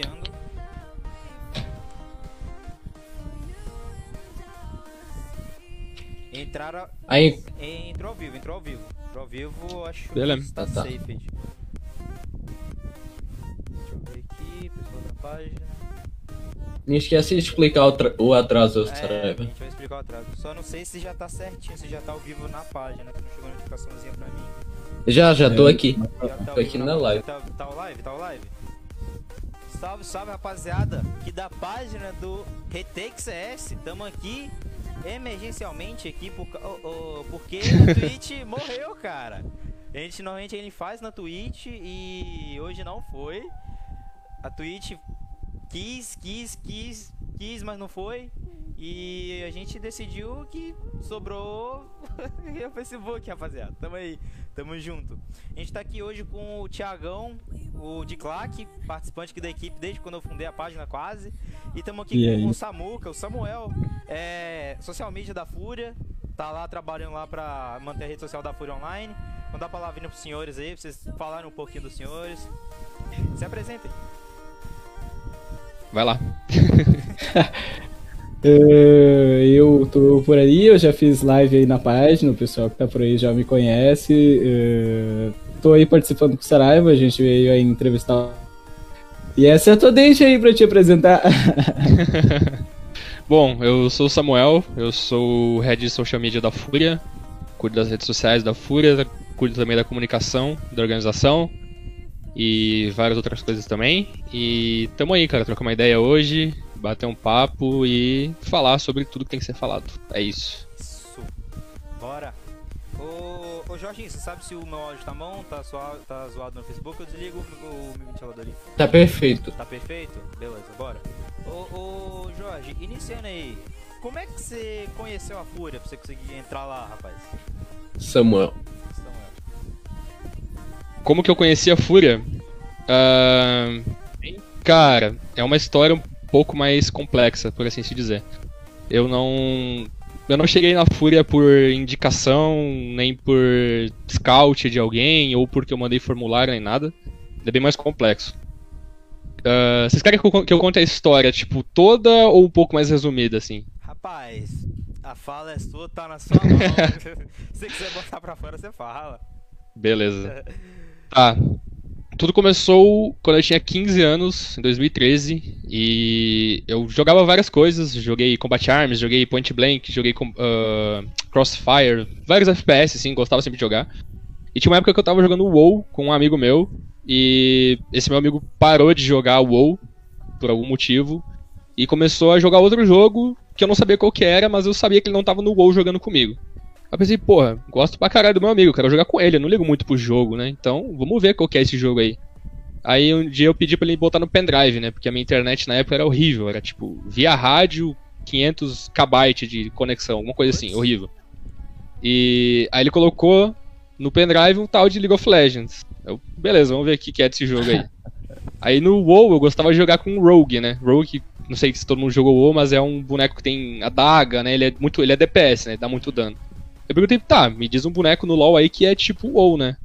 iniciando. Entraram. Aí, Entrou ao vivo, entrou ao vivo. Entrou ao vivo, acho Beleza. que está Tá, tá. safe. Deixa eu ver aqui, pessoal da página. não esquece de explicar o, tra- o atraso, É, a Saraiva. gente vai explicar o atraso. Só não sei se já tá certinho, se já tá ao vivo na página, que não chegou notificaçãozinha pra mim. Já, já tô aqui. Já tá ao Tô aqui vivo na live. Tá, tá o live? Tá o live? Salve, salve rapaziada, que da página do Retake CS, tamo aqui emergencialmente aqui por, ô, ô, porque a Twitch morreu, cara. A gente normalmente ele faz na Twitch e hoje não foi. A Twitch quis, quis, quis, quis, mas não foi. E a gente decidiu que sobrou o Facebook, rapaziada. Tamo aí, tamo junto. A gente tá aqui hoje com o Tiagão, o de Claque, participante aqui da equipe desde quando eu fundei a página quase. E tamo aqui E com o Samuca, o Samuel, é, social media da Fúria. Tá lá trabalhando lá pra manter a rede social da Fúria online. Vou dar a palavrinha pros senhores aí, pra vocês falarem um pouquinho dos senhores. Se apresentem. Vai lá. Eh, eu tô por aí, eu já fiz live aí na página, o pessoal que tá por aí já me conhece. eh, tô aí participando com o Saraiva, a gente veio aí entrevistar. E essa é a tua deixa aí pra te apresentar. Bom, eu sou o Samuel, eu sou o head de social media da Fúria, cuido das redes sociais da Fúria, cuido também da comunicação da organização e várias outras coisas também. E tamo aí, cara, trocar uma ideia hoje, bater um papo e falar sobre tudo que tem que ser falado. É isso. Isso. Bora. Ô, ô Jorginho, você sabe se o meu áudio tá bom? Tá, suave, tá zoado no Facebook? Eu desligo o, o meu ventilador ali. Tá perfeito. Tá perfeito? Beleza, bora. Ô, ô Jorge, iniciando aí. Como é que você conheceu a Fúria pra você conseguir entrar lá, rapaz? Samuel. Samuel. Como que eu conheci a Fúria? Ah, cara, é uma história um pouco mais complexa, por assim se dizer. Eu não. Eu não cheguei na Fúria por indicação, nem por scout de alguém, ou porque eu mandei formulário, nem nada. É bem mais complexo. Ah, vocês querem que eu, con- que eu conte a história, tipo, toda ou um pouco mais resumida, assim? Rapaz, a fala é sua, tá na sua mão. se você quiser botar pra fora, você fala. Beleza. Tá. Tudo começou quando eu tinha 15 anos, em 2013, e eu jogava várias coisas. Joguei Combat Arms, joguei Point Blank, joguei ah, Crossfire, vários FPS, assim, gostava sempre de jogar. E tinha uma época que eu tava jogando WoW com um amigo meu, e esse meu amigo parou de jogar WoW, por algum motivo, e começou a jogar outro jogo que eu não sabia qual que era, mas eu sabia que ele não tava no WoW jogando comigo. Eu pensei, porra, gosto pra caralho do meu amigo, quero jogar com ele, eu não ligo muito pro jogo, né? Então, vamos ver qual que é esse jogo aí. Aí um dia eu pedi pra ele botar no pendrive, né? Porque a minha internet na época era horrível, era tipo, via rádio, 500 kbyte de conexão, alguma coisa assim, horrível. E aí ele colocou no pendrive um tal de League of Legends. Eu, beleza, vamos ver o que é desse jogo aí. Aí no WoW eu gostava de jogar com o Rogue, né? Rogue, não sei se todo mundo jogou WoW, mas é um boneco que tem adaga, né? Ele é muito, ele é DPS, né? Dá muito dano. Eu perguntei, tá, me diz um boneco no LoL aí que é tipo WoW, né?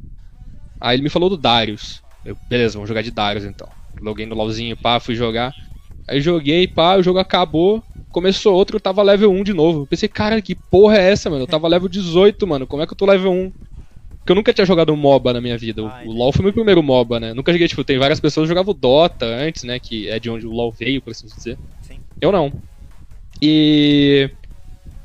Aí ele me falou do Darius. Eu, beleza, vamos jogar de Darius então. Loguei no LoLzinho, pá, fui jogar. Aí joguei, pá, o jogo acabou. Começou outro, eu tava level 1 de novo. Eu pensei, cara, que porra é essa, mano? Eu tava level 18, mano. Como é que eu tô level 1? Porque eu nunca tinha jogado um MOBA na minha vida. O, o LoL foi meu primeiro MOBA, né? Nunca joguei, tipo, tem várias pessoas que jogavam o Dota antes, né? Que é de onde o LoL veio, por assim dizer. Sim. Eu não. E.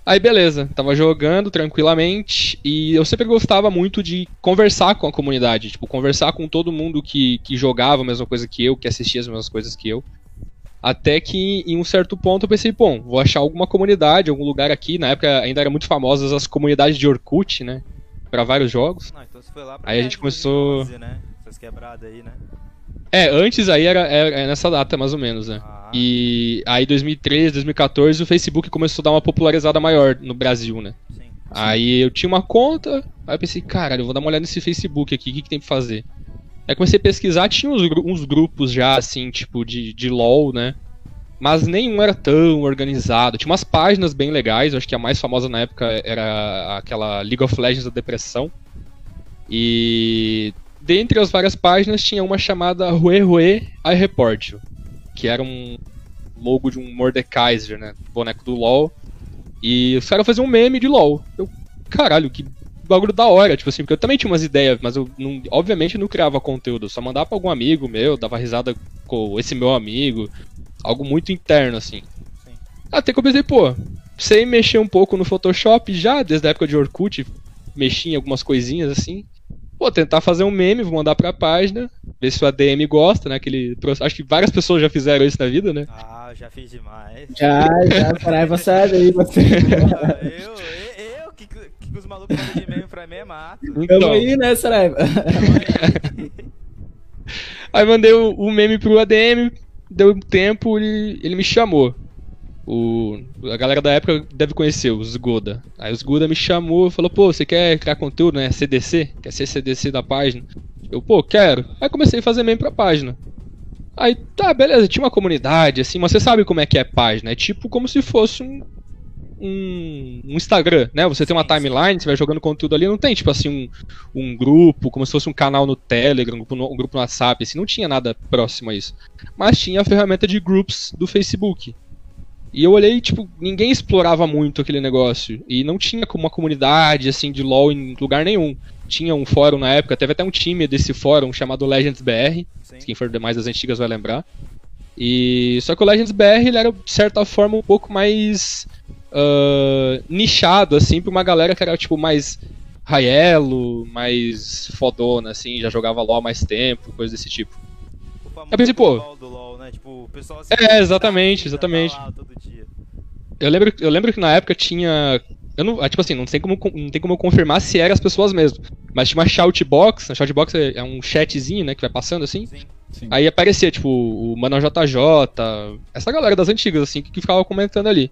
Aí beleza, tava jogando tranquilamente e eu sempre gostava muito de conversar com a comunidade, tipo, conversar com todo mundo que, que jogava a mesma coisa que eu, que assistia as mesmas coisas que eu. Até que em um certo ponto eu pensei, bom, vou achar alguma comunidade, algum lugar aqui. Na época ainda eram muito famosas as comunidades de Orkut, né? Pra vários jogos. Não, então você foi lá pra Aí a gente começou- 2011, né? Essas quebradas aí, né? É, antes aí era, era- é nessa data mais ou menos, né? Ah, E aí 2013, 2014 o Facebook começou a dar uma popularizada maior no Brasil, né? sim. Aí eu tinha uma conta, aí eu pensei, caralho, eu vou dar uma olhada nesse Facebook aqui, o que, que tem pra fazer? Aí comecei a pesquisar, tinha uns, uns grupos já, assim, tipo, de, de LOL, né? Mas nenhum era tão organizado. Tinha umas páginas bem legais, eu acho que a mais famosa na época era aquela League of Legends da Depressão. E dentre as várias páginas tinha uma chamada Rue Rue I Report que era um logo de um Mordekaiser, né? Boneco do LoL. E os caras faziam um meme de LoL. Eu, caralho, que bagulho da hora, tipo assim, porque eu também tinha umas ideias, mas eu não, obviamente não criava conteúdo, eu só mandava pra algum amigo meu, dava risada com esse meu amigo, algo muito interno, assim. Sim. Até que eu pensei, pô, sei mexer um pouco no Photoshop já, desde a época de Orkut, mexi em algumas coisinhas assim. Pô, tentar fazer um meme, vou mandar pra página, ver se o ADM gosta, né? Aquele, acho que várias pessoas já fizeram isso na vida, né? Ah, já fiz demais. Já, já, Saraiva sabe aí você. eu, eu, eu que, que os malucos mandam de meme pra mim é mato. Então. Tamo aí, né, Saraiva? aí mandei o, o, meme pro ADM, deu um tempo, ele, ele me chamou. O, a galera da época deve conhecer os Goda. Aí os Goda me chamou e falou: pô, você quer criar conteúdo, né? CDC? Quer ser CDC da página? Eu, pô, quero. Aí comecei a fazer meme pra página. Aí, tá, beleza, tinha uma comunidade, assim, mas você sabe como é que é página. É tipo como se fosse um, um, um, Instagram, né? Você tem uma timeline, você vai jogando conteúdo ali, não tem tipo assim um, um grupo, como se fosse um canal no Telegram, um grupo no, um grupo no WhatsApp, assim, não tinha nada próximo a isso. Mas tinha a ferramenta de groups do Facebook. E eu olhei, tipo, ninguém explorava muito aquele negócio. E não tinha como uma comunidade, assim, de LoL em lugar nenhum. Tinha um fórum na época, teve até um time desse fórum chamado Legends BR. Sim. Quem for mais das antigas vai lembrar. E só que o Legends BR ele era de certa forma um pouco mais uh, nichado assim para uma galera que era tipo mais raielo, mais fodona assim, já jogava LoL há mais tempo, coisa desse tipo. Eu pensei, pô, né? Tipo, o pessoal É, exatamente, exatamente. Eu lembro, eu lembro que na época tinha eu não, ah, tipo assim, não tem como não tem como eu confirmar se eram as pessoas mesmo. Mas tinha uma shoutbox, a shoutbox é, é um chatzinho, né, que vai passando assim. Sim. Sim. Aí aparecia, tipo, o Mano JJ, essa galera das antigas, assim, que, que ficava comentando ali.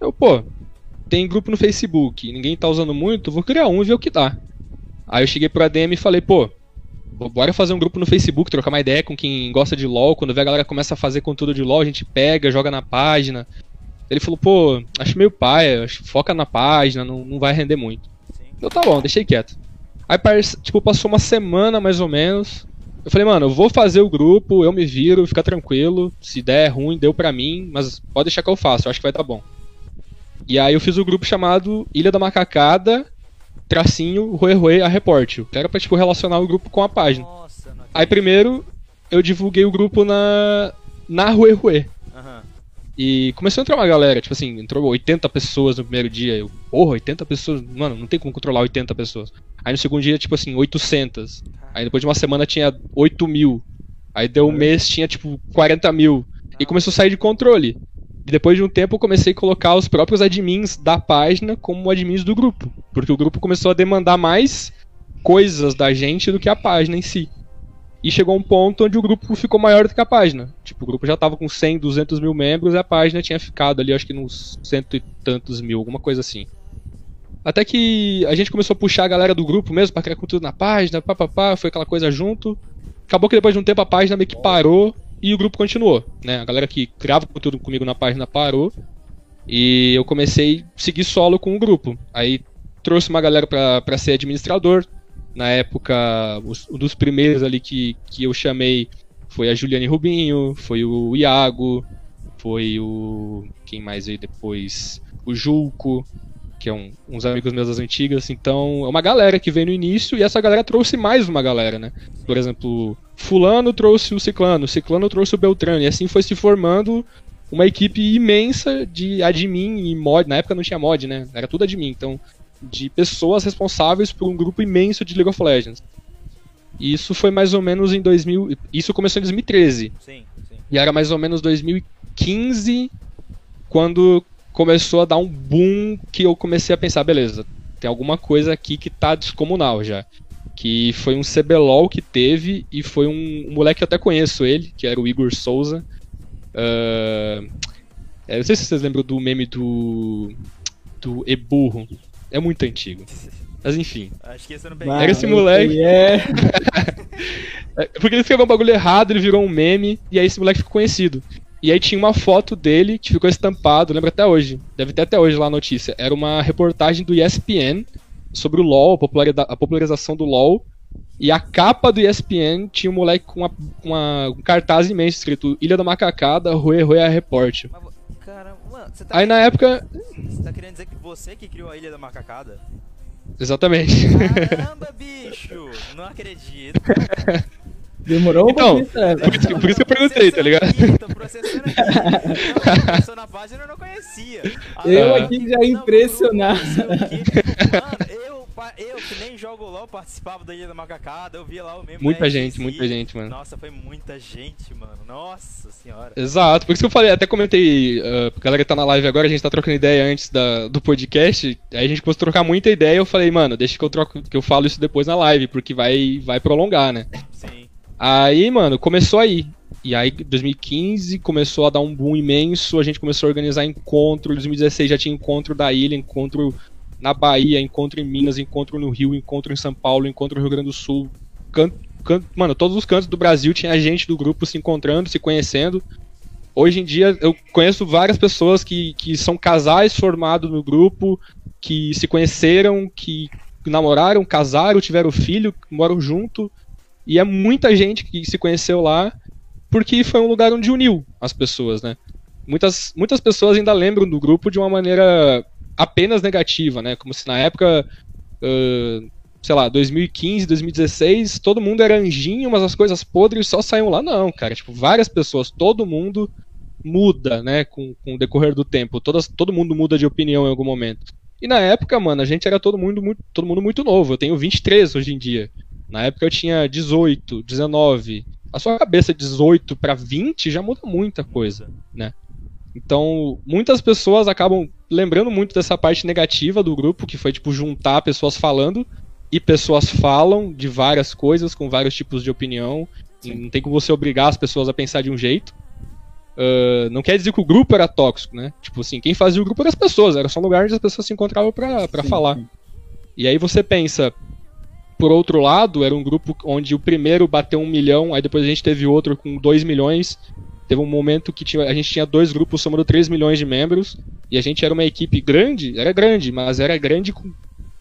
Eu, pô, tem grupo no Facebook, ninguém tá usando muito, vou criar um e ver o que dá. Aí eu cheguei pro ADM e falei, pô, bora fazer um grupo no Facebook, trocar uma ideia com quem gosta de LoL. Quando vê a galera começa a fazer conteúdo de LoL, a gente pega, joga na página. Ele falou, pô, acho meio pai, foca na página, não, não vai render muito. Sim. Então tá bom, deixei quieto. Aí, tipo, passou uma semana mais ou menos. Eu falei, mano, eu vou fazer o grupo, eu me viro, fica tranquilo. Se der ruim, deu pra mim, mas pode deixar que eu faço, eu acho que vai dar bom. E aí eu fiz o grupo chamado Ilha da Macacada tracinho Rue Rue a report. Que era pra tipo, relacionar o grupo com a página. Nossa, Aí primeiro eu divulguei o grupo na. na Rue Rue. Uhum. E começou a entrar uma galera, tipo assim, entrou 80 pessoas no primeiro dia. Eu, porra, 80 pessoas? Mano, não tem como controlar 80 pessoas. Aí no segundo dia, tipo assim, 800. Aí depois de uma semana tinha 8 mil. Aí deu um mês, tinha tipo 40 mil. E começou a sair de controle. Depois de um tempo eu comecei a colocar os próprios admins da página como admins do grupo. Porque o grupo começou a demandar mais coisas da gente do que a página em si. E chegou um ponto onde o grupo ficou maior do que a página. Tipo, o grupo já tava com 100, 200 mil membros e a página tinha ficado ali, acho que nos cento e tantos mil, alguma coisa assim. Até que a gente começou a puxar a galera do grupo mesmo pra criar conteúdo na página, papapá, foi aquela coisa junto. Acabou que depois de um tempo a página meio que parou e o grupo continuou, né? A galera que criava conteúdo comigo na página parou e eu comecei a seguir solo com o grupo. Aí trouxe uma galera para ser administrador. Na época, os, um dos primeiros ali que, que eu chamei foi a Juliane Rubinho, foi o Iago, foi o. Quem mais veio depois? O Julco, que é um, uns amigos meus das antigas. Então, é uma galera que veio no início e essa galera trouxe mais uma galera, né? Por exemplo, fulano trouxe o ciclano, o ciclano trouxe o beltrano, e assim foi se formando uma equipe imensa de admin e mod, na época não tinha mod, né, era tudo admin, então, de pessoas responsáveis por um grupo imenso de League of Legends. E isso foi mais ou menos em 2000, isso começou em 2013. Sim, sim. E era mais ou menos 2015 quando começou a dar um boom que eu comecei a pensar, beleza, tem alguma coisa aqui que tá descomunal já que foi um CBLOL que teve e foi um, um, moleque que eu até conheço ele, que era o Igor Souza. Uh, é, não sei se vocês lembram do meme do do Eburro. É muito antigo. Mas enfim. Acho que esse não Era esse moleque. É. é. Porque ele escreveu um bagulho errado, ele virou um meme, e aí esse moleque ficou conhecido. E aí tinha uma foto dele que ficou estampado, lembra até hoje. Deve ter até hoje lá a notícia. Era uma reportagem do ESPN sobre o LoL, a popularização do LoL, E a capa do ESPN tinha um moleque com uma, uma, um cartaz imenso escrito Ilha da Macacada, Rue Rue a Report. Mas, cara, mano, tá, Aí na época. você tá querendo dizer que você que criou a Ilha da Macacada? Exatamente. Caramba, bicho! Não acredito. Demorou Então, um pouquinho, Por isso, que- por isso que eu perguntei, tá ligado? Aqui, tô processando aqui. Não, passou na página eu não conhecia. Ah, Eu Ah. aqui já não, impressionado. Mano, eu, eu que nem jogo LOL participava da Ilha da Macacada, eu via lá o mesmo. Muita né, gente, muita gente, mano. Nossa, foi muita gente, mano. Nossa senhora. Exato, por isso que eu falei, até comentei, uh, galera que tá na live agora, a gente tá trocando ideia antes da, do podcast, aí a gente começou a trocar muita ideia, eu falei, mano, deixa que eu troco, que eu falo isso depois na live, porque vai, vai prolongar, né? Sim. Aí, mano, começou aí. E aí, 2015 começou a dar um boom imenso, a gente começou a organizar encontro, em 2016 já tinha encontro da ilha, encontro na Bahia, encontro em Minas, encontro no Rio, encontro em São Paulo, encontro no Rio Grande do Sul. Mano, todos os cantos do Brasil tinha gente do grupo se encontrando, se conhecendo. Hoje em dia eu conheço várias pessoas que, que são casais formados no grupo, que se conheceram, que namoraram, casaram, tiveram filho, moram junto. E é muita gente que se conheceu lá porque foi um lugar onde uniu as pessoas, né? Muitas, muitas pessoas ainda lembram do grupo de uma maneira apenas negativa, né? Como se na época, uh, sei lá, 2015, 2016, todo mundo era anjinho, mas as coisas podres só saíam lá. Não, cara. Tipo, várias pessoas, todo mundo muda, né? Com, com o decorrer do tempo. Todas, todo mundo muda de opinião em algum momento. E na época, mano, a gente era todo mundo muito, todo mundo muito novo. Eu tenho 23 hoje em dia. Na época eu tinha 18, 19. A sua cabeça 18 para 20 já muda muita coisa, né? Então, muitas pessoas acabam lembrando muito dessa parte negativa do grupo, que foi tipo juntar pessoas falando e pessoas falam de várias coisas com vários tipos de opinião. Não tem como você obrigar as pessoas a pensar de um jeito. Uh, não quer dizer que o grupo era tóxico, né? Tipo assim, quem fazia o grupo eram as pessoas, era só um lugar onde as pessoas se encontravam pra, pra Sim, falar. sim. E aí você pensa, por outro lado, era um grupo onde o primeiro bateu um milhão, aí depois a gente teve outro com dois milhões. Teve um momento que tinha, a gente tinha dois grupos somando 3 milhões de membros, e a gente era uma equipe grande, era grande, mas era grande com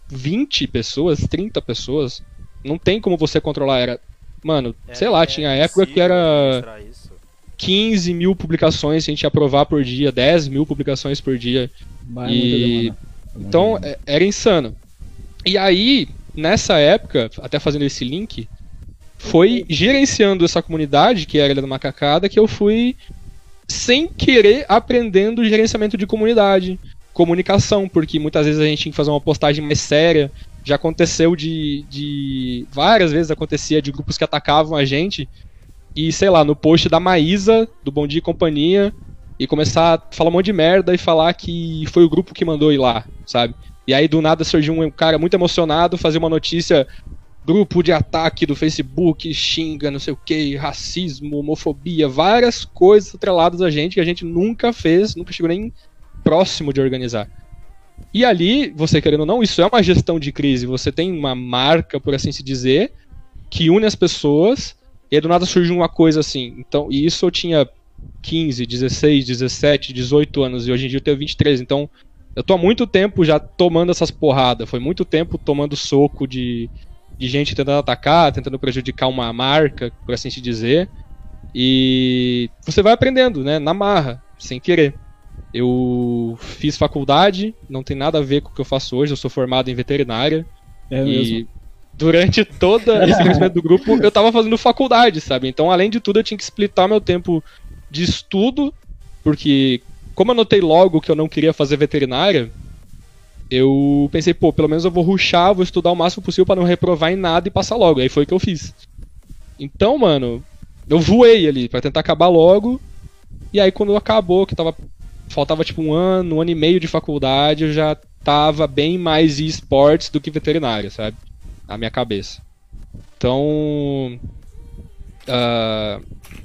20 pessoas, 30 pessoas. Não tem como você controlar, era. Mano, É- sei lá, é tinha época que era administrar isso. 15 mil publicações a gente ia aprovar por dia, 10 mil publicações por dia. Vai E- muita demanda. Muita Então, é- era insano. E aí, nessa época, até fazendo esse link, foi gerenciando essa comunidade, que era a Ilha da Macacada, que eu fui, sem querer, aprendendo gerenciamento de comunidade, comunicação, porque muitas vezes a gente tinha que fazer uma postagem mais séria. Já aconteceu de, de. Várias vezes acontecia de grupos que atacavam a gente. E, sei lá, no post da Maísa, do Bom Dia e Companhia, e começar a falar um monte de merda e falar que foi o grupo que mandou ir lá, sabe? E aí do nada surgiu um cara muito emocionado fazer uma notícia grupo de ataque do Facebook, xinga, não sei o que, racismo, homofobia, várias coisas atreladas a gente que a gente nunca fez, nunca chegou nem próximo de organizar. E ali, você querendo ou não, isso é uma gestão de crise. Você tem uma marca, por assim se dizer, que une as pessoas, e aí do nada surge uma coisa assim. Então, e isso eu tinha 15, 16, 17, 18 anos, e hoje em dia eu tenho 23. Então, eu tô há muito tempo já tomando essas porradas. Foi muito tempo tomando soco de, de gente tentando atacar, tentando prejudicar uma marca, por assim se dizer. E você vai aprendendo, né? Na marra, sem querer. Eu fiz faculdade, não tem nada a ver com o que eu faço hoje, eu sou formado em veterinária. É mesmo. E durante todo esse crescimento do grupo, eu tava fazendo faculdade, sabe? Então, além de tudo, eu tinha que splitar meu tempo de estudo, porque como eu notei logo que eu não queria fazer veterinária, eu pensei, pô, pelo menos eu vou ruxar, vou estudar o máximo possível pra não reprovar em nada e passar logo. Aí foi o que eu fiz. Então, mano, eu voei ali pra tentar acabar logo. E aí quando acabou, que tava faltava tipo um ano, um ano e meio de faculdade, eu já tava bem mais esportes do que veterinária, sabe? Na minha cabeça. Então,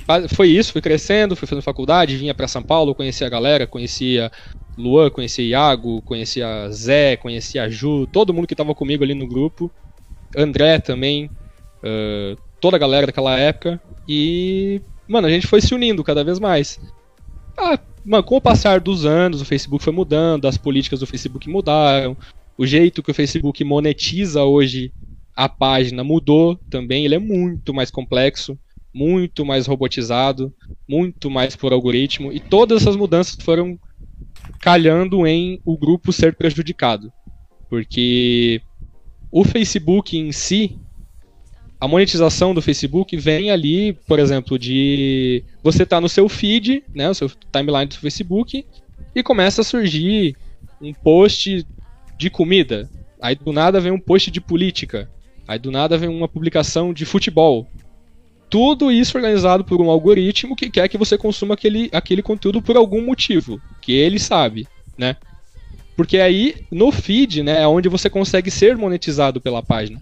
ba- foi isso, fui crescendo, fui fazendo faculdade, vinha pra São Paulo, conhecia a galera, conhecia Luan, conhecia Iago, conhecia Zé, conhecia Ju, todo mundo que tava comigo ali no grupo, André também, ah, toda a galera daquela época, e, mano, a gente foi se unindo cada vez mais. Ah, mano, com o passar dos anos, o Facebook foi mudando, as políticas do Facebook mudaram, o jeito que o Facebook monetiza hoje a página mudou também, ele é muito mais complexo, muito mais robotizado, muito mais por algoritmo, e todas essas mudanças foram calhando em o grupo ser prejudicado. Porque o Facebook em si, a monetização do Facebook vem ali, por exemplo, de você tá no seu feed, né, o seu timeline do Facebook, e começa a surgir um post de comida. Aí do nada vem um post de política. Aí do nada vem uma publicação de futebol. Tudo isso organizado por um algoritmo que quer que você consuma aquele, aquele conteúdo por algum motivo, que ele sabe, né? Porque aí no feed, né, é onde você consegue ser monetizado pela página.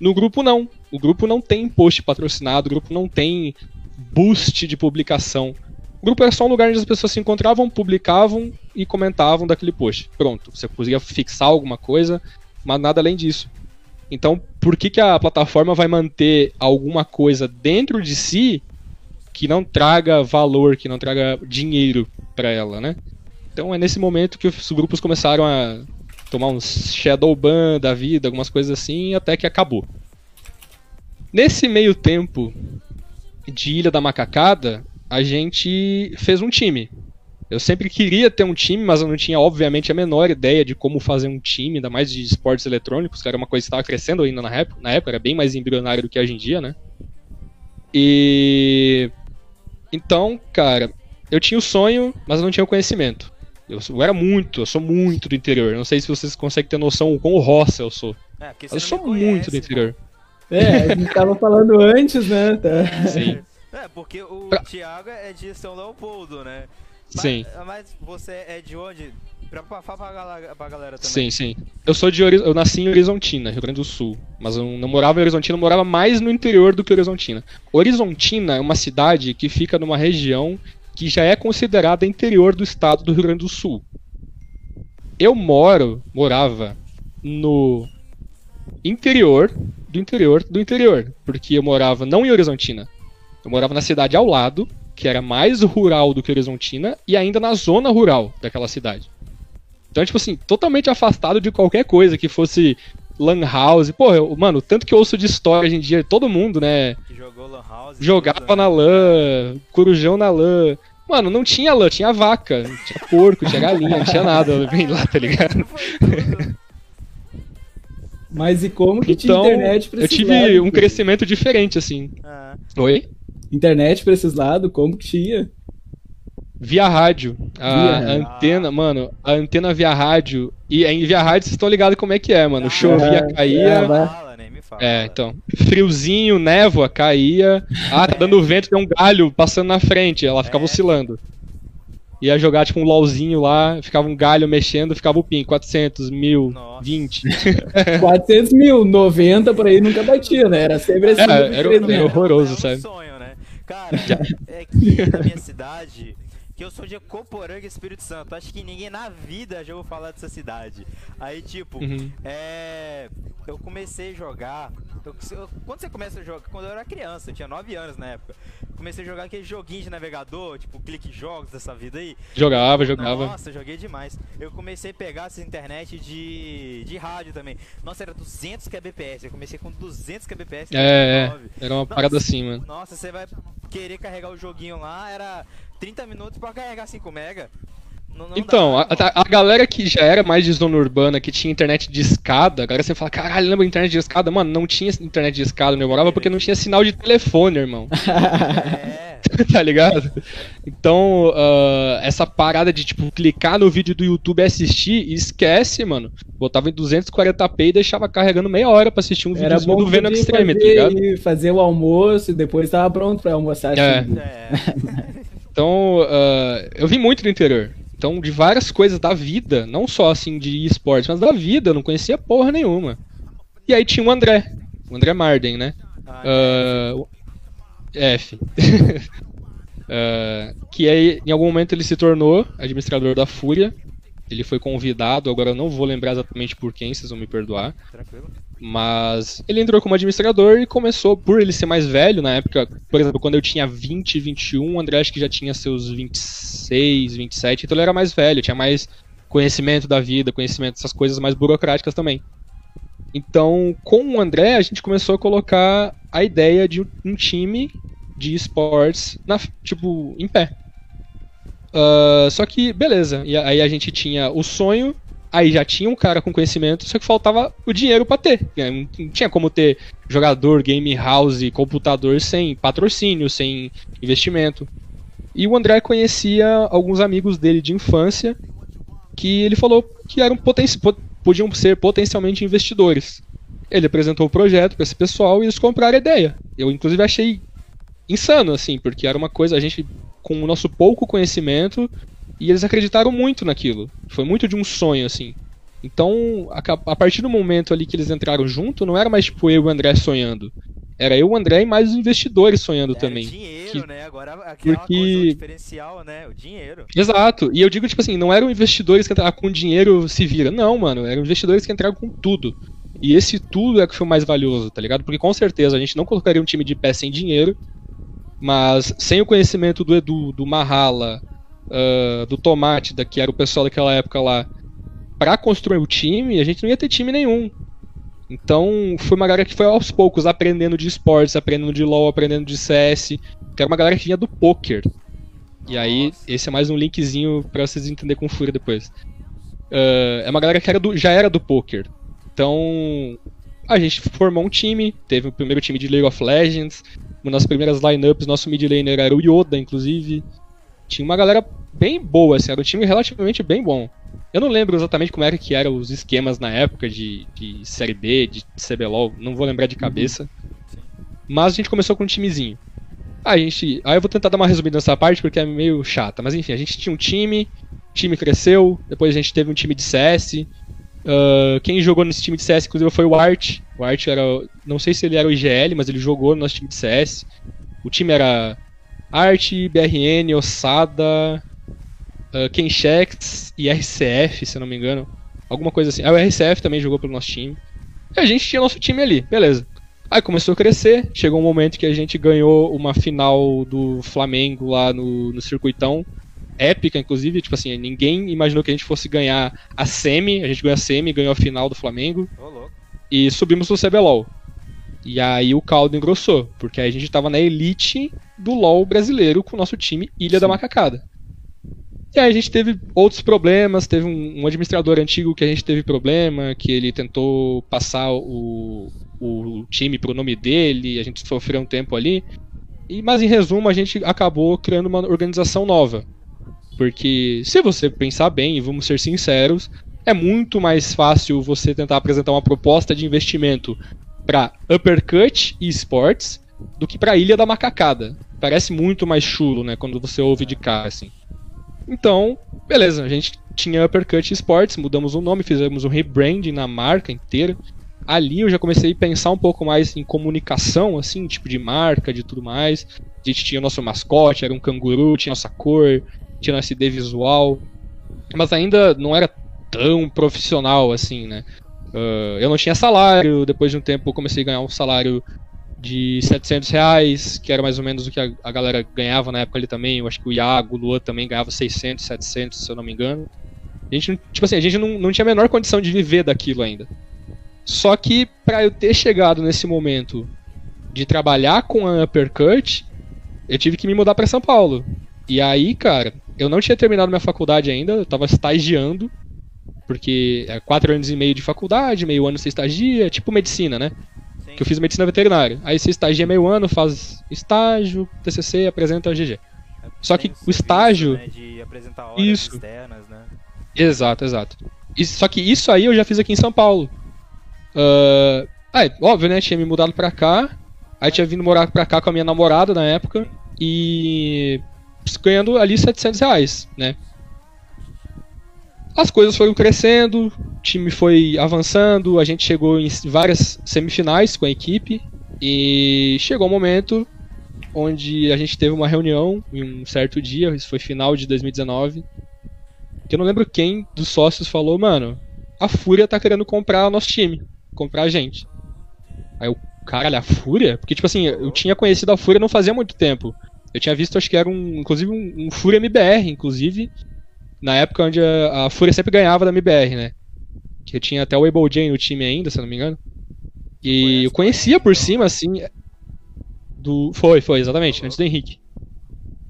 No grupo não. O grupo não tem post patrocinado, o grupo não tem boost de publicação. O grupo era só um lugar onde as pessoas se encontravam, publicavam e comentavam daquele post. Pronto, você conseguia fixar alguma coisa, mas nada além disso. Então, por que, que a plataforma vai manter alguma coisa dentro de si que não traga valor, que não traga dinheiro para ela, né? Então é nesse momento que os grupos começaram a tomar uns shadow ban da vida, algumas coisas assim, até que acabou. Nesse meio tempo de Ilha da Macacada, a gente fez um time. Eu sempre queria ter um time, mas eu não tinha, obviamente, a menor ideia de como fazer um time, ainda mais de esportes eletrônicos, que era uma coisa que estava crescendo ainda na época, na época, era bem mais embrionário do que hoje em dia, né? E. Então, cara, eu tinha o sonho, mas eu não tinha o conhecimento. Eu, eu era muito, eu sou muito do interior. Não sei se vocês conseguem ter noção o quão roça eu sou. É, Eu sou conhece, muito do interior. É, a gente tava falando antes, né? Tá. Sim, É, porque o Pra- Thiago é de São Leopoldo, né? Sim, Mas, mas você é de onde? Pra, pra, pra, galera, pra galera sim, também. sim. Eu sou de eu nasci em Horizontina, Rio Grande do Sul, mas eu não morava em Horizontina, eu morava mais no interior do que Horizontina. Horizontina é uma cidade que fica numa região que já é considerada interior do estado do Rio Grande do Sul. Eu moro, morava no interior do interior do interior, porque eu morava não em Horizontina. Eu morava na cidade ao lado, que era mais rural do que Horizontina e ainda na zona rural daquela cidade. Então, tipo assim, totalmente afastado de qualquer coisa que fosse lan house. Pô, eu- mano, tanto que eu ouço de história hoje em dia, todo mundo, né, Que jogou Lan House. jogava tudo, na né? lã, corujão na lã. Mano, não tinha lã, tinha vaca, não tinha porco, tinha galinha, não tinha nada bem lá, tá ligado? Mas e como que tinha Então, internet pra eu tive lados? um crescimento diferente, assim. Ah, Oi? Internet pra esses lados, como que tinha? Via rádio. A Via antena, mano, a antena via rádio. E em via rádio vocês estão ligados como é que é, mano. Chovia, É, caía. é, fala, né? Me fala. É, então. Friozinho, névoa, caía. Ah, tá dando vento, tem um galho passando na frente. Ela ficava É. oscilando. Ia jogar tipo um LOLzinho lá, ficava um galho mexendo, ficava o pin. 400, mil, Nossa. 20. 400 mil, 90 por aí nunca batia, né? Era sempre assim. É, era- era horroroso, é um sabe? sonho, né? Cara, é que na minha cidade, que eu sou de Coporanga, Espírito Santo. Acho que ninguém na vida já ouviu falar dessa cidade. Aí, tipo, Uhum. é. Eu comecei a jogar. eu- eu- quando você começa a jogar. Quando eu era criança, eu tinha 9 anos na época. Comecei a jogar aquele joguinho de navegador, tipo clique jogos dessa vida aí. Jogava, jogava. Nossa, joguei demais. Eu comecei a pegar essa internet de, de rádio também. Nossa, era 200 kbps. Eu comecei com 200 kbps. É, é. 2009. Era uma Nossa. parada assim, mano. Nossa, você vai querer carregar o joguinho lá, era 30 minutos pra carregar 5 mega. Não, não Então, a, dá, a- a galera que já era mais de zona urbana, que tinha internet de escada, agora você fala, caralho, lembra internet de escada? Mano, não tinha internet de escada onde eu morava porque não tinha sinal de telefone, irmão. É, tá ligado? Então, ah, essa parada de, tipo, clicar no vídeo do YouTube e assistir, esquece, mano. Botava em 240p e deixava carregando meia hora pra assistir um Era videozinho bom do Venom Extreme, tá fazer, ligado? e fazer o almoço e depois tava pronto pra almoçar. É. assim. é. Então, ah, eu vim muito do interior. Então, de várias coisas da vida, não só assim de esportes, mas da vida, eu não conhecia porra nenhuma. E aí tinha o André, o André Marden, né? O- F. Ah, que aí, em algum momento ele se tornou administrador da Fúria. Ele foi convidado, agora eu não vou lembrar exatamente por quem, vocês vão me perdoar. Tranquilo. Mas ele entrou como administrador e começou, por ele ser mais velho, na época, por exemplo, quando eu tinha 20, 21, o André acho que já tinha seus 26, 27, então ele era mais velho, tinha mais conhecimento da vida, conhecimento dessas coisas mais burocráticas também. Então, com o André, a gente começou a colocar a ideia de um time de esportes na, tipo, em pé. Uh, só que, beleza. E aí a gente tinha o sonho, aí já tinha um cara com conhecimento, só que faltava o dinheiro para ter. Não tinha como ter jogador, game house, computador sem patrocínio, sem investimento. E o André conhecia alguns amigos dele de infância que ele falou que eram poten podiam ser potencialmente investidores. Ele apresentou o projeto para esse pessoal e eles compraram a ideia. Eu, inclusive, achei insano, assim, porque era uma coisa, a gente, com o nosso pouco conhecimento, e eles acreditaram muito naquilo. Foi muito de um sonho, assim. Então, a, a partir do momento ali que eles entraram junto, não era mais tipo eu e o André sonhando. Era eu, o André e mais os investidores sonhando era também. dinheiro, que... né? Agora aquela porque... coisa, o diferencial, né? O dinheiro. Exato. E eu digo, tipo assim, não eram investidores que entraram com dinheiro se vira. Não, mano. Eram investidores que entraram com tudo. E esse tudo é que foi mais valioso, tá ligado? Porque com certeza a gente não colocaria um time de pé sem dinheiro. Mas sem o conhecimento do Edu, do Mahala, uh, do Tomate, da, que era o pessoal daquela época lá, para construir o time, a gente não ia ter time nenhum. Então, foi uma galera que foi aos poucos aprendendo de esportes, aprendendo de LoL, aprendendo de CS, que era uma galera que vinha do poker. E aí, esse é mais um linkzinho para vocês entenderem com fúria depois. Uh, é uma galera que era do, já era do poker. Então, a gente formou um time, teve o primeiro time de League of Legends, uma das primeiras lineups, nosso mid laner era o Yoda, inclusive. Tinha uma galera bem boa, assim, era um time relativamente bem bom. Eu não lembro exatamente como era que eram os esquemas na época de, de Série B, de CBLOL, não vou lembrar de cabeça. Mas a gente começou com um timezinho. A gente. Aí eu vou tentar dar uma resumida nessa parte porque é meio chata. Mas enfim, a gente tinha um time, o time cresceu, depois a gente teve um time de CS. Uh, ah, quem jogou nesse time de CS, inclusive, foi o Art. O Art era. Não sei se ele era o IGL, mas ele jogou no nosso time de CS. O time era Art, BRN, Osada, uh, Kenchex e RCF, se eu não me engano. Alguma coisa assim. Ah, o RCF também jogou pelo nosso time. E a gente tinha nosso time ali, beleza. Aí começou a crescer, chegou um momento que a gente ganhou uma final do Flamengo lá no, no circuitão. Épica, inclusive, tipo assim, ninguém imaginou que a gente fosse ganhar a semi, a gente ganhou a semi, ganhou a final do Flamengo. Oh, e subimos pro CBLOL. E aí o caldo engrossou, porque aí a gente tava na elite do LoL brasileiro com o nosso time Ilha Sim. da Macacada. E aí a gente teve outros problemas, teve um, um, administrador antigo que a gente teve problema, que ele tentou passar o, o time pro nome dele, a gente sofreu um tempo ali. E, mas em resumo, a gente acabou criando uma organização nova. Porque se você pensar bem, e vamos ser sinceros, é muito mais fácil você tentar apresentar uma proposta de investimento para Uppercut e Sports do que para Ilha da Macacada. Parece muito mais chulo, né, quando você ouve de cá assim. Então, beleza, a gente tinha Uppercut Sports, mudamos o nome, fizemos um rebranding na marca inteira. Ali eu já comecei a pensar um pouco mais em comunicação, assim, tipo de marca, de tudo mais. A gente tinha o nosso mascote, era um canguru, tinha nossa cor, tinha nossa ID visual. Mas ainda não era tão profissional assim, né? Uh, eu não tinha salário, depois de um tempo eu comecei a ganhar um salário de 700 reais, que era mais ou menos o que a, a, galera ganhava na época ali também. Eu acho que o Iago, o Luan também ganhava 600, 700, se eu não me engano. A gente, tipo assim, a gente não, não tinha a menor condição de viver daquilo ainda. Só que para eu ter chegado nesse momento de trabalhar com a Uppercut, eu tive que me mudar para São Paulo. E aí, cara, eu não tinha terminado minha faculdade ainda, eu tava estagiando, porque é quatro anos e meio de faculdade, meio ano você estagia, tipo medicina, né? Que eu fiz medicina veterinária. Aí você estagia meio ano, faz estágio, TCC, apresenta GG. É, Só que o estágio. Né, de apresentar horas isso. externas, né? Exato, exato. só que isso aí eu já fiz aqui em São Paulo. Uh, aí, óbvio, né? Tinha me mudado pra cá. Aí tinha vindo morar pra cá com a minha namorada na época. E. ganhando ali 700 reais, né? As coisas foram crescendo, o time foi avançando, a gente chegou em várias semifinais com a equipe e chegou um momento onde a gente teve uma reunião em um certo dia, isso foi final de 2019, que eu não lembro quem dos sócios falou, mano, a Fúria tá querendo comprar o nosso time, comprar a gente. Aí eu, caralho, a Fúria? Porque, tipo assim, eu tinha conhecido a Fúria não fazia muito tempo. Eu tinha visto, acho que era um, inclusive, um, um Fúria MBR, inclusive, na época onde a, a Fúria sempre ganhava da MBR, né? que tinha até o Able J no time ainda, se eu não me engano. E eu conhecia por cima, assim. Do... Foi, foi, exatamente, antes do Henrique.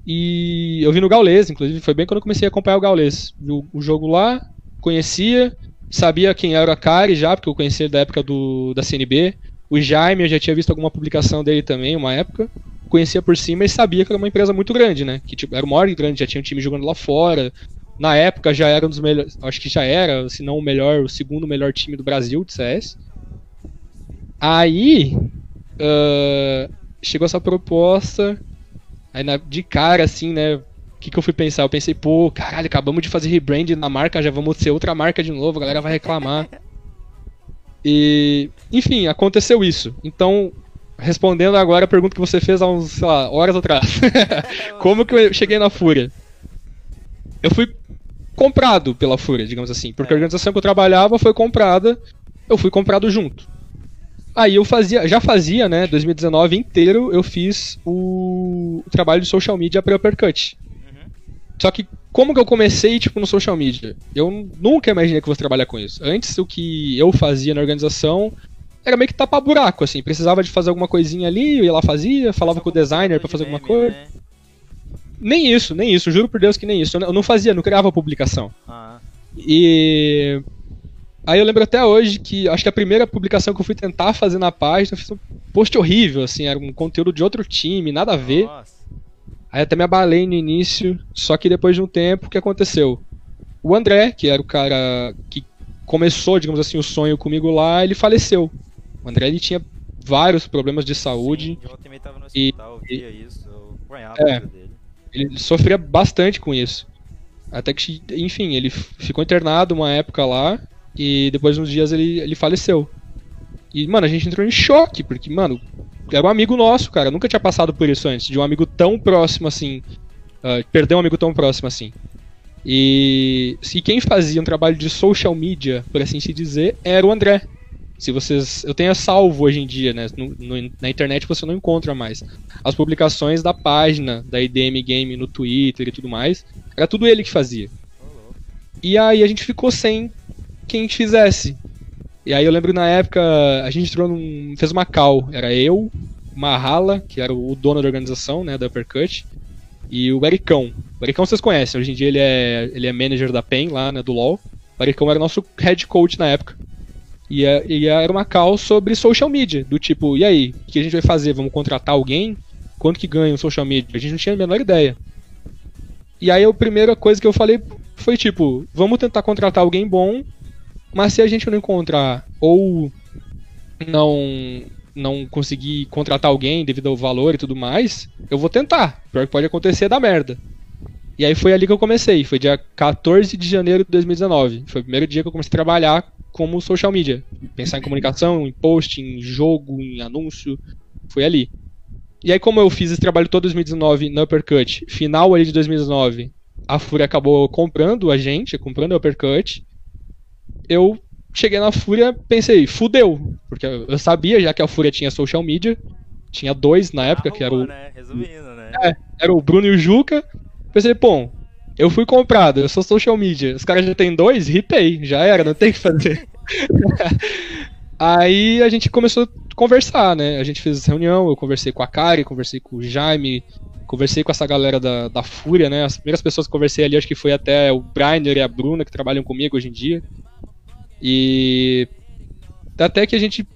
E eu vi no Gaules, inclusive, foi bem quando eu comecei a acompanhar o Gaules. Vi o, o jogo lá, conhecia, sabia quem era o Kari já, porque eu conhecia da época do, da CNB. O Jaime, eu já tinha visto alguma publicação dele também, uma época. Conhecia por cima e sabia que era uma empresa muito grande, né? Que tipo, era o maior grande, já tinha um time jogando lá fora. Na época já era um dos melhores, acho que já era, se não o melhor, o segundo melhor time do Brasil de CS. Aí uh, chegou essa proposta, aí na, de cara assim, né? O que, que eu fui pensar? Eu pensei, pô, caralho, acabamos de fazer rebrand na marca, já vamos ser outra marca de novo, a galera vai reclamar. E, enfim, aconteceu isso. Então, respondendo agora a pergunta que você fez há uns, sei lá, horas atrás. Como que eu cheguei na Fúria? Eu fui comprado pela Fúria, digamos assim. Porque a organização que eu trabalhava foi comprada, eu fui comprado junto. Aí eu fazia, já fazia, né, 2019 inteiro, eu fiz o, o trabalho de social media para Uppercut. Uhum. Só que como que eu comecei, tipo, no social media? Eu nunca imaginei que fosse trabalhar com isso. Antes, o que eu fazia na organização era meio que tapar buraco, assim. Precisava de fazer alguma coisinha ali, eu ia lá fazia, falava com o designer para fazer alguma coisa. Né? Nem isso, nem isso, juro por Deus que nem isso. Eu não fazia, não criava publicação. Ah. E Aí eu lembro até hoje que acho que a primeira publicação que eu fui tentar fazer na página, eu fiz um post horrível, assim, era um conteúdo de outro time, nada a ver. Nossa. Aí até me abalei no início, só que depois de um tempo, o que aconteceu? O André, que era o cara que começou, digamos assim, o sonho comigo lá, ele faleceu. O André ele tinha vários problemas de saúde. Sim, eu também tava no hospital, e, via isso, eu é, dele. Ele sofria bastante com isso. Até que, enfim, ele ficou internado uma época lá, e depois de uns dias ele, ele faleceu. E, mano, a gente entrou em choque, porque, mano, era um amigo nosso, cara. Nunca tinha passado por isso antes, de um amigo tão próximo assim. Uh, perder um amigo tão próximo assim. E, e quem fazia um trabalho de social media, por assim se dizer, era o André. Se vocês. Eu tenho salvo hoje em dia, né? No, no, na internet você não encontra mais. As publicações da página da IDM Game no Twitter e tudo mais. Era tudo ele que fazia. E aí a gente ficou sem quem fizesse. E aí eu lembro na época, a gente entrou num, fez uma call, era eu, Mahala, que era o dono da organização, né, da Uppercut, e o Ericão. O Ericão vocês conhecem, hoje em dia ele é, ele é manager da PEN lá, né, do LoL. O Ericão era nosso head coach na época. E, e era uma call sobre social media, do tipo, e aí, o que a gente vai fazer? Vamos contratar alguém? Quanto que ganha o social media? A gente não tinha a menor ideia. E aí a primeira coisa que eu falei foi tipo, vamos tentar contratar alguém bom mas se a gente não encontrar ou não não conseguir contratar alguém devido ao valor e tudo mais, eu vou tentar. Pior que pode acontecer é da merda. E aí foi ali que eu comecei, foi dia 14 de janeiro de 2019. Foi o primeiro dia que eu comecei a trabalhar como social media. Pensar em comunicação, em post, em jogo, em anúncio. Foi ali. E aí como eu fiz esse trabalho todo 2019 no Uppercut, final ali de 2019, a Fúria acabou comprando a gente, comprando a Uppercut eu cheguei na Fúria, pensei, fudeu. Porque eu sabia já que a Fúria tinha social media. Tinha dois na época, que era o. Né? Resumindo, né? É, era o Bruno e o Juca. Pensei, pô, eu fui comprado, eu sou social media. Os caras já tem dois, ripei, já era, não tem o que fazer. Aí a gente começou a conversar, né? A gente fez reunião, eu conversei com a Kari, conversei com o Jaime, conversei com essa galera da, da Fúria, né? As primeiras pessoas que conversei ali, acho que foi até o Brainer e a Bruna, que trabalham comigo hoje em dia. E até que a gente,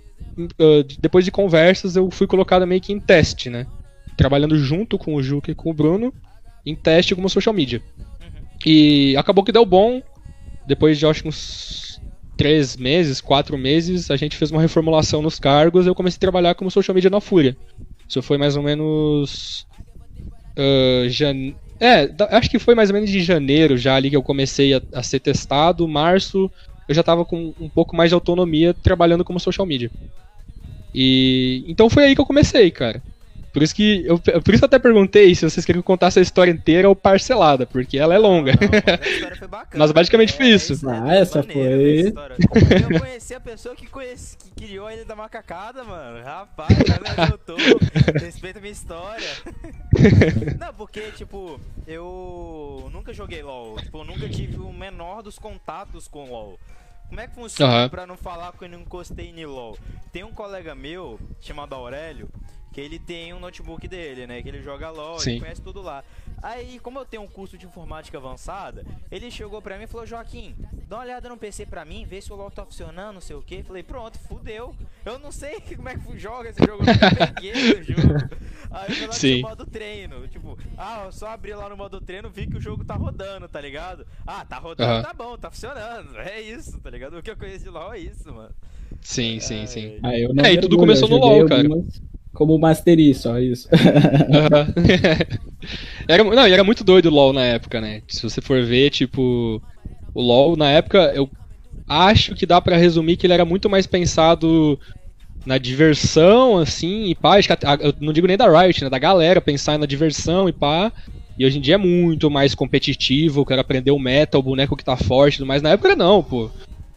depois de conversas, eu fui colocado meio que em teste, né? Trabalhando junto com o Juca e com o Bruno, em teste como social media. E acabou que deu bom. Depois de acho uns três meses, quatro meses, a gente fez uma reformulação nos cargos e eu comecei a trabalhar como social media na Fúria. Isso foi mais ou menos. Uh, jan... É, acho que foi mais ou menos de janeiro já ali que eu comecei a, a ser testado. Março eu já estava com um pouco mais de autonomia trabalhando como social media. E então foi aí que eu comecei, cara. Por isso que eu, por isso eu até perguntei se vocês queriam contar essa história inteira ou parcelada, porque ela é longa. Não, bacana, mas basicamente foi isso. Ah, essa foi. Eu conheci a pessoa que, conheci, que criou a Ilha da Macacada, mano. Rapaz, eu tô. Respeita a minha história. Não, porque, tipo, eu nunca joguei LOL. Tipo, eu nunca tive o menor dos contatos com LOL. Como é que funciona uhum. pra não falar que eu não encostei em LOL? Tem um colega meu, chamado Aurélio, que ele tem um notebook dele, né? Que ele joga LOL, Sim. ele conhece tudo lá. Aí, como eu tenho um curso de informática avançada, ele chegou pra mim e falou: Joaquim, dá uma olhada no PC pra mim, vê se o LOL tá funcionando, não sei o que. Falei: Pronto, fudeu. Eu não sei como é que joga esse jogo, eu não peguei o jogo. Aí eu fui lá Sim. no modo treino. Tipo, ah, eu só abri lá no modo treino, vi que o jogo tá rodando, tá ligado? Ah, tá rodando, uhum. tá bom, tá funcionando. É isso, tá ligado? O que eu conheço de LOL é isso, mano. Sim, sim, sim. Ah, é, e tudo começou no LoL, cara. Algumas como Mastery, só isso. era, não, era muito doido o LoL na época, né? Se você for ver, tipo, o LoL na época, eu acho que dá para resumir que ele era muito mais pensado na diversão, assim, e pá. Eu não digo nem da Riot, né? Da galera pensar na diversão e pá. E hoje em dia é muito mais competitivo, quero aprender o meta, o boneco que tá forte, mas na época não, pô.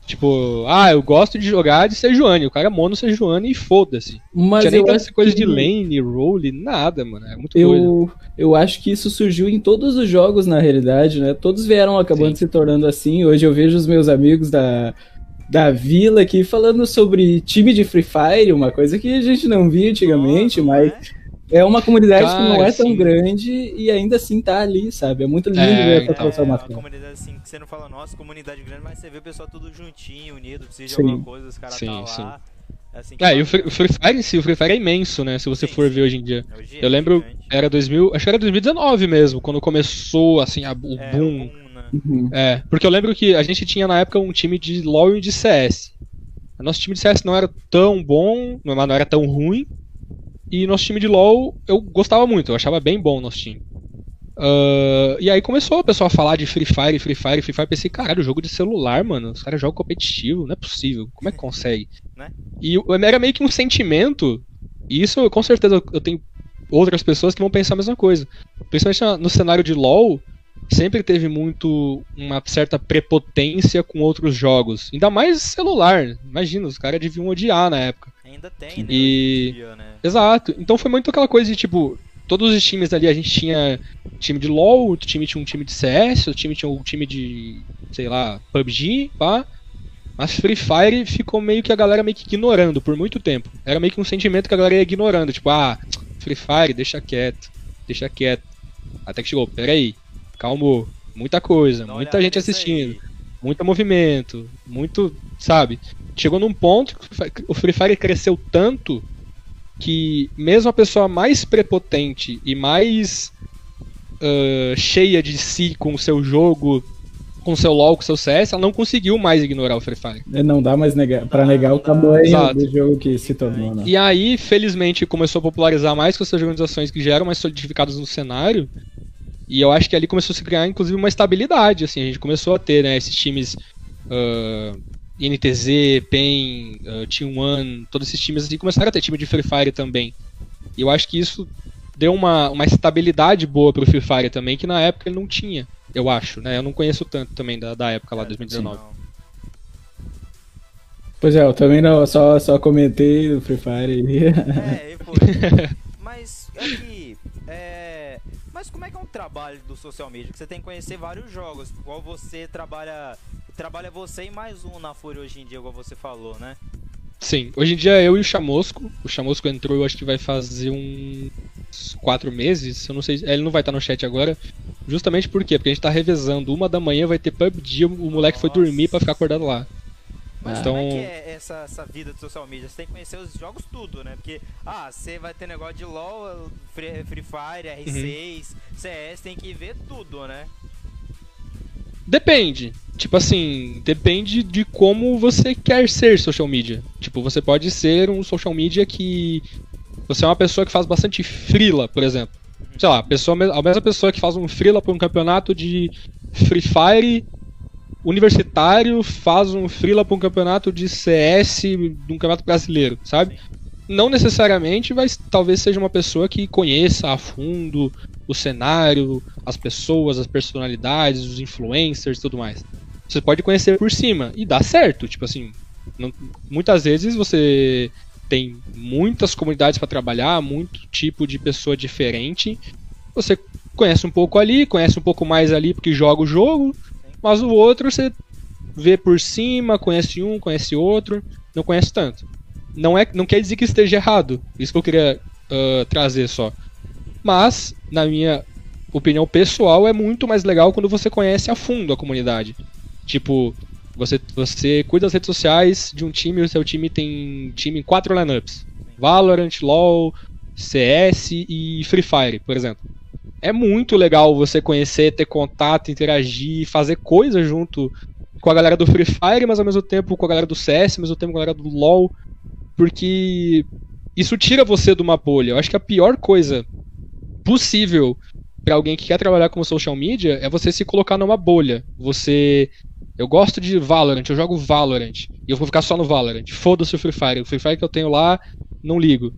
Tipo, ah, eu gosto de jogar de Sejuani. O cara é mono Sejuani e foda-se. Mas Tinha nem essa coisa que... de lane, role, nada, mano. É muito eu, Eu acho que isso surgiu em todos os jogos, na realidade, né? Todos vieram acabando Sim. se tornando assim. Hoje eu vejo os meus amigos da, da vila aqui falando sobre time de Free Fire, uma coisa que a gente não via antigamente, Nossa, mas. É? É uma comunidade Cara, que não é tão sim. grande e ainda assim tá ali, sabe? É muito lindo é, ver essa então, transformação. É uma comunidade assim, que você não fala, nossa, comunidade grande, mas você vê o pessoal tudo juntinho, unido, precisa de sim. alguma coisa, os caras tá lá. É, assim, é, e o Free, o Free Fire em si, o Free Fire é imenso, né? Se você sim, for ver hoje em dia. Hoje é eu lembro, gigante. era 2000, acho que era 2019 mesmo, quando começou, assim, a, o é, boom. Né? uhum. É, porque eu lembro que a gente tinha na época um time de LoL e de CS. O nosso time de CS não era tão bom, não era tão ruim. E nosso time de LoL eu gostava muito, eu achava bem bom o nosso time. Uh, e aí começou o pessoal a falar de Free Fire, Free Fire, Free Fire. Pensei, caralho, jogo de celular, mano. Os caras jogam competitivo, não é possível. Como é que consegue? Né? E era meio que um sentimento. E isso, com certeza, eu tenho outras pessoas que vão pensar a mesma coisa. Principalmente no cenário de LoL, sempre teve muito uma certa prepotência com outros jogos. Ainda mais celular. Imagina, os caras deviam odiar na época. Ainda tem, né? E... Dia, né? Exato. Então foi muito aquela coisa de tipo, todos os times ali, a gente tinha time de LoL, outro time tinha um time de CS, outro time tinha um time de, sei lá, PUBG, pá. Mas Free Fire ficou meio que a galera meio que ignorando por muito tempo. Era meio que um sentimento que a galera ia ignorando, tipo, ah, Free Fire, deixa quieto, deixa quieto. Até que chegou, peraí, calmou, muita coisa, Não muita gente assistindo, muito movimento, muito, sabe? Chegou num ponto que o Free Fire cresceu tanto que mesmo a pessoa mais prepotente e mais uh, cheia de si com o seu jogo, com o seu LoL, com o seu CS, ela não conseguiu mais ignorar o Free Fire. É, não dá mais negar, pra negar o tamanho Exato. do jogo que se tornou. Né? E aí, felizmente, começou a popularizar mais com essas organizações que já eram mais solidificadas no cenário. E eu acho que ali começou a se criar, inclusive, uma estabilidade. Assim, a gente começou a ter né, esses times uh, NTZ, PEN, uh, Team One, todos esses times assim começaram a ter time de Free Fire também. E eu acho que isso deu uma, uma estabilidade boa pro Free Fire também, que na época ele não tinha, eu acho, né? Eu não conheço tanto também da, da época lá, é, 2019. Pois é, eu também não, só, só comentei do Free Fire. É, foi. Mas aqui, é, mas como é que é um trabalho do social media? Que você tem que conhecer vários jogos, igual você trabalha trabalha você e mais um na Fúria hoje em dia, igual você falou, né? Sim, hoje em dia eu e o Chamusco. O Chamusco entrou, eu acho que vai fazer uns quatro meses. Eu não sei, ele não vai estar no chat agora. Justamente por quê? Porque a gente tá revezando. Uma da manhã vai ter PUBG, o moleque Nossa. foi dormir para ficar acordado lá. Mas então... como é que é essa, essa vida de social media? Você tem que conhecer os jogos tudo, né? Porque, ah, você vai ter negócio de LoL, Free, Free Fire, R6, uhum. CS, tem que ver tudo, né? Depende. Tipo assim, depende de como você quer ser social media. Tipo, você pode ser um social media que. Você é uma pessoa que faz bastante frila, por exemplo. Sei lá, a, pessoa, a mesma pessoa que faz um frila para um campeonato de Free Fire universitário faz um frila para um campeonato de CS de um campeonato brasileiro, sabe? Não necessariamente, mas talvez seja uma pessoa que conheça a fundo o cenário, as pessoas, as personalidades, os influencers e tudo mais. Você pode conhecer por cima e dá certo, tipo assim, não, muitas vezes você tem muitas comunidades para trabalhar, muito tipo de pessoa diferente. Você conhece um pouco ali, conhece um pouco mais ali porque joga o jogo, mas o outro você vê por cima, conhece um, conhece outro, não conhece tanto. Não, é, não quer dizer que esteja errado, isso que eu queria uh, trazer só. Mas, na minha opinião pessoal, é muito mais legal quando você conhece a fundo a comunidade. Tipo, você, você cuida das redes sociais de um time o seu time tem time em quatro lineups: Valorant, LoL, CS e Free Fire, por exemplo. É muito legal você conhecer, ter contato, interagir, fazer coisas junto com a galera do Free Fire, mas ao mesmo tempo com a galera do CS, ao mesmo tempo com a galera do LoL, porque isso tira você de uma bolha. Eu acho que a pior coisa possível para alguém que quer trabalhar com social media é você se colocar numa bolha. Você eu gosto de Valorant, eu jogo Valorant. E eu vou ficar só no Valorant. Foda-se o Free Fire. O Free Fire que eu tenho lá, não ligo.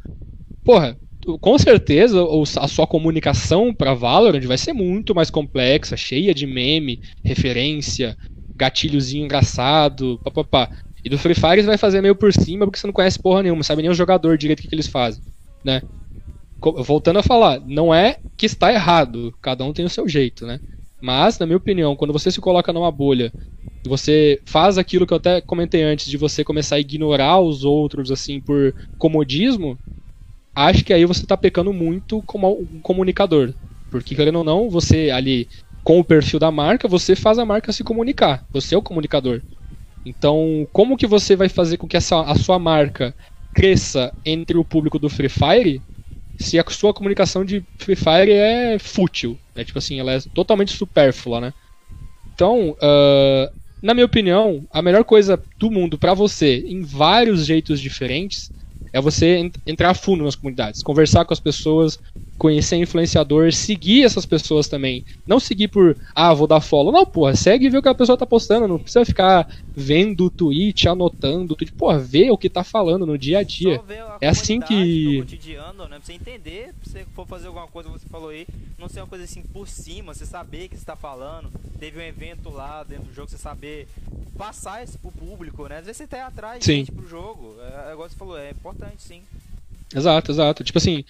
Porra, com certeza a sua comunicação para Valorant vai ser muito mais complexa, cheia de meme, referência, gatilhozinho engraçado, papapá. E do Free Fire você vai fazer meio por cima porque você não conhece porra nenhuma, sabe nem o jogador direito o que, que eles fazem, né? Voltando a falar, não é que está errado, cada um tem o seu jeito, né? Mas, na minha opinião, quando você se coloca numa bolha você faz aquilo que eu até comentei antes, de você começar a ignorar os outros, assim, por comodismo, acho que aí você está pecando muito como um comunicador. Porque, querendo ou não, você ali, com o perfil da marca, você faz a marca se comunicar. Você é o comunicador. Então, como que você vai fazer com que essa, a sua marca cresça entre o público do Free Fire se a sua comunicação de Free Fire é fútil? É tipo assim, ela é totalmente supérflua, né? Então, uh, na minha opinião, a melhor coisa do mundo para você, em vários jeitos diferentes, é você entrar fundo nas comunidades, conversar com as pessoas, conhecer influenciador, seguir essas pessoas também. Não seguir por, ah, vou dar follow. Não, porra, segue e vê o que a pessoa tá postando. Não precisa ficar vendo o tweet, anotando tweet. Porra, vê o que tá falando no dia a dia. é assim que. cotidiano, né? Pra você entender, se você for fazer alguma coisa, você falou aí, não ser uma coisa assim por cima, você saber o que você tá falando. Teve um evento lá dentro do jogo, você saber passar isso pro público, né? Às vezes você tá atrás de gente pro jogo. É, igual você falou, é importante sim. Exato, exato. Tipo assim,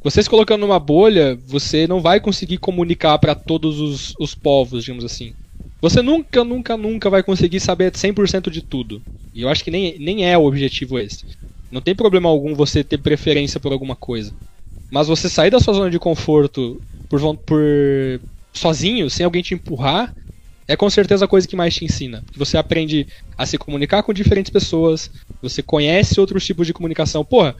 você se colocando numa bolha, você não vai conseguir comunicar para todos os, os povos, digamos assim. Você nunca, nunca, nunca vai conseguir saber 100% de tudo. E eu acho que nem, nem é o objetivo esse. Não tem problema algum você ter preferência por alguma coisa. Mas você sair da sua zona de conforto por, por sozinho, sem alguém te empurrar, é com certeza a coisa que mais te ensina. Você aprende a se comunicar com diferentes pessoas, você conhece outros tipos de comunicação. Porra,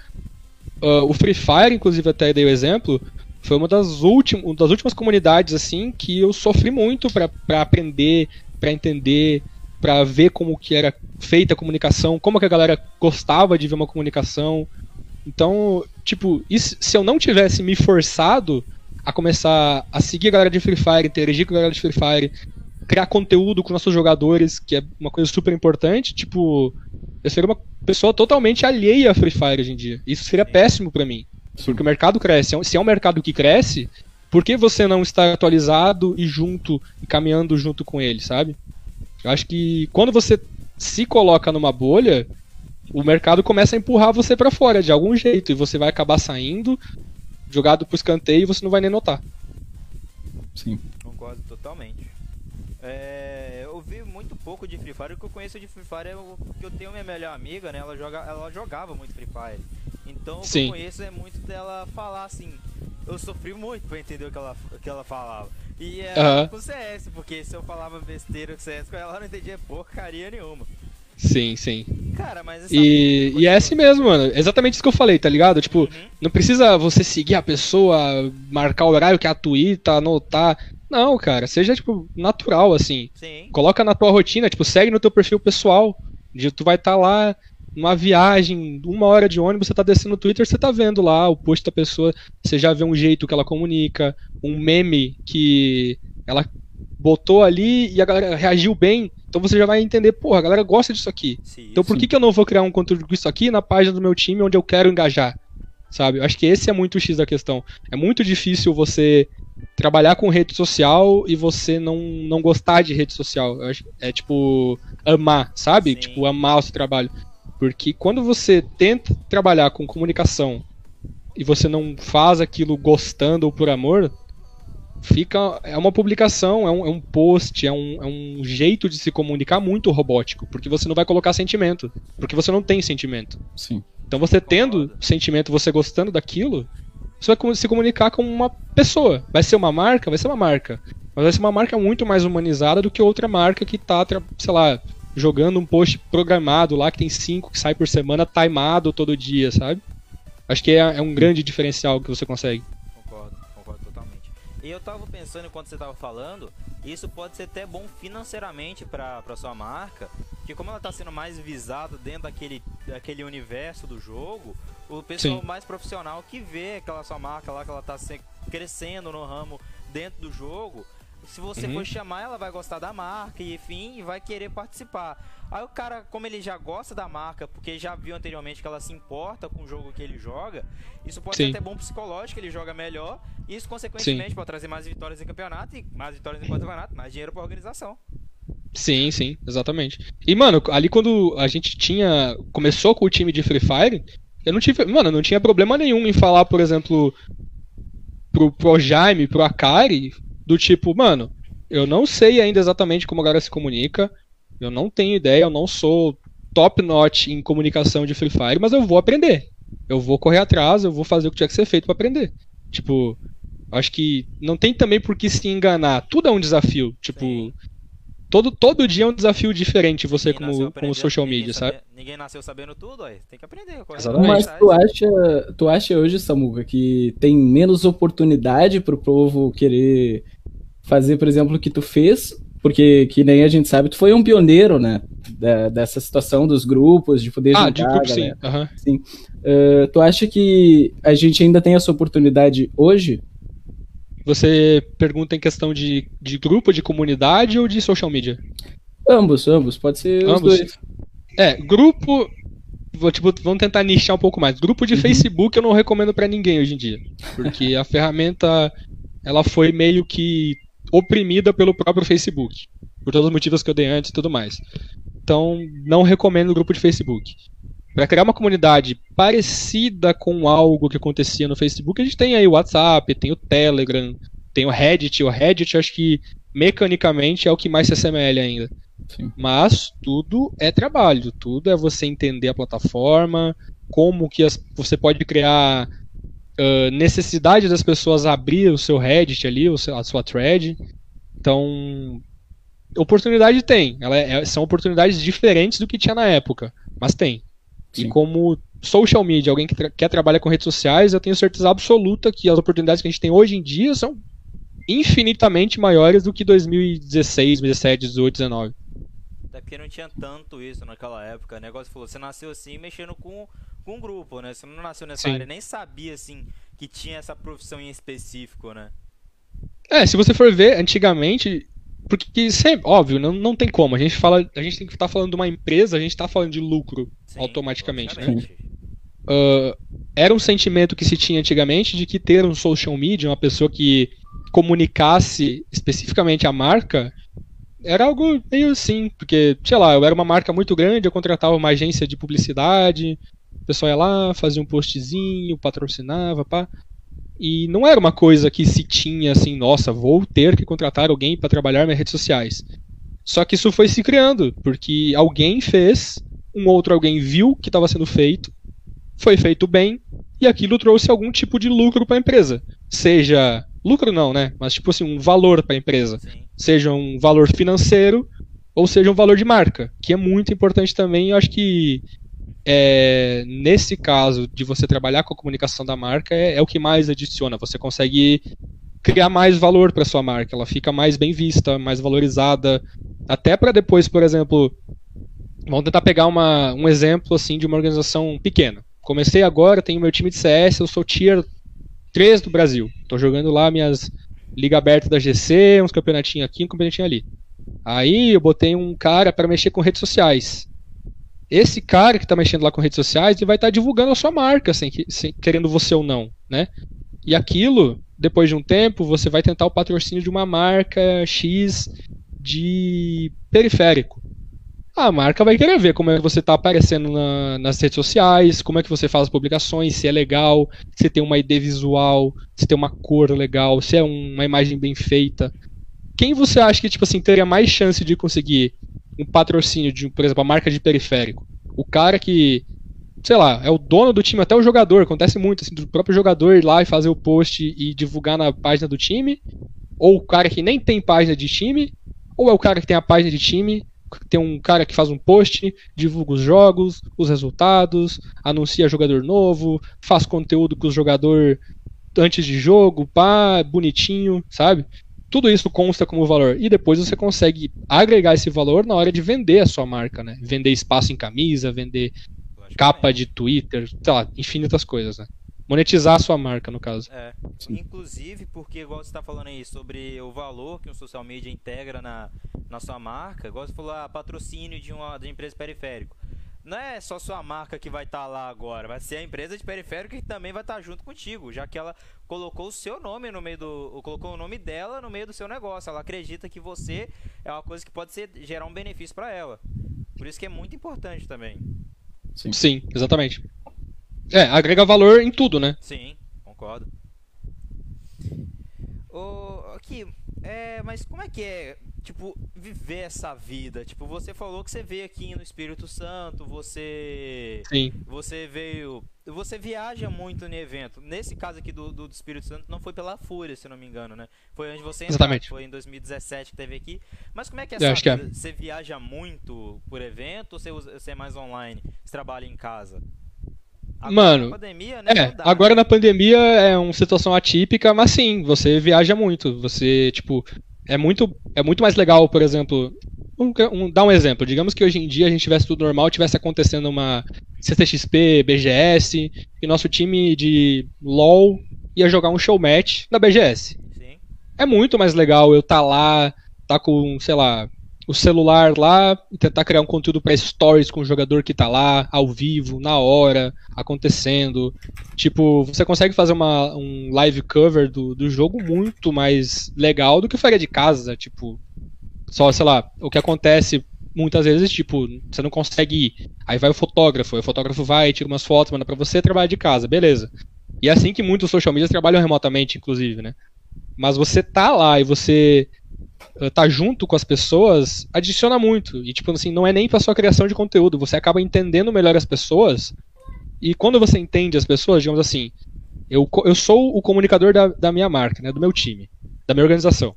Uh, o Free Fire, inclusive, até dei o exemplo, foi uma das, uma das últimas comunidades assim que eu sofri muito para aprender, para entender, para ver como que era feita a comunicação, como que a galera gostava de ver uma comunicação. Então, tipo, isso, se eu não tivesse me forçado a começar a seguir a galera de Free Fire, interagir com a galera de Free Fire, criar conteúdo com nossos jogadores, que é uma coisa super importante, tipo, eu seria uma pessoa totalmente alheia a Free Fire hoje em dia. Isso seria péssimo para mim. Porque o mercado cresce. Se é um mercado que cresce, por que você não está atualizado e junto, e caminhando junto com ele, sabe? Eu acho que quando você se coloca numa bolha, o mercado começa a empurrar você para fora de algum jeito e você vai acabar saindo, jogado pro escanteio e você não vai nem notar. Sim. Concordo totalmente. É, eu vi muito pouco de Free Fire. O que eu conheço de Free Fire é o que eu tenho minha melhor amiga, né? Ela, joga, ela jogava muito Free Fire. Então o Sim. que eu conheço é muito dela falar assim. Eu sofri muito pra entender o que ela, o que ela falava. E é uhum. com CS, porque se eu falava besteira com CS com ela, ela não entendia porcaria nenhuma. Sim, sim. Cara, mas e, e é assim mesmo, mano. Exatamente isso que eu falei, tá ligado? Tipo, uhum. não precisa você seguir a pessoa, marcar o horário que é a Twitter, anotar. Não, cara, seja, tipo, natural, assim. Sim. Coloca na tua rotina, tipo, segue no teu perfil pessoal. De tu vai estar tá lá numa viagem, uma hora de ônibus, você tá descendo no Twitter, você tá vendo lá o post da pessoa, você já vê um jeito que ela comunica, um meme que ela botou ali e a galera reagiu bem. Então você já vai entender, porra, a galera gosta disso aqui. Sim, então por que, que eu não vou criar um conteúdo com isso aqui na página do meu time onde eu quero engajar? Sabe? Eu acho que esse é muito o X da questão. É muito difícil você trabalhar com rede social e você não, não gostar de rede social. É tipo amar, sabe? Sim. Tipo, amar o seu trabalho. Porque quando você tenta trabalhar com comunicação e você não faz aquilo gostando ou por amor, fica é uma publicação, é um, é um post, é um, é um jeito de se comunicar muito robótico, porque você não vai colocar sentimento, porque você não tem sentimento. Sim. Então você tendo sentimento, você gostando daquilo, você vai se comunicar com uma pessoa. Vai ser uma marca, vai ser uma marca, mas vai ser uma marca muito mais humanizada do que outra marca que tá, sei lá, jogando um post programado lá que tem cinco que sai por semana, timado todo dia, sabe? Acho que é, é um grande diferencial que você consegue. E eu tava pensando enquanto você tava falando, isso pode ser até bom financeiramente para sua marca, que como ela tá sendo mais visada dentro daquele, daquele universo do jogo, o pessoal Sim. mais profissional que vê aquela sua marca lá que ela tá crescendo no ramo dentro do jogo, se você uhum. for chamar, ela vai gostar da marca e enfim, e vai querer participar. Aí o cara, como ele já gosta da marca, porque já viu anteriormente que ela se importa com o jogo que ele joga, isso pode Sim. ser até bom psicológico, ele joga melhor, e isso consequentemente Sim. pode trazer mais vitórias em campeonato e mais vitórias em campeonato, mais dinheiro para organização. Sim, sim, exatamente. E mano, ali quando a gente tinha começou com o time de Free Fire, eu não tive, mano, não tinha problema nenhum em falar, por exemplo, pro, pro Jaime, pro Akari, do tipo, mano, eu não sei ainda exatamente como a galera se comunica, eu não tenho ideia, eu não sou top notch em comunicação de Free Fire, mas eu vou aprender. Eu vou correr atrás, eu vou fazer o que tiver que ser feito para aprender. Tipo, acho que não tem também por que se enganar. Tudo é um desafio. Tipo, todo, todo dia é um desafio diferente você como, como social media, sabe? ninguém nasceu sabendo tudo, aí tem que aprender. Mas tu acha, tu acha hoje, Samuca, que tem menos oportunidade pro povo querer fazer, por exemplo, o que tu fez, porque que nem a gente sabe, tu foi um pioneiro, né, da, dessa situação dos grupos, de poder ah, de grupo, sim. Uhum. sim. Uh, tu acha que a gente ainda tem essa oportunidade hoje? Você pergunta em questão de, de grupo, de comunidade ou de social media? Ambos, ambos, pode ser ambos. os dois. É, grupo, vou, tipo, vamos tentar nichar um pouco mais. Grupo de uhum. Facebook eu não recomendo para ninguém hoje em dia, porque a ferramenta ela foi meio que oprimida pelo próprio Facebook, por todos os motivos que eu dei antes e tudo mais. Então, não recomendo o grupo de Facebook. Para criar uma comunidade parecida com algo que acontecia no Facebook, a gente tem aí o WhatsApp, tem o Telegram, tem o Reddit. O Reddit, acho que mecanicamente é o que mais se assemelha ainda. Sim. Mas tudo é trabalho, tudo é você entender a plataforma, como que as, você pode criar uh, necessidade das pessoas abrir o seu Reddit ali, o seu, a sua thread. Então, oportunidade tem. Ela é, é, são oportunidades diferentes do que tinha na época, mas tem. Sim. E como social media, alguém que tra quer trabalhar com redes sociais, eu tenho certeza absoluta que as oportunidades que a gente tem hoje em dia são infinitamente maiores do que 2016, 2017, 2018, 2019. Até porque não tinha tanto isso naquela época. O negócio falou, você nasceu assim mexendo com com um grupo, né? Você não nasceu nessa Sim. área, nem sabia assim que tinha essa profissão em específico, né? É, se você for ver, antigamente, porque sempre, óbvio, não, não tem como. A gente fala, a gente tem que estar tá falando de uma empresa, a gente está falando de lucro Sim, automaticamente, né? Uh, era um sentimento que se tinha antigamente de que ter um social media, uma pessoa que comunicasse especificamente a marca, era algo meio assim, porque, sei lá, eu era uma marca muito grande, eu contratava uma agência de publicidade, o pessoal ia lá, fazia um postzinho, patrocinava, pá. E não era uma coisa que se tinha assim, nossa, vou ter que contratar alguém para trabalhar minhas redes sociais. Só que isso foi se criando, porque alguém fez, um outro alguém viu que estava sendo feito, foi feito bem, e aquilo trouxe algum tipo de lucro para a empresa. Seja lucro não, né? Mas tipo assim, um valor para a empresa. Sim. Seja um valor financeiro ou seja um valor de marca, que é muito importante também. Eu acho que é, nesse caso de você trabalhar com a comunicação da marca é, é o que mais adiciona. Você consegue criar mais valor para sua marca, ela fica mais bem vista, mais valorizada, até para depois, por exemplo, vamos tentar pegar uma, um exemplo assim de uma organização pequena. Comecei agora, tenho meu time de CS, eu sou tier 3 do Brasil. Estou jogando lá minhas liga aberta da GC, uns campeonatinhos aqui, um campeonatinho ali. Aí eu botei um cara para mexer com redes sociais esse cara que está mexendo lá com redes sociais, ele vai estar tá divulgando a sua marca, sem, sem, querendo você ou não, né? E aquilo, depois de um tempo, você vai tentar o patrocínio de uma marca X de periférico. a marca vai querer ver como é que você está aparecendo na, nas redes sociais, como é que você faz as publicações, se é legal, se tem uma ID visual, se tem uma cor legal, se é uma imagem bem feita. Quem você acha que tipo assim teria mais chance de conseguir um patrocínio de, por exemplo, a marca de periférico? O cara que, sei lá, é o dono do time, até o jogador, acontece muito assim, do próprio jogador ir lá e fazer o post e divulgar na página do time, ou o cara que nem tem página de time, ou é o cara que tem a página de time tem um cara que faz um post, divulga os jogos, os resultados, anuncia jogador novo, faz conteúdo com o jogador antes de jogo, pá, bonitinho, sabe? Tudo isso consta como valor. E depois você consegue agregar esse valor na hora de vender a sua marca, né? Vender espaço em camisa, vender capa de Twitter, sei lá, infinitas coisas, né? monetizar a sua marca, no caso. É. Inclusive, porque, igual você está falando aí sobre o valor que um social media integra na, na sua marca, igual você falou, ah, patrocínio de uma de empresa periférico. Não é só sua marca que vai estar tá lá agora, vai ser a empresa de periférico que também vai estar tá junto contigo, já que ela colocou o seu nome no meio do. colocou o nome dela no meio do seu negócio. Ela acredita que você é uma coisa que pode ser, gerar um benefício para ela. Por isso que é muito importante também. Sim, Sim exatamente. É, agrega valor em tudo, né? Sim, concordo. O, aqui, é, mas como é que é, tipo, viver essa vida? Tipo, você falou que você veio aqui no Espírito Santo, você. Sim. Você veio. Você viaja muito no evento. Nesse caso aqui do, do, Espírito Santo, não foi pela Fúria, se não me engano, né? Foi onde você entrou, Exatamente. foi em 2017 que teve aqui. Mas como é que é essa vida? É. Você viaja muito por evento ou você, você é mais online? Você trabalha em casa? Agora Mano, na pandemia, né, é, agora na pandemia é uma situação atípica, mas sim, você viaja muito. Você, tipo, é muito, é muito mais legal, por exemplo. Um, um, dar um exemplo. Digamos que hoje em dia a gente tivesse tudo normal, tivesse acontecendo uma CCXP, BGS, e nosso time de LoL ia jogar um show match na BGS. Sim. É muito mais legal eu estar tá lá, tá com, sei lá, o celular lá e tentar criar um conteúdo para stories com o jogador que tá lá, ao vivo, na hora, acontecendo. Tipo, você consegue fazer uma, um live cover do, do jogo muito mais legal do que faria de casa. Tipo, só, sei lá, o que acontece muitas vezes, tipo, você não consegue ir. Aí vai o fotógrafo, o fotógrafo vai, tira umas fotos, manda pra você trabalhar de casa, beleza. E é assim que muitos social media trabalham remotamente, inclusive, né? Mas você tá lá e você tá junto com as pessoas adiciona muito. E, tipo assim, não é nem pra sua criação de conteúdo. Você acaba entendendo melhor as pessoas. E quando você entende as pessoas, digamos assim, eu, eu sou o comunicador da, da minha marca, né, do meu time, da minha organização.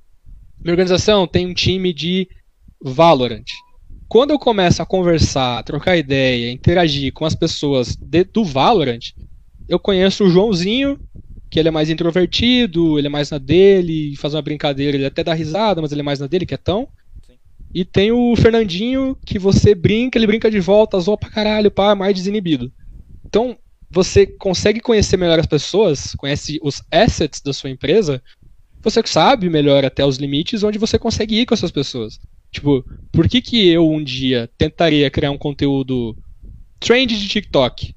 Minha organização tem um time de Valorant. Quando eu começo a conversar, a trocar ideia, interagir com as pessoas de, do Valorant, eu conheço o Joãozinho, que ele é mais introvertido, ele é mais na dele, faz uma brincadeira, ele até dá risada, mas ele é mais na dele, quietão. Sim. E tem o Fernandinho, que você brinca, ele brinca de volta, zoa pra caralho, pá, mais desinibido. Então, você consegue conhecer melhor as pessoas, conhece os assets da sua empresa, você sabe melhor até os limites onde você consegue ir com essas pessoas. Tipo, por que que eu um dia tentaria criar um conteúdo trend de TikTok?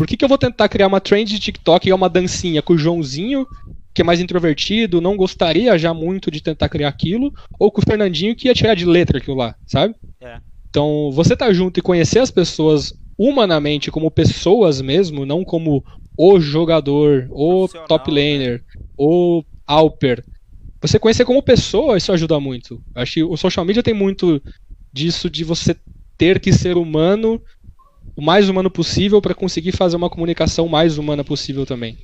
Por que, que eu vou tentar criar uma trend de TikTok e é uma dancinha com o Joãozinho, que é mais introvertido, não gostaria já muito de tentar criar aquilo, ou com o Fernandinho que ia tirar de letra aquilo lá, sabe? É. Então, você tá junto e conhecer as pessoas humanamente como pessoas mesmo, não como o jogador, o top né? laner, né? o Alper. Você conhecer como pessoa, isso ajuda muito. Acho que o social media tem muito disso de você ter que ser humano o mais humano possível para conseguir fazer uma comunicação mais humana possível também.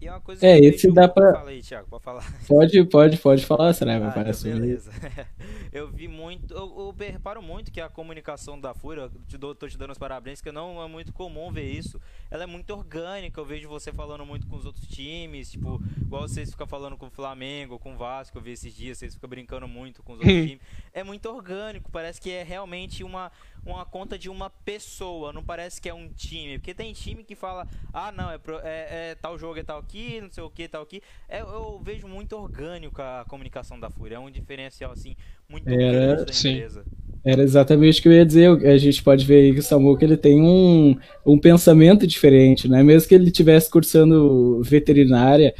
E é uma coisa é, esse dá pra. Falei, Thiago, pode falar. Pode, pode, pode falar, Saraiva, ah, parece. Beleza. eu vi muito, eu, eu, reparo muito que a comunicação da Fúria, te dou, tô te dando os parabéns, que não é muito comum ver isso. Ela é muito orgânica, eu vejo você falando muito com os outros times, tipo, igual vocês ficam falando com o Flamengo, com o Vasco, eu vi esses dias, vocês ficam brincando muito com os outros times. É muito orgânico, parece que é realmente uma uma conta de uma pessoa, não parece que é um time. Porque tem time que fala, ah, não, é, pro, é, é tal jogo é tal aqui, não sei o que, tal aqui. É, eu vejo muito orgânico a comunicação da Fúria, é um diferencial, assim, muito Era, grande da sim. empresa. Era exatamente o que eu ia dizer. A gente pode ver aí que o Samuca ele tem um, um pensamento diferente, né? Mesmo que ele estivesse cursando veterinária,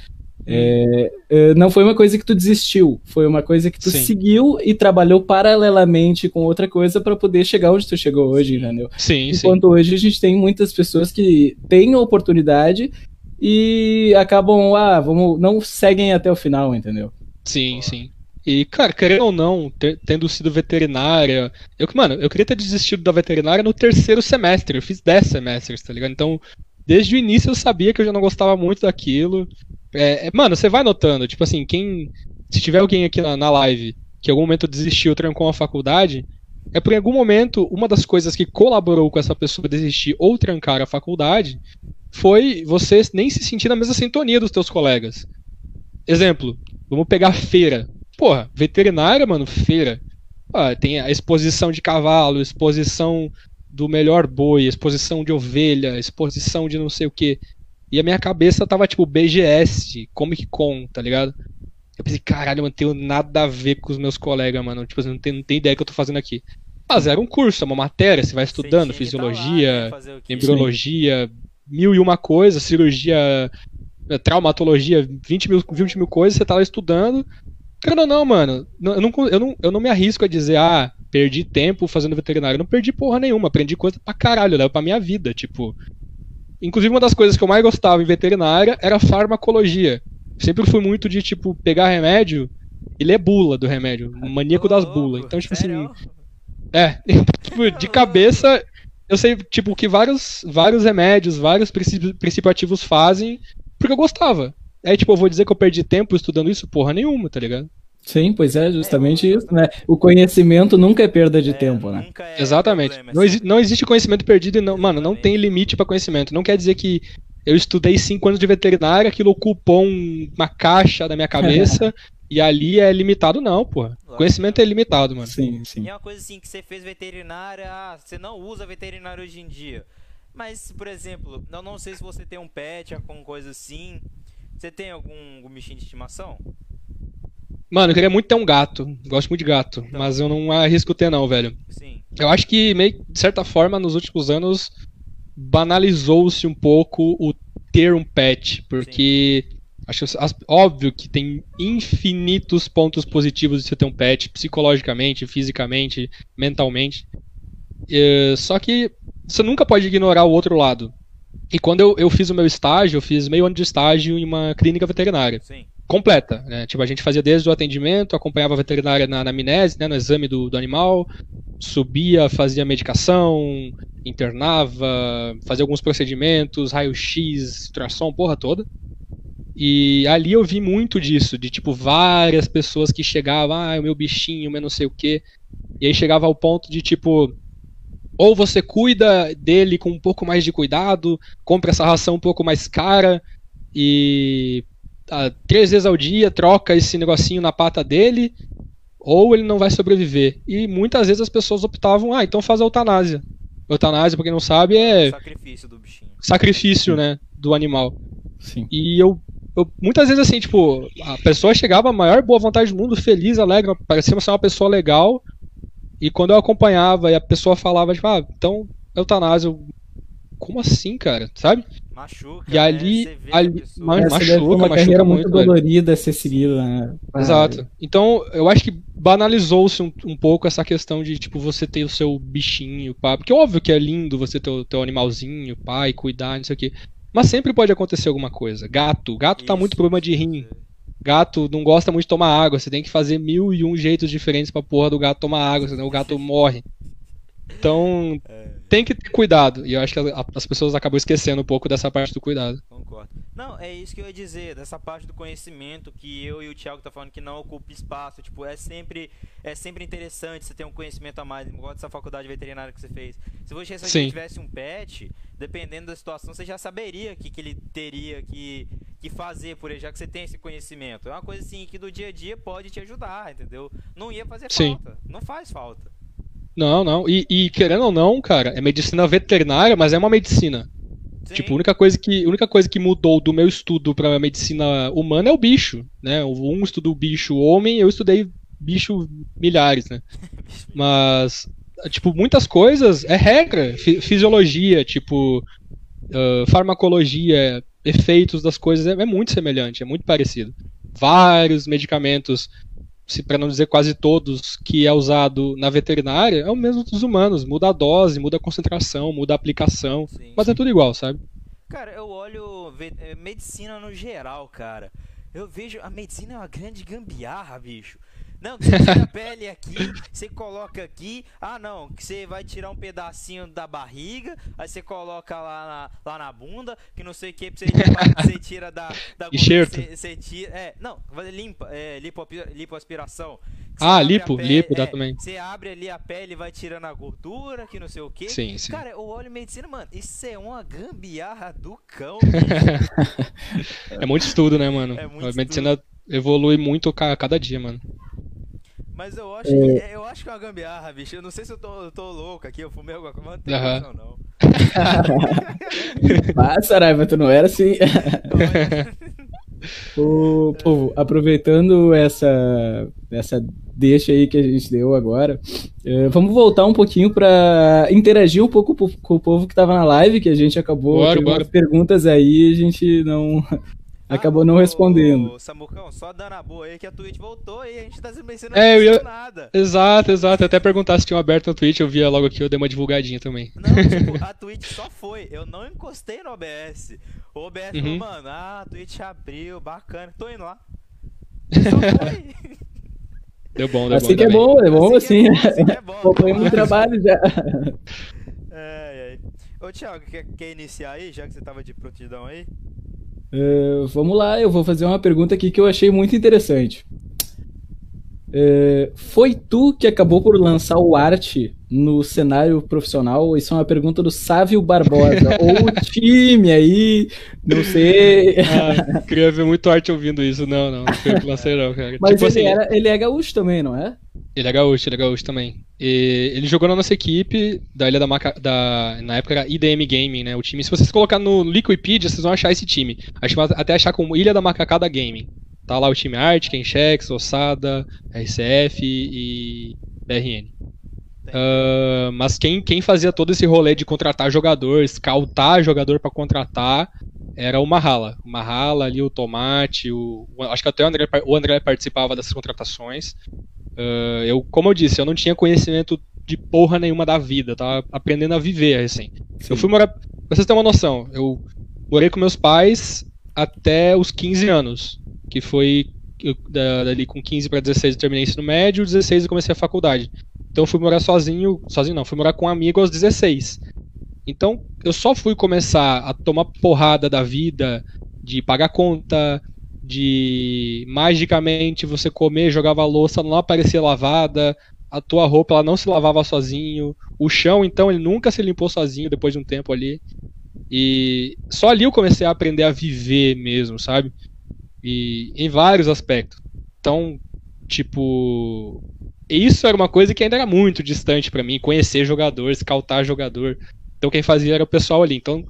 É, é, não foi uma coisa que tu desistiu, foi uma coisa que tu Sim. seguiu e trabalhou paralelamente com outra coisa para poder chegar onde tu chegou hoje, entendeu? Sim, sim. Enquanto hoje a gente tem muitas pessoas que têm a oportunidade e acabam, ah, vamos, não seguem até o final, entendeu? Sim, sim. E, cara, querendo ou não, ter- tendo sido veterinária. Eu, mano, eu queria ter desistido da veterinária no terceiro semestre. Eu fiz 10 semestres, tá ligado? Então, desde o início eu sabia que eu já não gostava muito daquilo. É, é, mano, você vai notando, tipo assim, quem. Se tiver alguém aqui na, na live que em algum momento desistiu, trancou a faculdade, é por em algum momento uma das coisas que colaborou com essa pessoa desistir ou trancar a faculdade foi você nem se sentir na mesma sintonia dos teus colegas. Exemplo, vamos pegar feira. Porra, veterinária, mano, feira. Ah, tem a exposição de cavalo, exposição do melhor boi, exposição de ovelha, exposição de não sei o que. E a minha cabeça tava tipo BGS, Comic Con, tá ligado? Eu pensei, caralho, eu não tenho nada a ver com os meus colegas, mano. Tipo, assim, não tem, não ideia do que eu tô fazendo aqui. Mas era um curso, é uma matéria, você vai estudando que tá lá, fisiologia, né, embriologia, mil e uma coisa, cirurgia, eh, traumatologia, 20 mil, 20 mil coisas, você tá lá estudando. Cara, não, mano, eu não, eu, não, eu não me arrisco a dizer, ah, perdi tempo fazendo veterinário. Eu não perdi porra nenhuma, aprendi coisa pra caralho, leva pra minha vida, tipo. Inclusive, uma das coisas que eu mais gostava em veterinária era farmacologia. Sempre fui muito de, tipo, pegar remédio e ler bula do remédio, um maníaco das bulas. Então, tipo assim, sério? é, tipo, de cabeça, eu sei, tipo, que vários, vários remédios, vários princípios, princípios ativos fazem porque eu gostava. Aí, tipo, eu vou dizer que eu perdi tempo estudando isso? Porra nenhuma, tá ligado? Sim, pois é, justamente É, isso, né? O conhecimento nunca é perda de É, tempo, né? nunca é Exatamente. problema, Não, é exi- sempre- não existe conhecimento perdido e não, mano, não tem limite pra conhecimento. Não quer dizer que eu estudei cinco anos de veterinária, aquilo ocupou um- uma caixa da minha cabeça e ali é limitado, não, porra. Conhecimento é limitado, mano. Sim, sim. E é uma coisa assim que você fez veterinária, ah, você não usa veterinária hoje em dia. Mas, por exemplo, eu não sei se você tem um pet, alguma coisa assim. Você tem algum, algum bichinho de estimação? Mano, eu queria muito ter um gato. Gosto muito de gato, Então. mas eu não arrisco ter, não, velho. Sim. Eu acho que, meio, de certa forma, nos últimos anos, banalizou-se um pouco o ter um pet, porque acho que, as- óbvio que tem infinitos pontos positivos de você ter um pet, psicologicamente, fisicamente, mentalmente. É, só que você nunca pode ignorar o outro lado. E quando eu, eu fiz o meu estágio, eu fiz meio ano de estágio em uma clínica veterinária Sim. Completa, né? Tipo, a gente fazia desde o atendimento, acompanhava a veterinária na anamnese, né, no exame do, do animal, subia, fazia medicação, internava, fazia alguns procedimentos, raio-x, ultrassom, porra toda. E ali eu vi muito disso, de tipo, várias pessoas que chegavam, ah, o meu bichinho, meu não sei o quê. E aí chegava ao ponto de tipo, ou você cuida dele com um pouco mais de cuidado, compra essa ração um pouco mais cara e ah, três vezes ao dia troca esse negocinho na pata dele, ou ele não vai sobreviver. E muitas vezes as pessoas optavam, ah, então faz a eutanásia. Eutanásia, pra quem não sabe, é Sacrifício do bichinho. sacrifício, né, do animal. Sim. E eu, eu- muitas vezes assim, tipo, a pessoa chegava a maior boa vontade do mundo, feliz, alegre, parecia ser uma pessoa legal. E quando eu acompanhava e a pessoa falava, tipo, ah, então, eutanásia, eu, como assim, cara? Sabe? Machuca. E ali- né? Ali- mas- machuca, uma machuca carreira muito, muito dolorida ser seguida, né? Exato. Então, eu acho que banalizou-se um, um pouco essa questão de, tipo, você ter o seu bichinho, pá. Porque óbvio que é lindo você ter o teu animalzinho, pá, e cuidar, não sei o quê. Mas sempre pode acontecer alguma coisa. Gato. Gato tá Isso, muito problema de rim. Gato não gosta muito de tomar água. Você tem que fazer mil e um jeitos diferentes pra porra do gato tomar água, senão o gato morre. Então, É, tem que ter cuidado. E eu acho que as pessoas acabam esquecendo um pouco dessa parte do cuidado. concordo. Não, é isso que eu ia dizer, dessa parte do conhecimento que eu e o Thiago tá falando que não ocupa espaço, tipo, é sempre é sempre interessante você ter um conhecimento a mais, igual dessa faculdade veterinária que você fez. Se você se tivesse um pet, dependendo da situação, você já saberia o que, que ele teria que, que fazer por ele, já que você tem esse conhecimento. É uma coisa assim que do dia a dia pode te ajudar, entendeu? Não ia fazer Sim. falta, não faz falta. Não, não. E, e querendo ou não, cara, é medicina veterinária, mas é uma medicina. Sim. Tipo, a única coisa que, única coisa que mudou do meu estudo pra medicina humana é o bicho, né? Um estuda o bicho homem, eu estudei bicho milhares, né? Mas, tipo, muitas coisas é regra, fi- fisiologia, tipo, ah, farmacologia, efeitos das coisas é, é muito semelhante, é muito parecido. Vários medicamentos, se para não dizer quase todos, que é usado na veterinária, é o mesmo dos humanos. Muda a dose, muda a concentração, muda a aplicação, sim, mas é sim. é tudo igual, sabe? Cara, eu olho eh, medicina no geral, cara. Eu vejo a medicina é uma grande gambiarra, bicho. Não, você tira a pele aqui, você coloca aqui. Ah, não, que você vai tirar um pedacinho da barriga, aí você coloca lá na, lá na bunda, que não sei o que, você, você tira da, da bunda, você, você, tira. É, não, limpa, é, lipo, lipoaspiração. Ah, lipo, pele, lipo dá é, também. Você abre ali a pele e vai tirando a gordura, que não sei o que. Sim, sim. Cara, o óleo medicina, mano, isso é uma gambiarra do cão. é muito estudo, né, mano? É muito a medicina estudo. evolui muito a cada dia, mano. Mas eu acho, que, é, eu acho que é uma gambiarra, bicho. Eu não sei se eu tô, eu tô louco aqui, eu fumei alguma coisa, mas não tem uhum. não. Mas, Saraiva, tu não era assim. o, povo, aproveitando essa, essa deixa aí que a gente deu agora, uh, vamos voltar um pouquinho para interagir um pouco com o povo que tava na live, que a gente acabou bora, bora. perguntas aí e a gente não acabou não respondendo. Samucão, só dando a boa aí que a Twitch voltou e a gente tá se mencionando é, eu ia... nada. Exato, exato. Até perguntar se tinha aberto no Twitch, eu via logo aqui, eu dei uma divulgadinha também. Não, tipo, a Twitch só foi. Eu não encostei no OBS. O OBS uhum. falou, mano, ah, a Twitch abriu, bacana. Tô indo lá. Só foi. Deu bom, deu assim bom. Que é bom, é bom assim. assim é bom, assim é bom. trabalho já. É, é. Ô, Thiago, quer, quer iniciar aí, já que você tava de prontidão aí? Uh, vamos lá, eu vou fazer uma pergunta aqui que eu achei muito interessante. Uh, foi tu que acabou por lançar o arte no cenário profissional? Isso é uma pergunta do Sávio Barbosa. Ou o time aí, não sei. Ah, queria ver muito arte ouvindo isso. Não, não, não foi o que lancei não, cara. Mas tipo ele, assim, era, ele é gaúcho também, não é? Ele é gaúcho, ele é gaúcho também. E ele jogou na nossa equipe da Ilha da, Maca... da Na época era IDM Gaming, né? O time. Se vocês colocar no Liquipedia, vocês vão achar esse time. Acho até achar como Ilha da Macacada Gaming. Tá lá o time Art, Kenchex, Ossada, RCF e BRN. Uh, mas quem, quem fazia todo esse rolê de contratar jogador, scoutar jogador para contratar, era o Mahala. O Mahala ali, o Tomate, o, acho que até o André, o André participava dessas contratações. Uh, eu, como eu disse, eu não tinha conhecimento de porra nenhuma da vida, tava aprendendo a viver assim. Eu fui morar. Pra vocês terem uma noção, eu morei com meus pais até os 15 anos, que foi eu, dali com 15 para 16 eu terminei ensino médio, 16 eu comecei a faculdade. Então eu fui morar sozinho, sozinho não, fui morar com um amigo aos 16. Então eu só fui começar a tomar porrada da vida, de pagar conta, de magicamente você comer, jogava louça, não aparecia lavada, a tua roupa ela não se lavava sozinho, o chão então ele nunca se limpou sozinho depois de um tempo ali. E só ali eu comecei a aprender a viver mesmo, sabe? E em vários aspectos. Então, tipo, isso era uma coisa que ainda era muito distante para mim, conhecer jogador, escaltar jogador. Então quem fazia era o pessoal ali. Então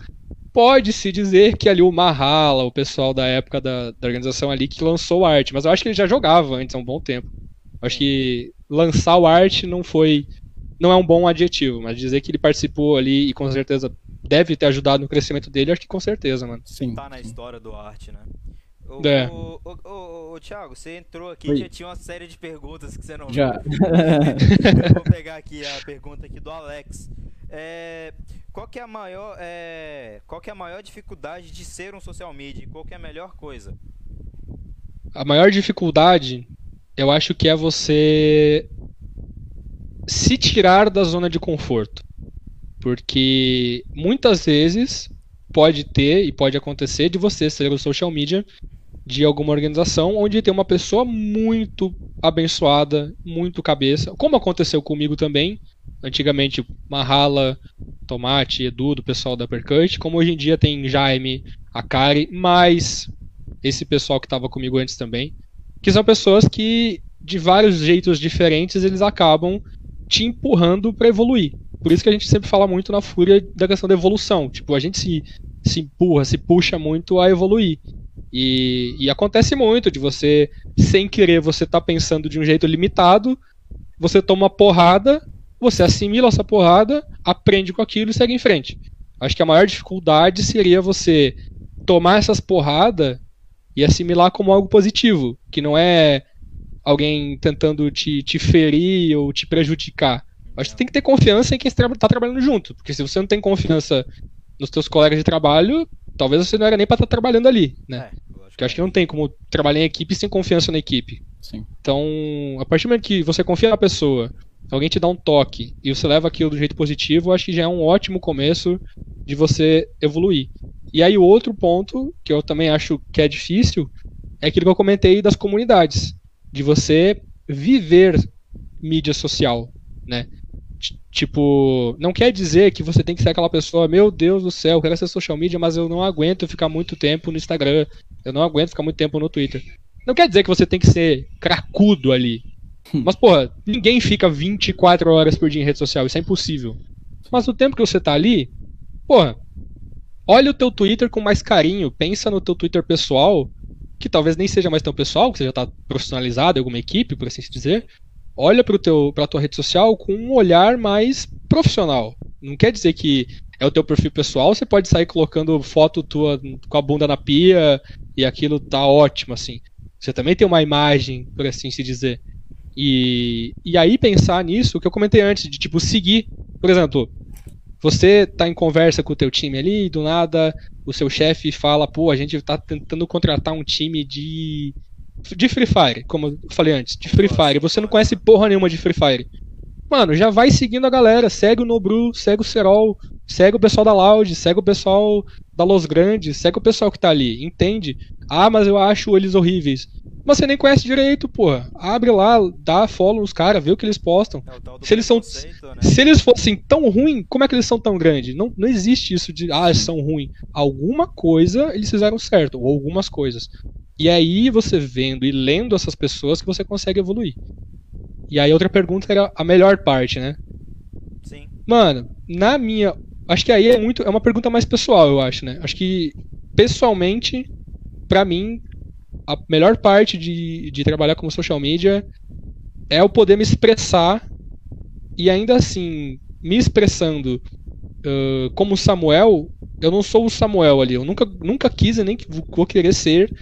pode-se dizer que ali o Mahala, o pessoal da época da, da organização ali, que lançou o arte, mas eu acho que ele já jogava antes há um bom tempo. Eu acho que lançar o arte não foi. não é um bom adjetivo, mas dizer que ele participou ali e com certeza deve ter ajudado no crescimento dele, acho que com certeza, mano. Sim. Tá na história do arte, né? O, é. o, o, o, o, Thiago, você entrou aqui e já tinha uma série de perguntas que você não Já. vou pegar aqui a pergunta aqui do Alex. É, qual que é a maior é, qual que é a maior dificuldade de ser um social media? Qual que é a melhor coisa? A maior dificuldade, eu acho que é você se tirar da zona de conforto. Porque muitas vezes pode ter e pode acontecer de você ser o social media de alguma organização onde tem uma pessoa muito abençoada, muito cabeça, como aconteceu comigo também, antigamente Mahala, Tomate, Edu, do pessoal da Percut, como hoje em dia tem Jaime, Akari, mais esse pessoal que estava comigo antes também, que são pessoas que de vários jeitos diferentes eles acabam te empurrando para evoluir. Por isso que a gente sempre fala muito na fúria da questão da evolução. Tipo, a gente se, se empurra, se puxa muito a evoluir. E, e acontece muito de você, sem querer, você tá pensando de um jeito limitado, você toma uma porrada, você assimila essa porrada, aprende com aquilo e segue em frente. Acho que a maior dificuldade seria você tomar essas porradas e assimilar como algo positivo, que não é alguém tentando te, te ferir ou te prejudicar. Acho que tem que ter confiança em quem está trabalhando junto, porque se você não tem confiança nos teus colegas de trabalho, talvez você não era nem para estar tá trabalhando ali, né? É, porque acho que não tem como trabalhar em equipe sem confiança na equipe. Sim. Então, a partir do momento que você confia na pessoa, alguém te dá um toque e você leva aquilo do jeito positivo, acho que já é um ótimo começo de você evoluir. E aí o outro ponto, que eu também acho que é difícil, é aquilo que eu comentei das comunidades. De você viver mídia social, né? Tipo, não quer dizer que você tem que ser aquela pessoa, meu Deus do céu, eu quero ser social media, mas eu não aguento ficar muito tempo no Instagram, eu não aguento ficar muito tempo no Twitter. Não quer dizer que você tem que ser cracudo ali. Hum. Mas, porra, ninguém fica 24 horas por dia em rede social, isso é impossível. Mas o tempo que você tá ali, porra, olha o teu Twitter com mais carinho, pensa no teu Twitter pessoal, que talvez nem seja mais tão pessoal, que você já está profissionalizado em alguma equipe, por assim dizer. Olha para a tua rede social com um olhar mais profissional. Não quer dizer que é o teu perfil pessoal, você pode sair colocando foto tua com a bunda na pia e aquilo tá ótimo, assim. Você também tem uma imagem, por assim se dizer. E, e aí pensar nisso, o que eu comentei antes, de tipo seguir. Por exemplo, você tá em conversa com o teu time ali, do nada o seu chefe fala, pô, a gente tá tentando contratar um time de de Free Fire, como eu falei antes, de Free Fire. Você não conhece porra nenhuma de Free Fire. Mano, já vai seguindo a galera, segue o Nobru, segue o Serol, segue o pessoal da Loud, segue o pessoal da Los Grandes, segue o pessoal que tá ali, entende? Ah, mas eu acho eles horríveis. Mas você nem conhece direito, porra. Abre lá, dá follow nos caras, vê o que eles postam. É se eles são. Né? Se eles fossem tão ruins, como é que eles são tão grandes? Não, não existe isso de, ah, eles são ruins. Alguma coisa eles fizeram certo, ou algumas coisas. E aí você vendo e lendo essas pessoas que você consegue evoluir. E aí outra pergunta era a melhor parte, né? Sim. Mano, na minha. Acho que aí é muito. É uma pergunta mais pessoal, eu acho, né? Acho que, pessoalmente, para mim, a melhor parte de, de trabalhar como social media é o poder me expressar e ainda assim, me expressando uh, como Samuel, eu não sou o Samuel ali. Eu nunca, nunca quis e nem vou querer ser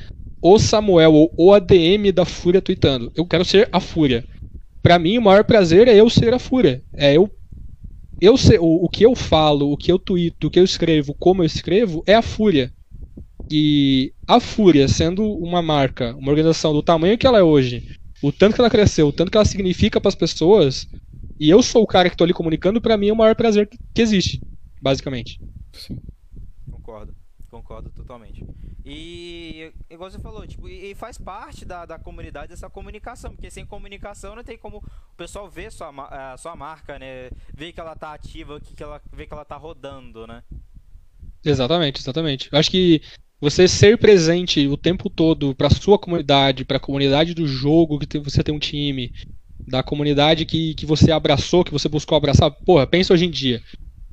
o Samuel ou o ADM da Fúria tweetando. Eu quero ser a Fúria. Para mim, o maior prazer é eu ser a Fúria. É eu eu ser, o, o que eu falo, o que eu tweeto, o que eu escrevo, como eu escrevo é a Fúria. E a Fúria, sendo uma marca, uma organização do tamanho que ela é hoje, o tanto que ela cresceu, o tanto que ela significa para as pessoas, e eu sou o cara que estou ali comunicando, para mim é o maior prazer que, que existe, basicamente. Sim. Concordo, concordo totalmente. E, igual você falou, tipo, e faz parte da, da comunidade essa comunicação, porque sem comunicação não tem como o pessoal ver sua, a sua marca, né? Ver que ela tá ativa, que, que ela, ver que ela tá rodando, né? Exatamente, exatamente. Eu acho que você ser presente o tempo todo para sua comunidade, para a comunidade do jogo que você tem um time, da comunidade que, que você abraçou, que você buscou abraçar. Porra, pensa hoje em dia.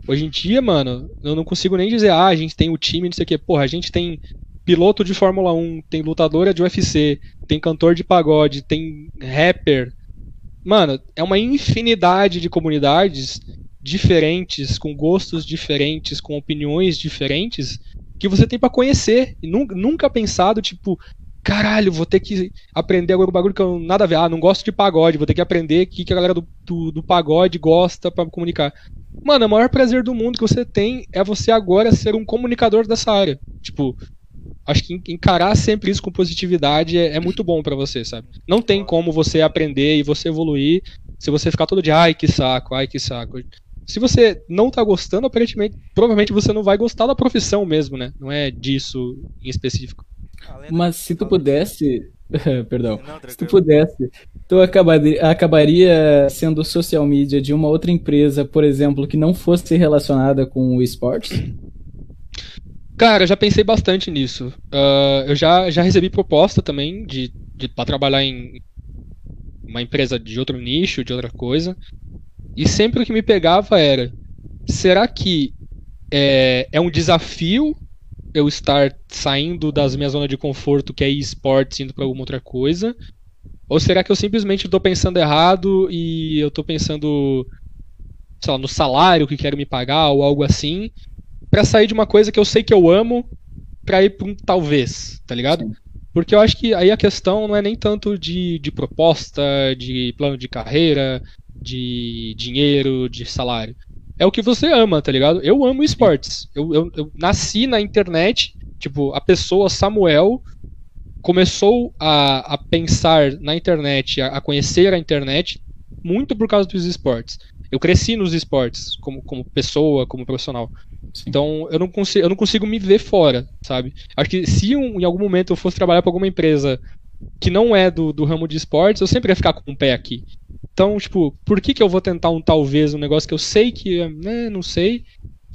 Hoje em dia, mano, eu não consigo nem dizer, ah, a gente tem o time, não sei o quê. Porra, a gente tem piloto de Fórmula 1, tem lutadora de UFC, tem cantor de pagode, tem rapper. Mano, é uma infinidade de comunidades diferentes, com gostos diferentes, com opiniões diferentes, que você tem para conhecer. E nunca, nunca pensado, tipo, caralho, vou ter que aprender agora bagulho que eu nada a ver. Ah, não gosto de pagode, vou ter que aprender o que, que a galera do, do, do pagode gosta para comunicar. Mano, o maior prazer do mundo que você tem é você agora ser um comunicador dessa área. Tipo, acho que encarar sempre isso com positividade é, é muito bom para você, sabe? Não tem como você aprender e você evoluir se você ficar todo dia, ai que saco, ai que saco se você não tá gostando, aparentemente, provavelmente você não vai gostar da profissão mesmo, né? Não é disso em específico. Mas se tu pudesse. Perdão. Não, se tu pudesse, tu acabaria, acabaria sendo social media de uma outra empresa, por exemplo, que não fosse relacionada com o esportes? Cara, eu já pensei bastante nisso. Uh, eu já, já recebi proposta também de, de para trabalhar em uma empresa de outro nicho, de outra coisa. E sempre o que me pegava era: será que é, é um desafio eu estar saindo das minhas zonas de conforto, que é esportes, indo para alguma outra coisa? Ou será que eu simplesmente estou pensando errado e eu estou pensando, sei lá, no salário que quero me pagar ou algo assim, para sair de uma coisa que eu sei que eu amo pra ir pra um talvez, tá ligado? Sim. Porque eu acho que aí a questão não é nem tanto de, de proposta, de plano de carreira, de dinheiro, de salário. É o que você ama, tá ligado? Eu amo esportes. Eu, eu, eu nasci na internet, tipo, a pessoa Samuel começou a, a pensar na internet, a, a conhecer a internet, muito por causa dos esportes. Eu cresci nos esportes, como, como pessoa, como profissional. Sim. Então eu não, consigo, eu não consigo me ver fora, sabe? Acho que se um, em algum momento eu fosse trabalhar para alguma empresa que não é do, do ramo de esportes, eu sempre ia ficar com o pé aqui. Então, tipo, por que, que eu vou tentar um talvez, um negócio que eu sei que, né, não sei,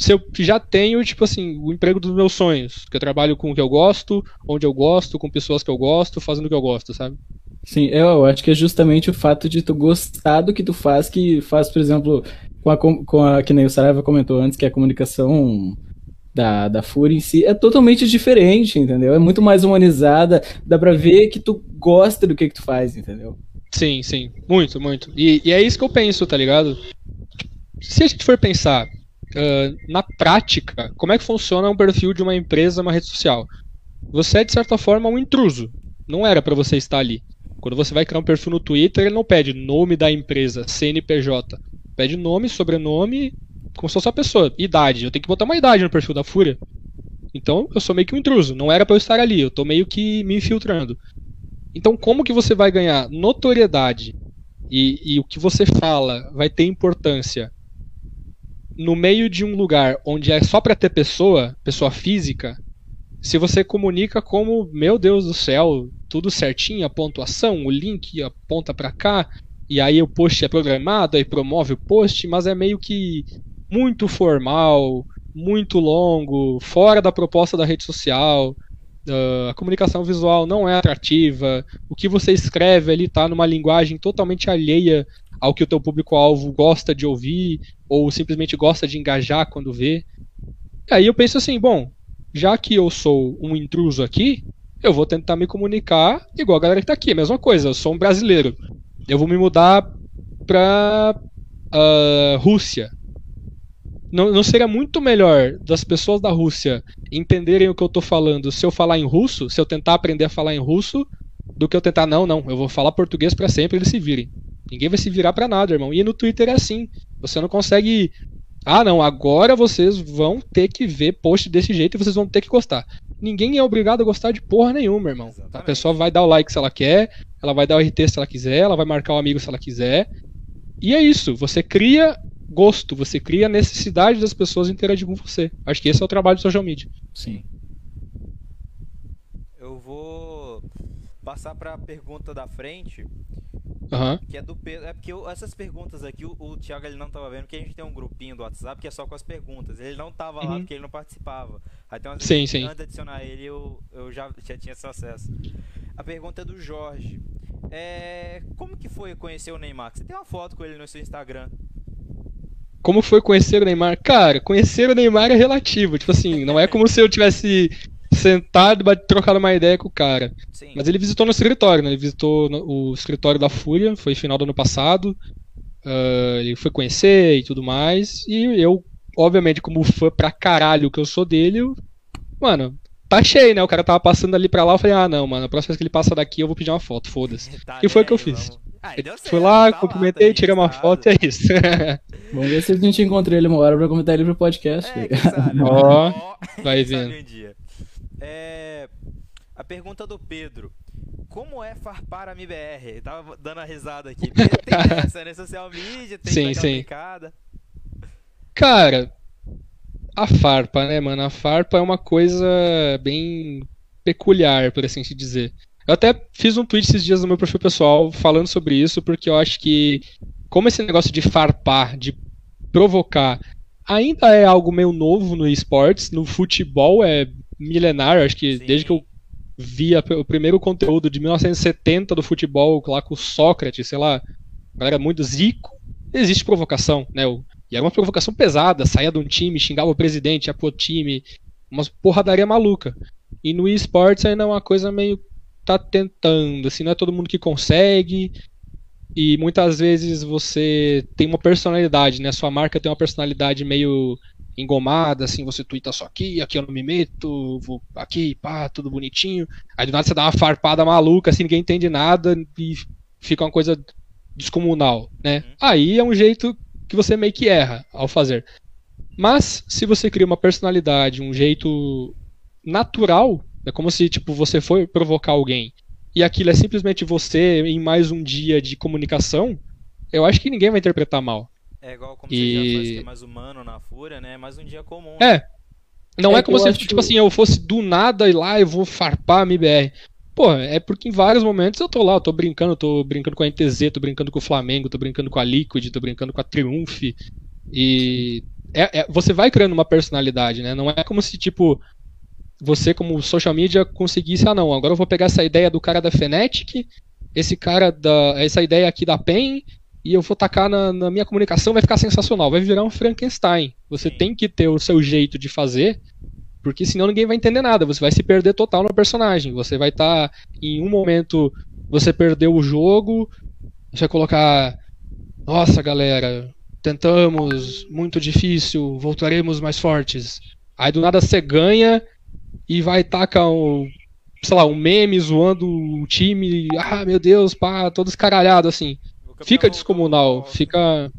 se eu já tenho, tipo assim, o emprego dos meus sonhos, que eu trabalho com o que eu gosto, onde eu gosto, com pessoas que eu gosto, fazendo o que eu gosto, sabe? Sim, eu acho que é justamente o fato de tu gostar do que tu faz que faz, por exemplo, com a, com a que nem o Saraiva comentou antes, que é a comunicação da, da Fúria em si é totalmente diferente, entendeu? É muito mais humanizada, dá pra ver que tu gosta do que, que tu faz, entendeu? Sim, sim, muito, muito. E, e é isso que eu penso, tá ligado? Se a gente for pensar uh, na prática, como é que funciona um perfil de uma empresa, uma rede social? Você é, de certa forma, um intruso. Não era para você estar ali. Quando você vai criar um perfil no Twitter, ele não pede nome da empresa, CNPJ. Pede nome, sobrenome, como se fosse a pessoa. Idade. Eu tenho que botar uma idade no perfil da Fúria. Então, eu sou meio que um intruso. Não era para eu estar ali. Eu tô meio que me infiltrando. Então, como que você vai ganhar notoriedade e, e o que você fala vai ter importância no meio de um lugar onde é só para ter pessoa, pessoa física, se você comunica como, meu Deus do céu, tudo certinho, a pontuação, o link aponta para cá, e aí o post é programado, aí promove o post, mas é meio que muito formal, muito longo, fora da proposta da rede social. Uh, a comunicação visual não é atrativa, o que você escreve ali está numa linguagem totalmente alheia ao que o teu público-alvo gosta de ouvir ou simplesmente gosta de engajar quando vê. E aí eu penso assim, bom, já que eu sou um intruso aqui, eu vou tentar me comunicar igual a galera que está aqui, a mesma coisa, eu sou um brasileiro. Eu vou me mudar para uh, Rússia. Não, não seria muito melhor das pessoas da Rússia entenderem o que eu estou falando se eu falar em russo, se eu tentar aprender a falar em russo, do que eu tentar, não, não, eu vou falar português para sempre eles se virem. Ninguém vai se virar para nada, irmão. E no Twitter é assim. Você não consegue. Ah, não, agora vocês vão ter que ver post desse jeito e vocês vão ter que gostar. Ninguém é obrigado a gostar de porra nenhuma, irmão. Exatamente. A pessoa vai dar o like se ela quer, ela vai dar o RT se ela quiser, ela vai marcar o amigo se ela quiser. E é isso. Você cria gosto, você cria a necessidade das pessoas interagir com você. Acho que esse é o trabalho do social media. Sim. Eu vou passar para a pergunta da frente, Uhum. Que é do Pedro. É porque eu, essas perguntas aqui, o, o Thiago ele não tava vendo, porque a gente tem um grupinho do WhatsApp que é só com as perguntas. Ele não tava uhum. lá porque ele não participava. Umas sim, sim. antes de adicionar ele, eu, eu já, já tinha esse acesso. A pergunta é do Jorge. É, como que foi conhecer o Neymar? Você tem uma foto com ele no seu Instagram. Como foi conhecer o Neymar? Cara, conhecer o Neymar é relativo. Tipo assim, não é como se eu tivesse sentado e trocado uma ideia com o cara. Sim. Mas ele visitou no escritório, né? Ele visitou o escritório da Fúria, foi final do ano passado. Uh, ele foi conhecer e tudo mais. E eu, obviamente, como fã pra caralho que eu sou dele, eu, mano, tá cheio, né? O cara tava passando ali pra lá, eu falei, ah não, mano, a próxima vez que ele passa daqui eu vou pedir uma foto, foda-se. Tá e foi o que eu fiz. Ah, Fui lá, tá cumprimentei, lá, tá tirei uma foto e é isso. Vamos ver se a gente encontra ele uma hora pra comentar ele pro podcast. É, Ó, oh, vai vendo. É, a pergunta do Pedro. Como é farpar a MBR? Tava dando a risada aqui. Tem essa, né? Social media, tem sim, sim. Cara, a farpa, né, mano? A farpa é uma coisa bem peculiar, por assim se dizer. Eu até fiz um tweet esses dias no meu perfil pessoal falando sobre isso, porque eu acho que, como esse negócio de farpar, de provocar, ainda é algo meio novo no esportes, no futebol é milenar, acho que Sim. desde que eu via o primeiro conteúdo de 1970 do futebol, lá com o Sócrates, sei lá, galera muito zico, existe provocação, né? E era uma provocação pesada, saía de um time, xingava o presidente, ia pro time, uma porradaria maluca. E no esportes ainda é uma coisa meio tá tentando, assim, não é todo mundo que consegue. E muitas vezes você tem uma personalidade, né? Sua marca tem uma personalidade meio engomada, assim, você twitta só aqui, aqui eu não me meto, vou aqui, pá, tudo bonitinho. Aí do nada você dá uma farpada maluca, assim, ninguém entende nada e fica uma coisa descomunal, né? Uhum. Aí é um jeito que você meio que erra ao fazer. Mas se você cria uma personalidade, um jeito natural, é como se tipo você for provocar alguém e aquilo é simplesmente você em mais um dia de comunicação, eu acho que ninguém vai interpretar mal. É igual como e... você já faz é mais humano na fúria, né? É mais um dia comum. É. Né? Não é, é como se, tipo assim, eu fosse do nada ir lá e vou farpar a MBR. Pô, é porque em vários momentos eu tô lá, eu tô brincando, tô brincando com a NTZ, tô brincando com o Flamengo, tô brincando com a Liquid, tô brincando com a Triumph. E é, é, você vai criando uma personalidade, né? Não é como se, tipo, você, como social media, conseguisse, ah não, agora eu vou pegar essa ideia do cara da Fnatic, esse cara da. essa ideia aqui da PEN, e eu vou tacar na, na minha comunicação, vai ficar sensacional, vai virar um Frankenstein. Você Sim. tem que ter o seu jeito de fazer porque senão ninguém vai entender nada, você vai se perder total no personagem. Você vai estar tá, em um momento você perdeu o jogo, você vai colocar nossa, galera, tentamos, muito difícil, voltaremos mais fortes. Aí do nada você ganha e vai tacar um, sei lá, um meme zoando o time, ah, meu Deus, pá, todo escaralhado assim. Fica descomunal, fica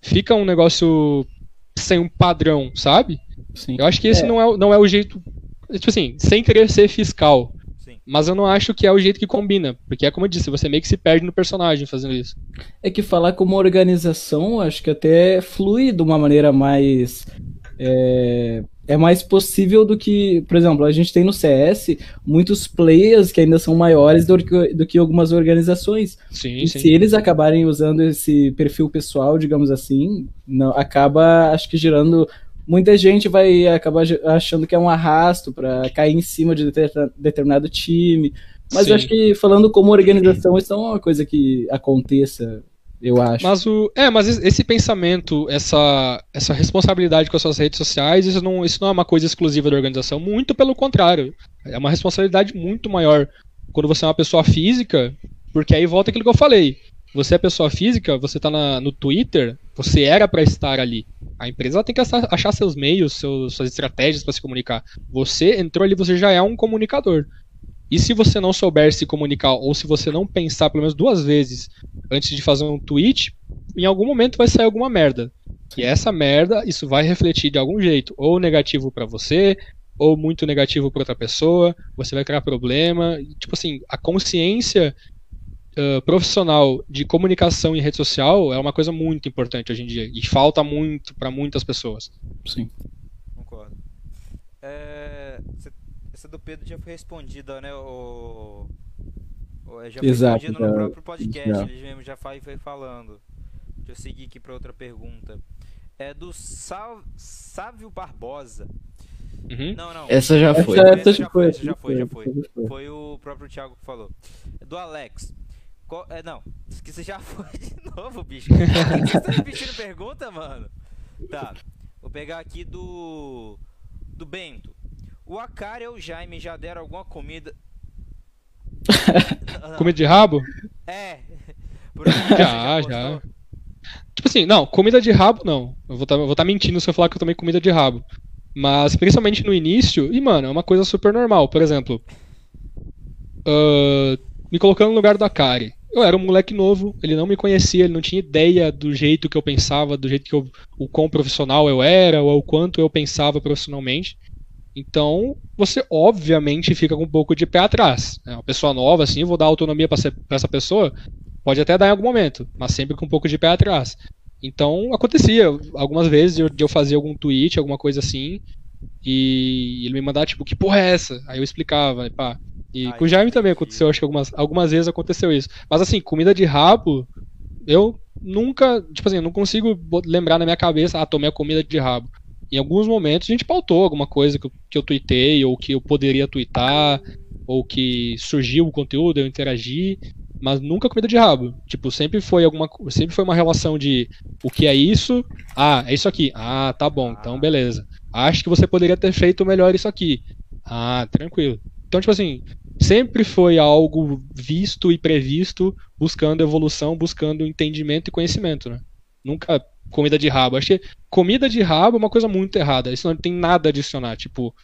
fica um negócio sem um padrão, sabe? Sim. Eu acho que esse é. Não, é, não é o jeito. Tipo assim, sem querer ser fiscal. Sim. Mas eu não acho que é o jeito que combina. Porque é como eu disse, você meio que se perde no personagem fazendo isso. É que falar como organização, acho que até flui de uma maneira mais. É, é mais possível do que, por exemplo, a gente tem no CS muitos players que ainda são maiores do que, do que algumas organizações. Sim, e sim. se eles acabarem usando esse perfil pessoal, digamos assim, não, acaba, acho que gerando muita gente vai acabar achando que é um arrasto para cair em cima de determinado time. Mas eu acho que falando como organização, isso não é uma coisa que aconteça, eu acho. Mas o é, mas esse pensamento, essa essa responsabilidade com as suas redes sociais, isso não, isso não é uma coisa exclusiva da organização, muito pelo contrário. É uma responsabilidade muito maior quando você é uma pessoa física, porque aí volta aquilo que eu falei. Você é pessoa física, você está no Twitter, você era para estar ali. A empresa tem que achar seus meios, seus, suas estratégias para se comunicar. Você entrou ali, você já é um comunicador. E se você não souber se comunicar, ou se você não pensar pelo menos duas vezes antes de fazer um tweet, em algum momento vai sair alguma merda. E essa merda, isso vai refletir de algum jeito, ou negativo para você, ou muito negativo para outra pessoa, você vai criar problema. Tipo assim, a consciência uh, profissional de comunicação em rede social é uma coisa muito importante hoje em dia e falta muito para muitas pessoas. Sim. Concordo. É, essa do Pedro já foi respondida, né? O, o já foi Exato, respondida no próprio podcast, já. ele mesmo já foi, foi falando. Deixa eu seguir aqui para outra pergunta. É do Sal, Sávio Barbosa. Uhum. Não, não. Essa já essa foi. Essa, já, foi, essa já foi, já foi, já foi. Foi o próprio Thiago que falou. Do Alex. Qual, é, não, que você já foi de novo, bicho. você tá repetindo pergunta, mano? Tá, vou pegar aqui do. Do Bento. O Akari ou o Jaime já deram alguma comida. comida de rabo? É. já, já. Tipo assim, não, comida de rabo não. Eu vou estar tá mentindo se eu falar que eu tomei comida de rabo. Mas principalmente no início, e mano, é uma coisa super normal. Por exemplo, uh, me colocando no lugar do Akari eu era um moleque novo, ele não me conhecia, ele não tinha ideia do jeito que eu pensava, do jeito que eu, o quão profissional eu era, ou o quanto eu pensava profissionalmente. Então, você obviamente fica com um pouco de pé atrás. É uma pessoa nova, assim, vou dar autonomia para essa pessoa, pode até dar em algum momento, mas sempre com um pouco de pé atrás. Então, acontecia algumas vezes de eu, de eu fazer algum tweet, alguma coisa assim, e ele me mandar, tipo, que porra é essa? Aí eu explicava, pá, e Ai, com o Jaime também aconteceu, acho que algumas, algumas vezes aconteceu isso. Mas assim, comida de rabo, eu nunca, tipo assim, eu não consigo lembrar na minha cabeça, ah, tomei a comida de rabo. Em alguns momentos a gente pautou alguma coisa que eu, que eu tuitei, ou que eu poderia twittar, ou que surgiu o conteúdo, eu interagi, mas nunca comida de rabo. Tipo, sempre foi alguma sempre foi uma relação de o que é isso? Ah, é isso aqui. Ah, tá bom, então beleza. Acho que você poderia ter feito melhor isso aqui. Ah, tranquilo. Então, tipo assim, sempre foi algo visto e previsto, buscando evolução, buscando entendimento e conhecimento, né? Nunca comida de rabo. Acho que comida de rabo é uma coisa muito errada. Isso não tem nada a adicionar. Tipo,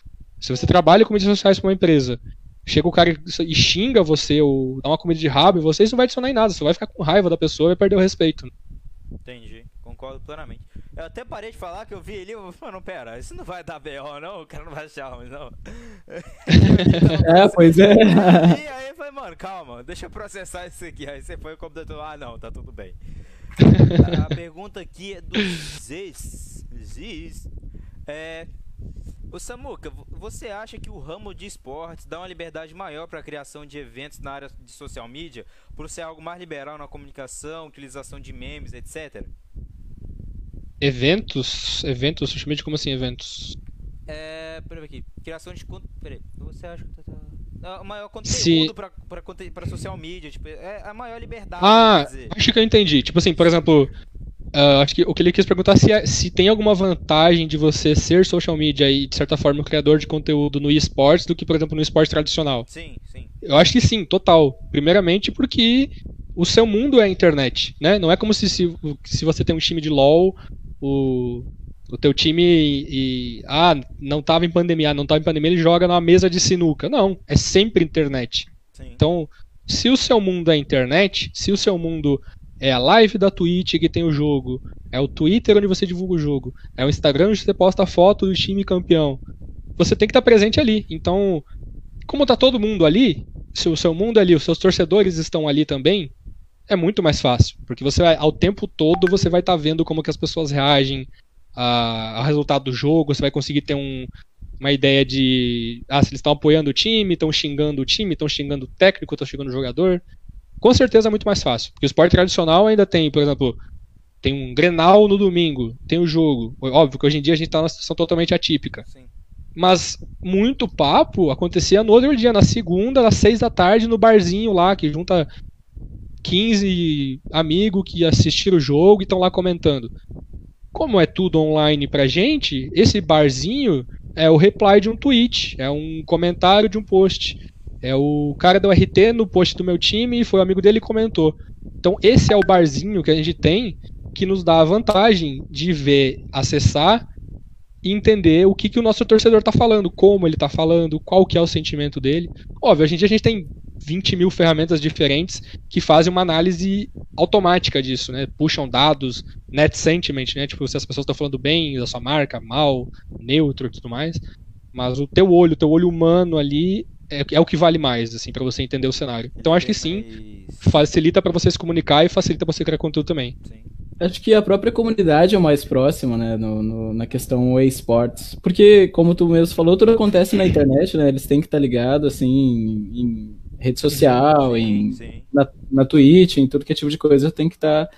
se você trabalha com mídias sociais para uma empresa, chega o cara e xinga você ou dá uma comida de rabo e você, isso não vai adicionar em nada. Você vai ficar com raiva da pessoa e vai perder o respeito. Entendi, concordo plenamente. Eu até parei de falar que eu vi ele, eu falei, não, pera, isso não vai dar BO não, o cara não vai achar ruim, não. é, pois é. E aí eu falei, mano, calma, deixa eu processar isso aqui. Aí você foi o computador, ah não, tá tudo bem. A pergunta aqui é do Ziz. Ziz. É. Ô Samuca, você acha que o ramo de esportes dá uma liberdade maior para a criação de eventos na área de social media, por ser algo mais liberal na comunicação, utilização de memes, etc? Eventos? Eventos? Social media como assim eventos? É. Peraí aqui. Criação de. Peraí. Você acha que. Tá... maior conteúdo Se... pra, pra, pra social media, tipo, é a maior liberdade. Ah, acho que eu entendi. Tipo assim, por exemplo, Uh, acho que o que ele quis perguntar se, é, se tem alguma vantagem de você ser social media e, de certa forma, criador de conteúdo no esportes do que, por exemplo, no esporte tradicional. Sim, sim. Eu acho que sim, total. Primeiramente porque o seu mundo é a internet, né? Não é como se, se, se você tem um time de LoL, o, o teu time e, ah, não estava em pandemia, não estava em pandemia, ele joga numa mesa de sinuca. Não, é sempre internet. Sim. Então, se o seu mundo é internet, se o seu mundo é a live da Twitch que tem o jogo. É o Twitter onde você divulga o jogo. É o Instagram onde você posta a foto do time campeão. Você tem que estar presente ali. Então, como tá todo mundo ali, se o seu mundo é ali, os seus torcedores estão ali também, é muito mais fácil. Porque você vai, ao tempo todo, você vai estar tá vendo como que as pessoas reagem ao resultado do jogo, você vai conseguir ter um, uma ideia de ah, se eles estão apoiando o time, estão xingando o time, estão xingando o técnico, estão xingando o jogador com certeza é muito mais fácil. Porque o esporte tradicional ainda tem, por exemplo, tem um Grenal no domingo, tem o jogo. Óbvio que hoje em dia a gente está numa situação totalmente atípica. Sim. Mas muito papo acontecia no outro dia, na segunda, às seis da tarde, no barzinho lá, que junta 15 amigos que assistiram o jogo e estão lá comentando. Como é tudo online pra gente, esse barzinho é o reply de um tweet, é um comentário de um post. É o cara do RT no post do meu time, foi o amigo dele e comentou. Então esse é o barzinho que a gente tem que nos dá a vantagem de ver, acessar e entender o que, que o nosso torcedor está falando, como ele está falando, qual que é o sentimento dele. Óbvio, em dia a gente tem 20 mil ferramentas diferentes que fazem uma análise automática disso, né? Puxam dados, net sentiment, né? Tipo, se as pessoas estão falando bem da sua marca, mal, neutro e tudo mais. Mas o teu olho, o teu olho humano ali é, é o que vale mais, assim, para você entender o cenário. Então acho que sim, facilita para você se comunicar e facilita pra você criar conteúdo também. Sim. Acho que a própria comunidade é o mais próximo, né, no, no, na questão esportes. Porque, como tu mesmo falou, tudo acontece na internet, né? Eles têm que estar tá ligados, assim, em, em rede social, sim, em, sim. Na, na Twitch, em tudo que é tipo de coisa, tem que estar tá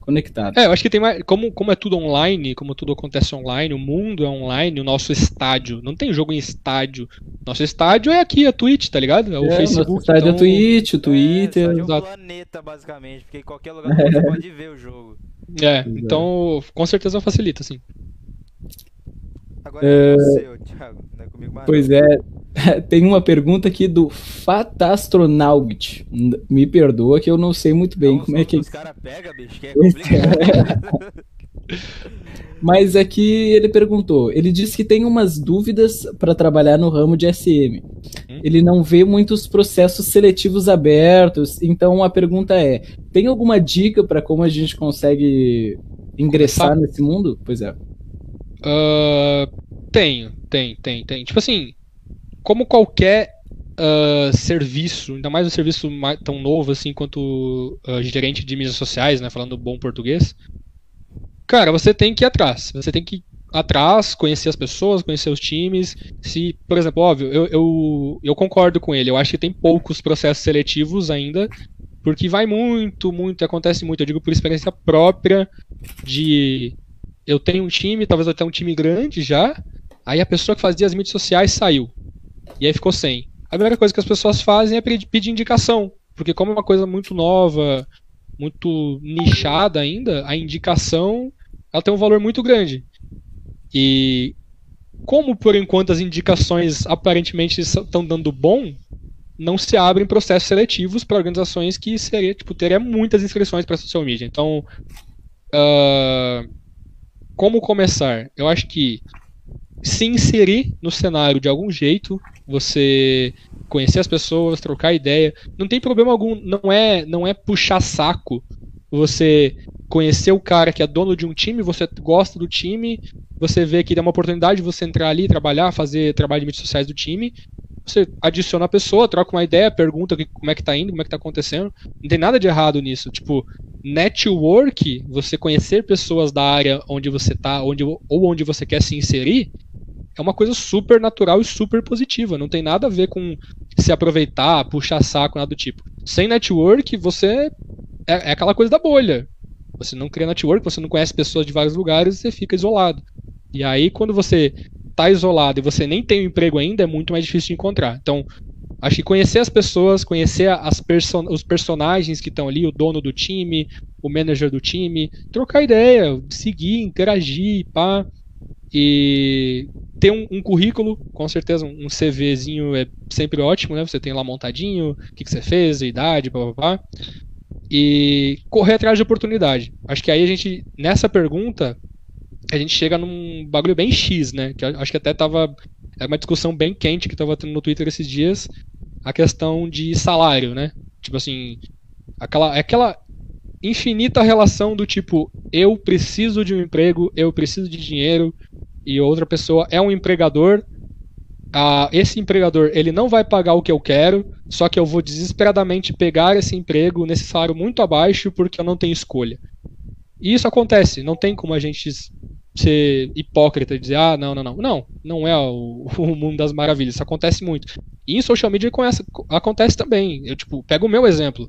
conectado. É, eu acho que tem mais. Como, como é tudo online, como tudo acontece online, o mundo é online, o nosso estádio. Não tem jogo em estádio. Nosso estádio é aqui, a Twitch, tá ligado? É o é, Facebook. Nosso estádio então... é a Twitch, o Twitter. É, o planeta, basicamente, porque em qualquer lugar você pode ver o jogo. É, então com certeza facilita, sim. Agora é, é você, Thiago, não é comigo mais. Pois é, Tem uma pergunta aqui do Fatastronaut. Me perdoa que eu não sei muito bem não, como é que. Os caras pegam, bicho, que é complicado. Mas aqui ele perguntou. Ele disse que tem umas dúvidas para trabalhar no ramo de SM. Hum? Ele não vê muitos processos seletivos abertos. Então a pergunta é: tem alguma dica para como a gente consegue ingressar nesse mundo? Pois é. Uh, tenho, tem, tem, tem. Tipo assim, como qualquer uh, serviço, ainda mais um serviço tão novo assim quanto uh, gerente de mídias sociais, né, falando bom português, cara, você tem que ir atrás. Você tem que ir atrás, conhecer as pessoas, conhecer os times. Se, por exemplo, óbvio, eu, eu, eu concordo com ele. Eu acho que tem poucos processos seletivos ainda, porque vai muito, muito, acontece muito. Eu digo por experiência própria de eu tenho um time, talvez tenha um time grande já. Aí a pessoa que fazia as mídias sociais saiu. E aí ficou sem. A primeira coisa que as pessoas fazem é pedir indicação. Porque como é uma coisa muito nova, muito nichada ainda, a indicação ela tem um valor muito grande. E como por enquanto as indicações aparentemente estão dando bom, não se abrem processos seletivos para organizações que seria, tipo, teria muitas inscrições para social media. Então, uh, como começar? Eu acho que se inserir no cenário de algum jeito, você conhecer as pessoas, trocar ideia, não tem problema algum, não é, não é puxar saco. Você conhecer o cara que é dono de um time, você gosta do time, você vê que dá uma oportunidade de você entrar ali, trabalhar, fazer trabalho de mídias sociais do time, você adiciona a pessoa, troca uma ideia, pergunta como é que tá indo, como é que tá acontecendo. Não tem nada de errado nisso. Tipo, network, você conhecer pessoas da área onde você tá, onde, ou onde você quer se inserir, é uma coisa super natural e super positiva. Não tem nada a ver com se aproveitar, puxar saco, nada do tipo. Sem network, você. É, é aquela coisa da bolha. Você não cria network, você não conhece pessoas de vários lugares, você fica isolado. E aí, quando você tá isolado e você nem tem um emprego ainda, é muito mais difícil de encontrar. Então, acho que conhecer as pessoas, conhecer as os personagens que estão ali, o dono do time, o manager do time, trocar ideia, seguir, interagir, pá. E ter um, um, currículo, com certeza, um CVzinho é sempre ótimo, né? Você tem lá montadinho, o que, que você fez, a idade, papapá. E correr atrás de oportunidade. Acho que aí a gente, nessa pergunta, a gente chega num bagulho bem X, né? Que acho que até tava. É uma discussão bem quente que tava tendo no Twitter esses dias. A questão de salário, né? Tipo assim. Aquela, aquela infinita relação do tipo, eu preciso de um emprego, eu preciso de dinheiro, e outra pessoa é um empregador. Ah, esse empregador ele não vai pagar o que eu quero, só que eu vou desesperadamente pegar esse emprego nesse salário muito abaixo porque eu não tenho escolha. E isso acontece, não tem como a gente ser hipócrita e dizer, ah, não, não, não. Não, não é o, o mundo das maravilhas, isso acontece muito. E em social media acontece também. Eu, tipo, pego o meu exemplo.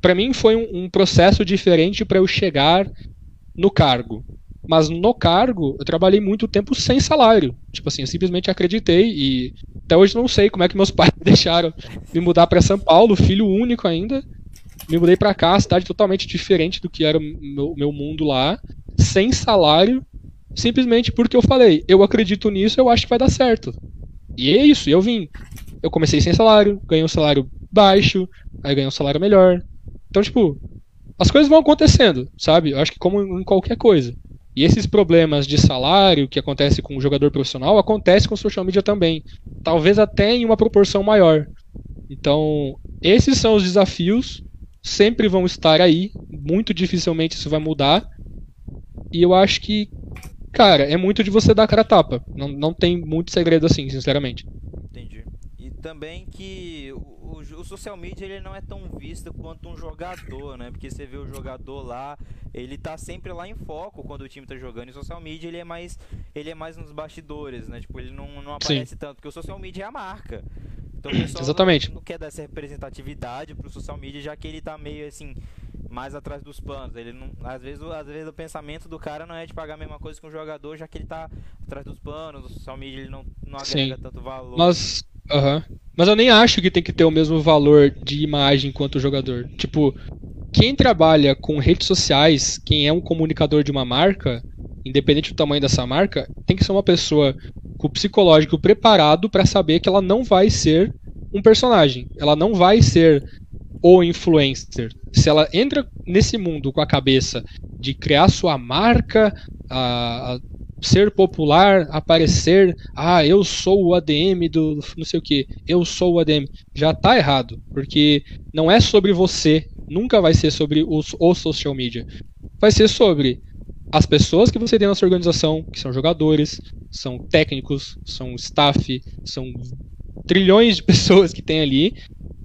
Para mim foi um, um processo diferente para eu chegar no cargo. Mas no cargo, eu trabalhei muito tempo sem salário. Tipo assim, eu simplesmente acreditei e até hoje não sei como é que meus pais deixaram me mudar para São Paulo, filho único ainda. Me mudei para cá, cidade totalmente diferente do que era o meu, meu mundo lá, sem salário, simplesmente porque eu falei, eu acredito nisso, eu acho que vai dar certo. E é isso, eu vim. Eu comecei sem salário, ganhei um salário baixo, aí ganhei um salário melhor. Então, tipo, as coisas vão acontecendo, sabe? Eu acho que como em qualquer coisa. E esses problemas de salário que acontece com o jogador profissional acontece com o social media também. Talvez até em uma proporção maior. Então, esses são os desafios, sempre vão estar aí, muito dificilmente isso vai mudar. E eu acho que, cara, é muito de você dar cara a tapa. Não, não tem muito segredo assim, sinceramente. Também que o, o, social media ele não é tão visto quanto um jogador, né? Porque você vê o jogador lá, ele tá sempre lá em foco quando o time tá jogando. E o social media ele é mais, ele é mais nos bastidores, né? Tipo, ele não, não aparece Sim. tanto, porque o social media é a marca. Então o pessoal Exatamente. Não, não quer dar essa representatividade pro social media, já que ele tá meio assim mais atrás dos panos. Ele não, às vezes, às vezes o pensamento do cara não é de pagar a mesma coisa que um jogador, já que ele tá atrás dos panos, o social media ele não, não agrega Sim. tanto valor. Mas, uhum. Mas eu nem acho que tem que ter o mesmo valor de imagem quanto o jogador. Tipo, quem trabalha com redes sociais, quem é um comunicador de uma marca, independente do tamanho dessa marca, tem que ser uma pessoa com o psicológico preparado para saber que ela não vai ser um personagem. Ela não vai ser o influencer. Se ela entra nesse mundo com a cabeça de criar sua marca, a, a ser popular, aparecer, ah, eu sou o ADM do não sei o que, eu sou o ADM, já tá errado, porque não é sobre você, nunca vai ser sobre os, o social media. Vai ser sobre as pessoas que você tem na sua organização, que são jogadores, são técnicos, são staff, são trilhões de pessoas que tem ali,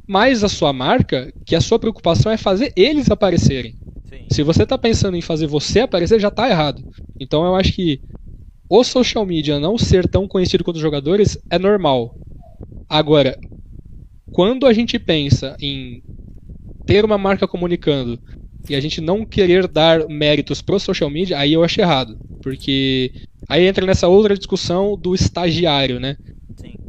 mais a sua marca, que a sua preocupação é fazer eles aparecerem. Sim. Se você está pensando em fazer você aparecer, já está errado. Então eu acho que o social media não ser tão conhecido quanto os jogadores é normal. Agora, quando a gente pensa em ter uma marca comunicando e a gente não querer dar méritos pro social media, aí eu acho errado. Porque aí entra nessa outra discussão do estagiário, né?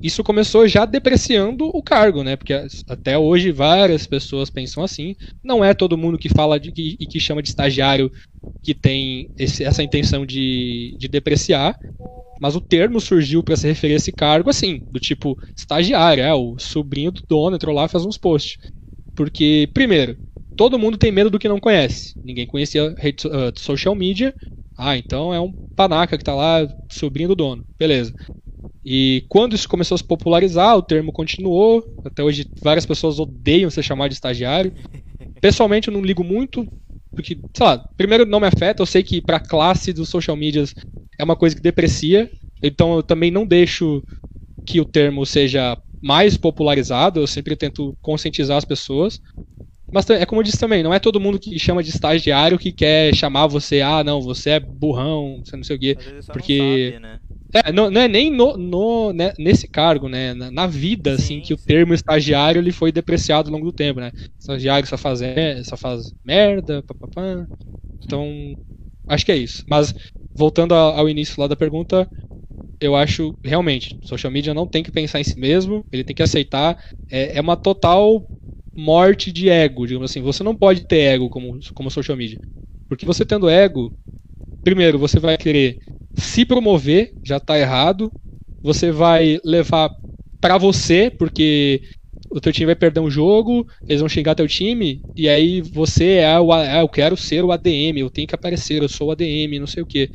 Isso começou já depreciando o cargo, né? Porque até hoje várias pessoas pensam assim. Não é todo mundo que fala de, que, e que chama de estagiário que tem esse, essa intenção de, de depreciar. Mas o termo surgiu para se referir a esse cargo assim, do tipo estagiário, é o sobrinho do dono entrou lá e faz uns posts. Porque, primeiro, todo mundo tem medo do que não conhece. Ninguém conhecia rede, uh, social media Ah, então é um panaca que tá lá, sobrinho do dono. Beleza. E quando isso começou a se popularizar, o termo continuou. Até hoje várias pessoas odeiam ser chamado de estagiário. Pessoalmente eu não ligo muito, porque, sei lá, primeiro não me afeta, eu sei que pra classe dos social medias é uma coisa que deprecia. Então eu também não deixo que o termo seja mais popularizado, eu sempre tento conscientizar as pessoas. Mas é como eu disse também, não é todo mundo que chama de estagiário que quer chamar você, ah, não, você é burrão, você não sei o quê. Porque. Não, sabe, né? É, não, não, é nem no, no né, nesse cargo, né? Na, na vida, sim, assim, que sim. o termo estagiário ele foi depreciado ao longo do tempo, né? Estagiário só faz, é, só faz merda, papapá. Então, acho que é isso. Mas, voltando ao início lá da pergunta, eu acho realmente, social media não tem que pensar em si mesmo, ele tem que aceitar. É, é uma total morte de ego, digamos assim. Você não pode ter ego como, como social media. Porque você tendo ego, primeiro, você vai querer se promover, já está errado. Você vai levar para você, porque o teu time vai perder um jogo, eles vão xingar teu time, e aí você é o. Ah, eu quero ser o ADM, eu tenho que aparecer, eu sou o ADM, não sei o que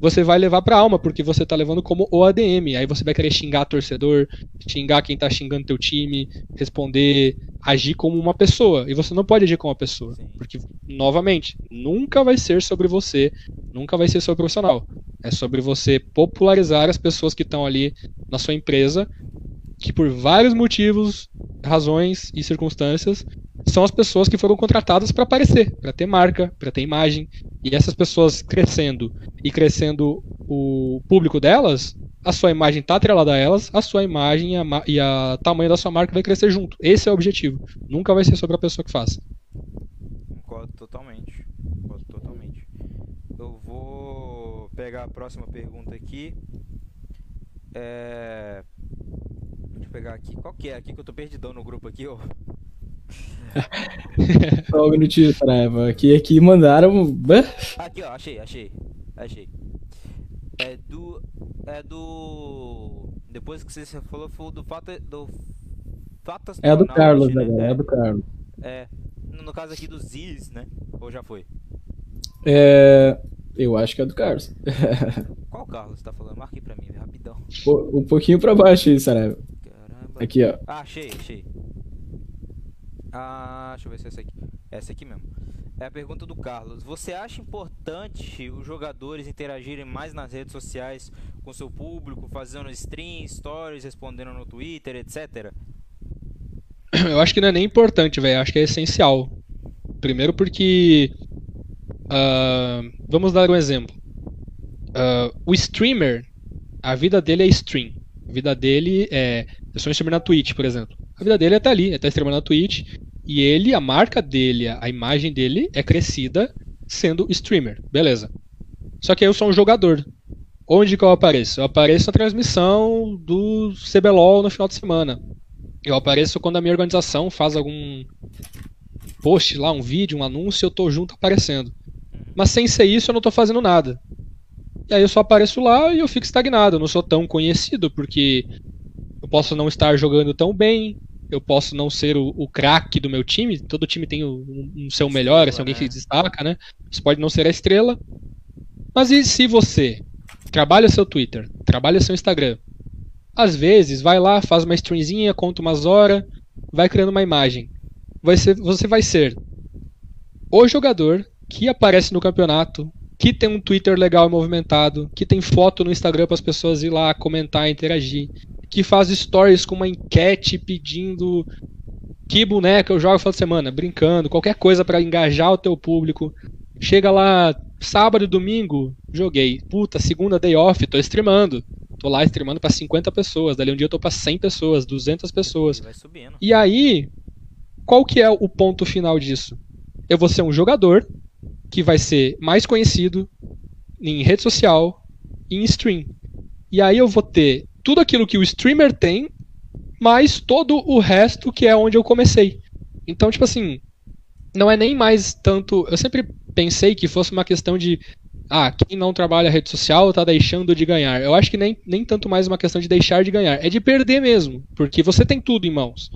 você vai levar pra alma, porque você tá levando como o ADM. Aí você vai querer xingar torcedor, xingar quem tá xingando teu time, responder, agir como uma pessoa. E você não pode agir como uma pessoa. Sim. Porque, novamente, nunca vai ser sobre você, nunca vai ser sobre o profissional. É sobre você popularizar as pessoas que estão ali na sua empresa, que por vários motivos, razões e circunstâncias são as pessoas que foram contratadas para aparecer, para ter marca, para ter imagem. E essas pessoas crescendo e crescendo o público delas, a sua imagem está atrelada a elas, a sua imagem e a, e a tamanho da sua marca vai crescer junto. Esse é o objetivo. Nunca vai ser sobre a pessoa que faz. Concordo totalmente. Concordo totalmente. Eu vou pegar a próxima pergunta aqui. É... Deixa eu pegar aqui. Qual que é aqui que eu tô perdidão no grupo aqui, ó? Só um minutinho, Saraiva. Aqui, aqui mandaram. Aqui, ó, achei, achei. Achei. É do. É do. Depois que você falou, foi do fato. Do. Fato é do Carlos, né? É, é do Carlos. É. No caso aqui do Ziz, né? Ou já foi? É. Eu acho que é do Carlos. Qual Carlos você tá falando? Marque pra mim, rapidão. Um pouquinho pra baixo aí, Saraiva. Caramba. Aqui, ó. Ah, achei, achei. Ah, deixa eu ver se é essa aqui. Essa aqui mesmo. É a pergunta do Carlos. Você acha importante os jogadores interagirem mais nas redes sociais com seu público, fazendo streams, stories, respondendo no Twitter, etc? Eu acho que não é nem importante, velho. Acho que é essencial. Primeiro porque. Uh, vamos dar um exemplo. Uh, o streamer, a vida dele é stream. A vida dele é. Eu sou um streamer na Twitch, por exemplo. A vida dele é estar tá ali, é estar tá streamando na Twitch. E ele, a marca dele, a imagem dele é crescida sendo streamer. Beleza. Só que eu sou um jogador. Onde que eu apareço? Eu apareço na transmissão do CBLOL no final de semana. Eu apareço quando a minha organização faz algum post lá, um vídeo, um anúncio, eu tô junto aparecendo. Mas sem ser isso, eu não tô fazendo nada. E aí eu só apareço lá e eu fico estagnado. Eu não sou tão conhecido, porque eu posso não estar jogando tão bem, eu posso não ser o, o craque do meu time, todo time tem um, um seu melhor, assim, alguém que se destaca, né? Você pode não ser a estrela. Mas e se você trabalha seu Twitter, trabalha seu Instagram, às vezes vai lá, faz uma streamzinha, conta umas horas, vai criando uma imagem. Vai ser, você vai ser o jogador que aparece no campeonato, que tem um Twitter legal e movimentado, que tem foto no Instagram para as pessoas ir lá comentar, interagir, que faz stories com uma enquete pedindo que boneca eu jogo no final de semana, brincando, qualquer coisa para engajar o teu público. Chega lá sábado e domingo, joguei. Puta, segunda day off, tô streamando. Tô lá streamando para 50 pessoas, dali um dia eu tô para 100 pessoas, 200 pessoas. E aí, qual que é o ponto final disso? Eu vou ser um jogador que vai ser mais conhecido em rede social e em stream. E aí eu vou ter tudo aquilo que o streamer tem, mais todo o resto que é onde eu comecei. Então, tipo assim, não é nem mais tanto. Eu sempre pensei que fosse uma questão de. Ah, quem não trabalha rede social tá deixando de ganhar. Eu acho que nem, nem tanto mais uma questão de deixar de ganhar. É de perder mesmo. Porque você tem tudo em mãos.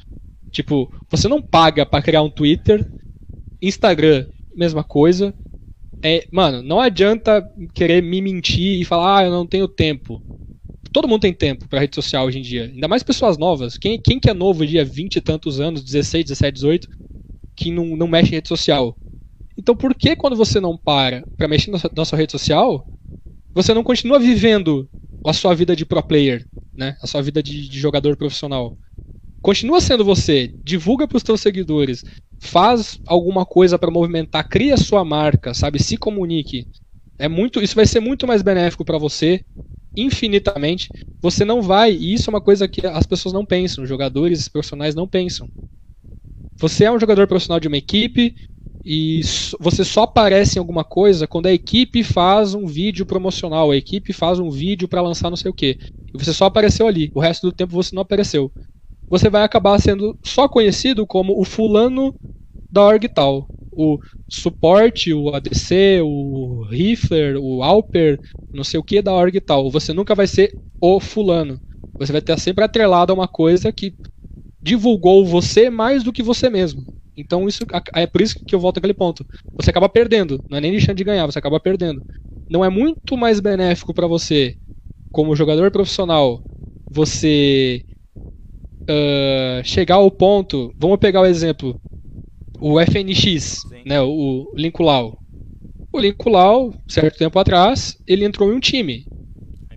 Tipo, você não paga para criar um Twitter, Instagram, mesma coisa. É, mano, não adianta querer me mentir e falar, ah, eu não tenho tempo. Todo mundo tem tempo pra rede social hoje em dia. Ainda mais pessoas novas. Quem, quem que é novo dia 20 e tantos anos, 16, 17, 18, que não, não mexe em rede social? Então por que quando você não para pra mexer na sua, na sua rede social, você não continua vivendo a sua vida de pro player, né? A sua vida de, de jogador profissional? Continua sendo você, divulga pros teus seguidores, faz alguma coisa para movimentar, cria sua marca, sabe? Se comunique. É muito, isso vai ser muito mais benéfico para você, infinitamente. Você não vai, e isso é uma coisa que as pessoas não pensam, os jogadores profissionais não pensam. Você é um jogador profissional de uma equipe e você só aparece em alguma coisa quando a equipe faz um vídeo promocional, a equipe faz um vídeo para lançar não sei o que. E você só apareceu ali. O resto do tempo você não apareceu você vai acabar sendo só conhecido como o fulano da org tal. O suporte, o ADC, o Rifler, o Alper, não sei o que da org tal. Você nunca vai ser o fulano. Você vai estar sempre atrelado a uma coisa que divulgou você mais do que você mesmo. Então isso é por isso que eu volto àquele ponto. Você acaba perdendo, não é nem deixando de ganhar, você acaba perdendo. Não é muito mais benéfico para você, como jogador profissional, você uh, chegar ao ponto. Vamos pegar o exemplo. O FNX, Sim. né, o Linkulau. O Linkulau, certo tempo atrás, ele entrou em um time.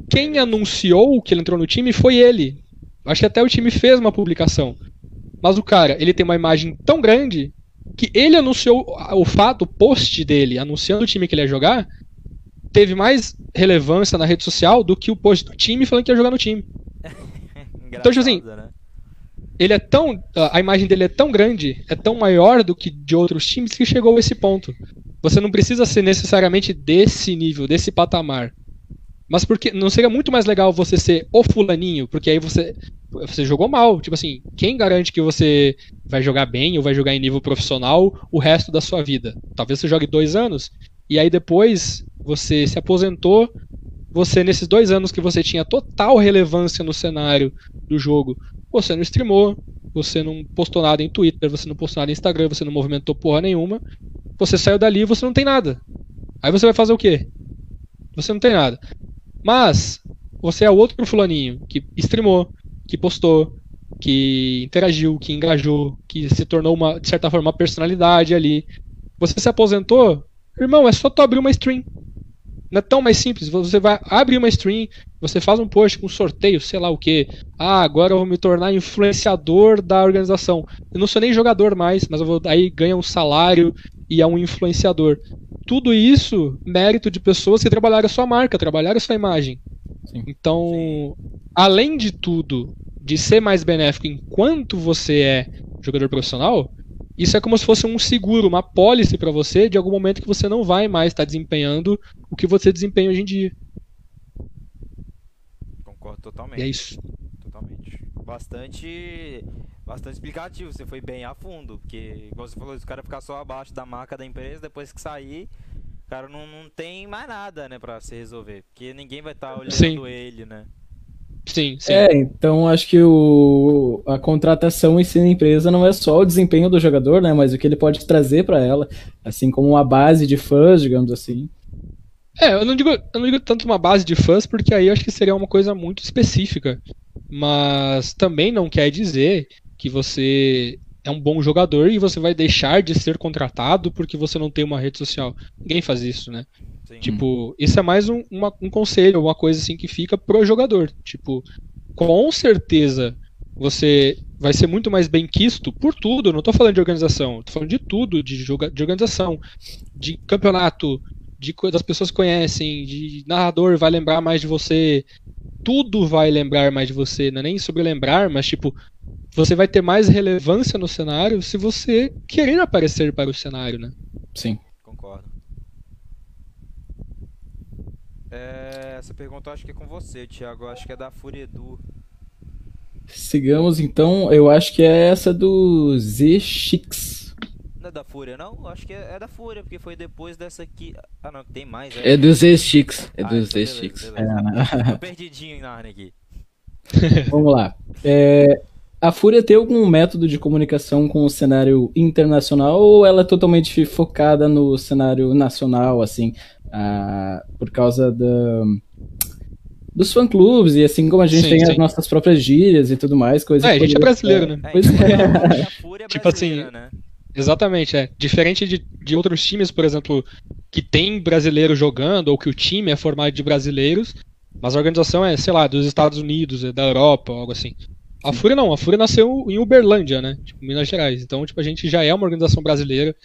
Quem anunciou que ele entrou no time foi ele. Acho que até o time fez uma publicação. Mas o cara, ele tem uma imagem tão grande que ele anunciou o fato, o post dele anunciando o time que ele ia jogar, teve mais relevância na rede social do que o post do time falando que ia jogar no time. então, tipo assim, né? Ele é tão. A imagem dele é tão grande, é tão maior do que de outros times que chegou a esse ponto. Você não precisa ser necessariamente desse nível, desse patamar. Mas porque não seria muito mais legal você ser o fulaninho, porque aí você você jogou mal. Tipo assim, quem garante que você vai jogar bem ou vai jogar em nível profissional o resto da sua vida? Talvez você jogue dois anos e aí depois você se aposentou. Você nesses dois anos que você tinha total relevância no cenário do jogo, você não streamou, você não postou nada em Twitter, você não postou nada em Instagram, você não movimentou porra nenhuma. Você saiu dali e você não tem nada. Aí você vai fazer o quê? Você não tem nada. Mas você é o outro fulaninho que streamou, que postou, que interagiu, que engajou, que se tornou uma, de certa forma, uma personalidade ali. Você se aposentou, irmão, é só tu abrir uma stream. Não é tão mais simples. Você vai abrir uma stream, você faz um post com sorteio, sei lá o que. Ah, agora eu vou me tornar influenciador da organização. Eu não sou nem jogador mais, mas eu vou aí ganhar um salário e é um influenciador. Tudo isso mérito de pessoas que trabalharam a sua marca, trabalharam a sua imagem. Sim. Então, além de tudo, de ser mais benéfico enquanto você é jogador profissional, isso é como se fosse um seguro, uma pólice para você de algum momento que você não vai mais estar tá desempenhando o que você desempenha hoje em dia. Concordo totalmente. E é isso. Totalmente. Bastante bastante explicativo, você foi bem a fundo, porque como você falou, o cara ficar só abaixo da marca da empresa, depois que sair, o cara não, não tem mais nada, né, para se resolver, porque ninguém vai estar tá olhando Sim. ele, né? Sim, sim. É, então acho que o, a contratação em si na empresa não é só o desempenho do jogador, né, mas o que ele pode trazer para ela, assim como uma base de fãs, digamos assim. É, eu não, digo, eu não digo tanto uma base de fãs, porque aí eu acho que seria uma coisa muito específica. Mas também não quer dizer que você é um bom jogador e você vai deixar de ser contratado porque você não tem uma rede social. Ninguém faz isso, né? Sim. Tipo, isso é mais um, uma, um conselho, uma coisa assim que fica pro jogador. Tipo, com certeza você vai ser muito mais bem quisto por tudo. Não tô falando de organização, tô falando de tudo, de, joga, de organização, de campeonato, de das pessoas que conhecem, de narrador vai lembrar mais de você. Tudo vai lembrar mais de você, não é nem sobre lembrar, mas tipo, você vai ter mais relevância no cenário se você querer aparecer para o cenário, né? Sim. É, essa pergunta eu acho que é com você, Thiago. Eu acho que é da Fúria Edu. Sigamos então, eu acho que é essa do Z-Chix. Não é da Fúria, não? Eu acho que é, é, da Fúria, porque foi depois dessa aqui. Ah, não, tem mais. É, é do Z-Chix. É ah, do então Z-Chix. É, né? Tô perdidinho Narnia aqui. Vamos lá. É, a Fúria tem algum método de comunicação com o cenário internacional ou ela é totalmente focada no cenário nacional, assim, uh, por causa da, dos fã-clubes e assim como a gente sim, tem sim. as nossas próprias gírias e tudo mais, coisa É, a gente é brasileiro, né? Pois é. é tipo assim, né? Exatamente, é. Diferente de, de outros times, por exemplo, que tem brasileiro jogando, ou que o time é formado de brasileiros, mas a organização é, sei lá, dos Estados Unidos, é da Europa, algo assim. A Fúria não, a Fúria nasceu em Uberlândia, né? Tipo, Minas Gerais. Então, tipo, a gente já é uma organização brasileira,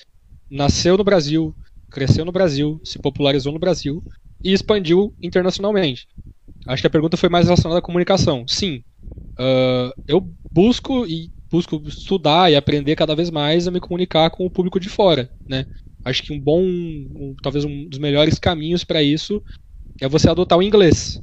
nasceu no Brasil, cresceu no Brasil, se popularizou no Brasil e expandiu internacionalmente. Acho que a pergunta foi mais relacionada à comunicação. Sim, uh, eu busco e busco estudar e aprender cada vez mais a me comunicar com o público de fora, né? Acho que um bom, um, talvez um dos melhores caminhos para isso é você adotar o inglês.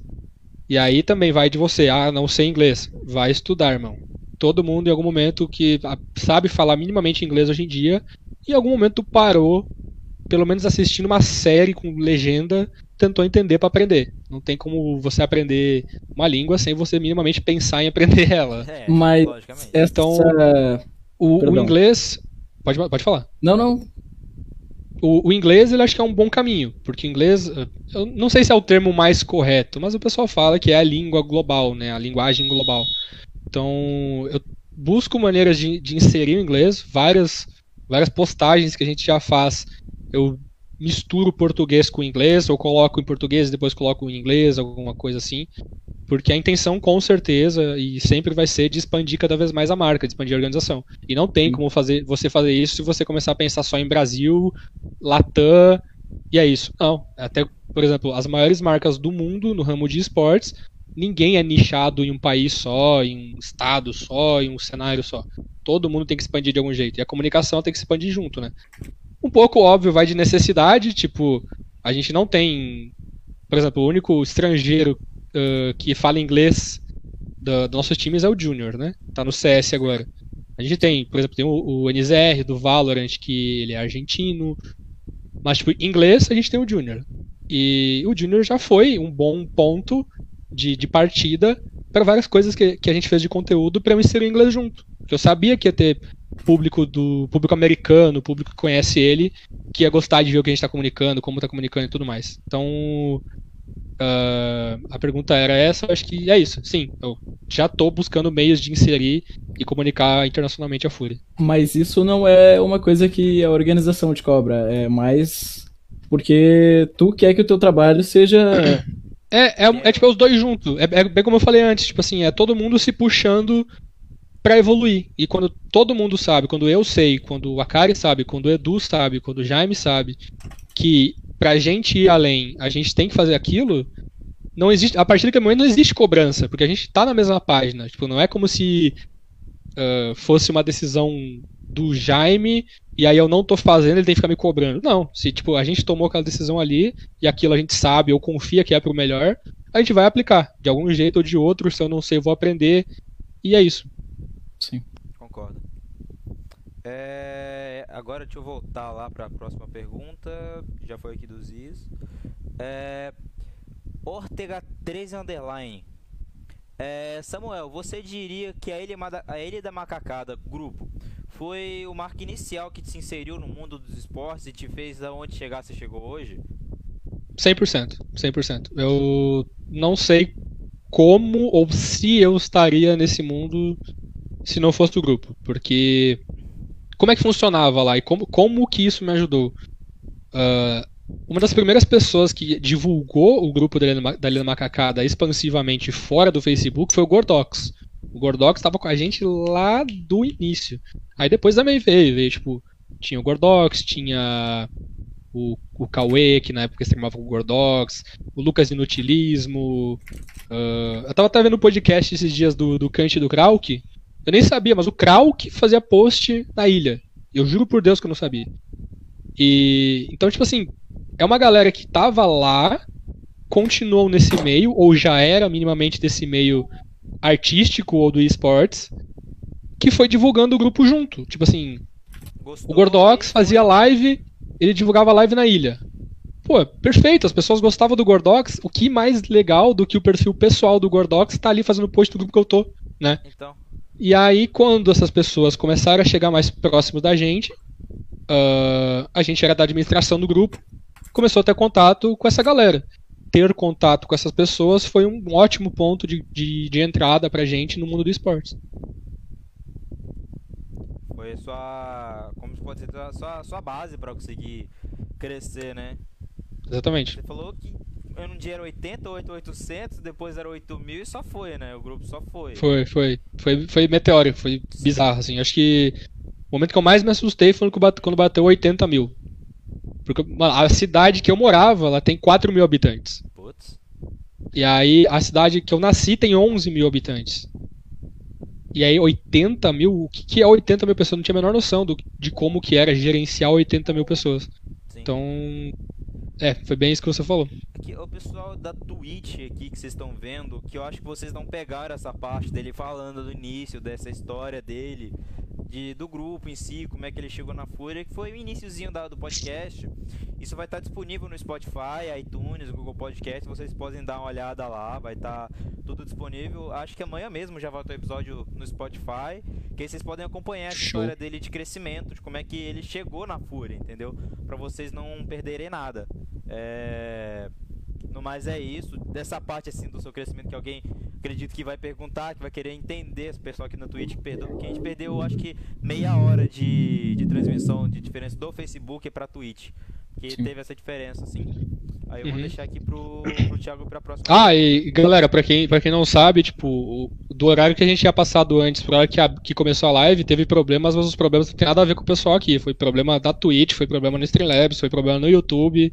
E aí também vai de você, ah, não sei inglês, vai estudar, irmão. Todo mundo em algum momento que sabe falar minimamente inglês hoje em dia, em algum momento parou, pelo menos assistindo uma série com legenda, tentou entender para aprender. Não tem como você aprender uma língua sem você minimamente pensar em aprender ela. É, Mas então o, o, inglês pode pode falar. Não, não. O, o, inglês ele acho que é um bom caminho, porque inglês eu não sei se é o termo mais correto, mas o pessoal fala que é a língua global, né, a linguagem global. Então eu busco maneiras de, de inserir o inglês, várias várias postagens que a gente já faz. Eu misturo português com inglês, ou coloco em português e depois coloco em inglês, alguma coisa assim. Porque a intenção, com certeza, e sempre vai ser de expandir cada vez mais a marca, de expandir a organização. E não tem como fazer você fazer isso se você começar a pensar só em Brasil, Latam, e é isso. Não. Até, por exemplo, as maiores marcas do mundo no ramo de esportes, ninguém é nichado em um país só, em um estado só, em um cenário só. Todo mundo tem que expandir de algum jeito. E a comunicação tem que expandir junto, né? Um pouco óbvio, vai de necessidade, tipo, a gente não tem, por exemplo, o único estrangeiro uh, que fala inglês dos do nossos times é o Junior, né? Tá no CS agora. A gente tem, por exemplo, tem o, o NZR do Valorant, que ele é argentino. Mas, tipo, inglês a gente tem o Junior. E o Junior já foi um bom ponto de, de partida para várias coisas que, que a gente fez de conteúdo para eu inserir o inglês junto. Porque eu sabia que ia ter público do público americano, público que conhece ele, que ia gostar de ver o que a gente está comunicando, como está comunicando e tudo mais. Então, uh, a pergunta era essa, acho que é isso. Sim, eu já estou buscando meios de inserir e comunicar internacionalmente a Fúria. Mas isso não é uma coisa que a organização te cobra, é mais porque tu quer que o teu trabalho seja é, é, é, tipo é os dois juntos. É, é, bem como eu falei antes, tipo assim, é todo mundo se puxando para evoluir. E quando todo mundo sabe, quando eu sei, quando o Akari sabe, quando o Edu sabe, quando o Jaime sabe, que pra gente ir além, a gente tem que fazer aquilo, não existe, a partir daquele momento não existe cobrança, porque a gente tá na mesma página. Tipo, não é como se uh, fosse uma decisão do Jaime e aí eu não tô fazendo, ele tem que ficar me cobrando. Não, se tipo, a gente tomou aquela decisão ali e aquilo a gente sabe ou confia que é pro melhor, a gente vai aplicar. De algum jeito ou de outro, se eu não sei, eu vou aprender. E é isso. Sim. Concordo. É, agora deixa eu voltar lá para a próxima pergunta. Já foi aqui dos Is. É, Ortega 13 Underline. É, Samuel, você diria que a Ilha, a Ilha da Macacada, grupo, foi o marco inicial que te inseriu no mundo dos esportes e te fez aonde chegar você chegou hoje? 100%, 100%. Eu não sei como ou se eu estaria nesse mundo se não fosse o grupo, porque como é que funcionava lá e como, como que isso me ajudou? Uh, uma das primeiras pessoas que divulgou o grupo da Helena Macacada expansivamente fora do Facebook foi o Gordox. O Gordox estava com a gente lá do início. Aí depois também veio, veio tipo, tinha o Gordox, tinha o, o Cauê, que na época streamava com o Gordox, o Lucas Inutilismo. Uh, eu tava até vendo o podcast esses dias do, do e do Krauk, eu nem sabia, mas o Krauk fazia post na ilha. Eu juro por Deus que eu não sabia. E então, tipo assim, é uma galera que tava lá, continuou nesse meio, ou já era minimamente desse meio artístico ou do esportes, que foi divulgando o grupo junto. Tipo assim, Gostou, o Gordox fazia live, ele divulgava live na ilha. Pô, perfeito, as pessoas gostavam do Gordox. O que mais legal do que o perfil pessoal do Gordox tá ali fazendo post do grupo que eu tô, né? Então. E aí, quando essas pessoas começaram a chegar mais próximo da gente, uh, a gente era da administração do grupo, começou a ter contato com essa galera. Ter contato com essas pessoas foi um ótimo ponto de, de, de entrada pra gente no mundo do esportes. Foi sua. Como pode ser sua, sua base para conseguir crescer, né? Exatamente. Você falou que um dia era 80, 800, depois era 8 mil e só foi, né? O grupo só foi. Foi, foi. Foi, foi meteórico, foi bizarro, assim. Acho que o momento que eu mais me assustei foi quando bateu 80 mil. Porque a cidade que eu morava, ela tem 4 mil habitantes. Putz. E aí a cidade que eu nasci tem 11 mil habitantes. E aí 80 mil, o que, que é 80 mil pessoas? Eu não tinha a menor noção do, de como que era gerenciar 80 mil pessoas. Sim. Então é, foi bem isso que você falou. O pessoal da Twitch aqui que vocês estão vendo, que eu acho que vocês não pegaram essa parte dele falando do início dessa história dele, de, do grupo em si, como é que ele chegou na Fúria, que foi o iníciozinho do podcast. Isso vai estar disponível no Spotify, iTunes, Google Podcast, vocês podem dar uma olhada lá, vai estar tudo disponível. Acho que amanhã mesmo já vai ter o episódio no Spotify, que aí vocês podem acompanhar a história dele de crescimento, de como é que ele chegou na Fúria, entendeu? Para vocês não perderem nada. É... No mais é isso. Dessa parte assim do seu crescimento que alguém acredito que vai perguntar, que vai querer entender, esse pessoal aqui na Twitch perdeu, que a gente perdeu acho que meia hora de, de transmissão de diferença do Facebook para Twitch. Que Sim. teve essa diferença, assim. Aí eu uhum. vou deixar aqui pro, pro Thiago pra próxima. Ah, e galera, pra quem, pra quem não sabe, tipo, do horário que a gente tinha passado antes pro hora que, a, que começou a live, teve problemas, mas os problemas não tem nada a ver com o pessoal aqui. Foi problema da Twitch, foi problema no Streamlabs, foi problema no YouTube.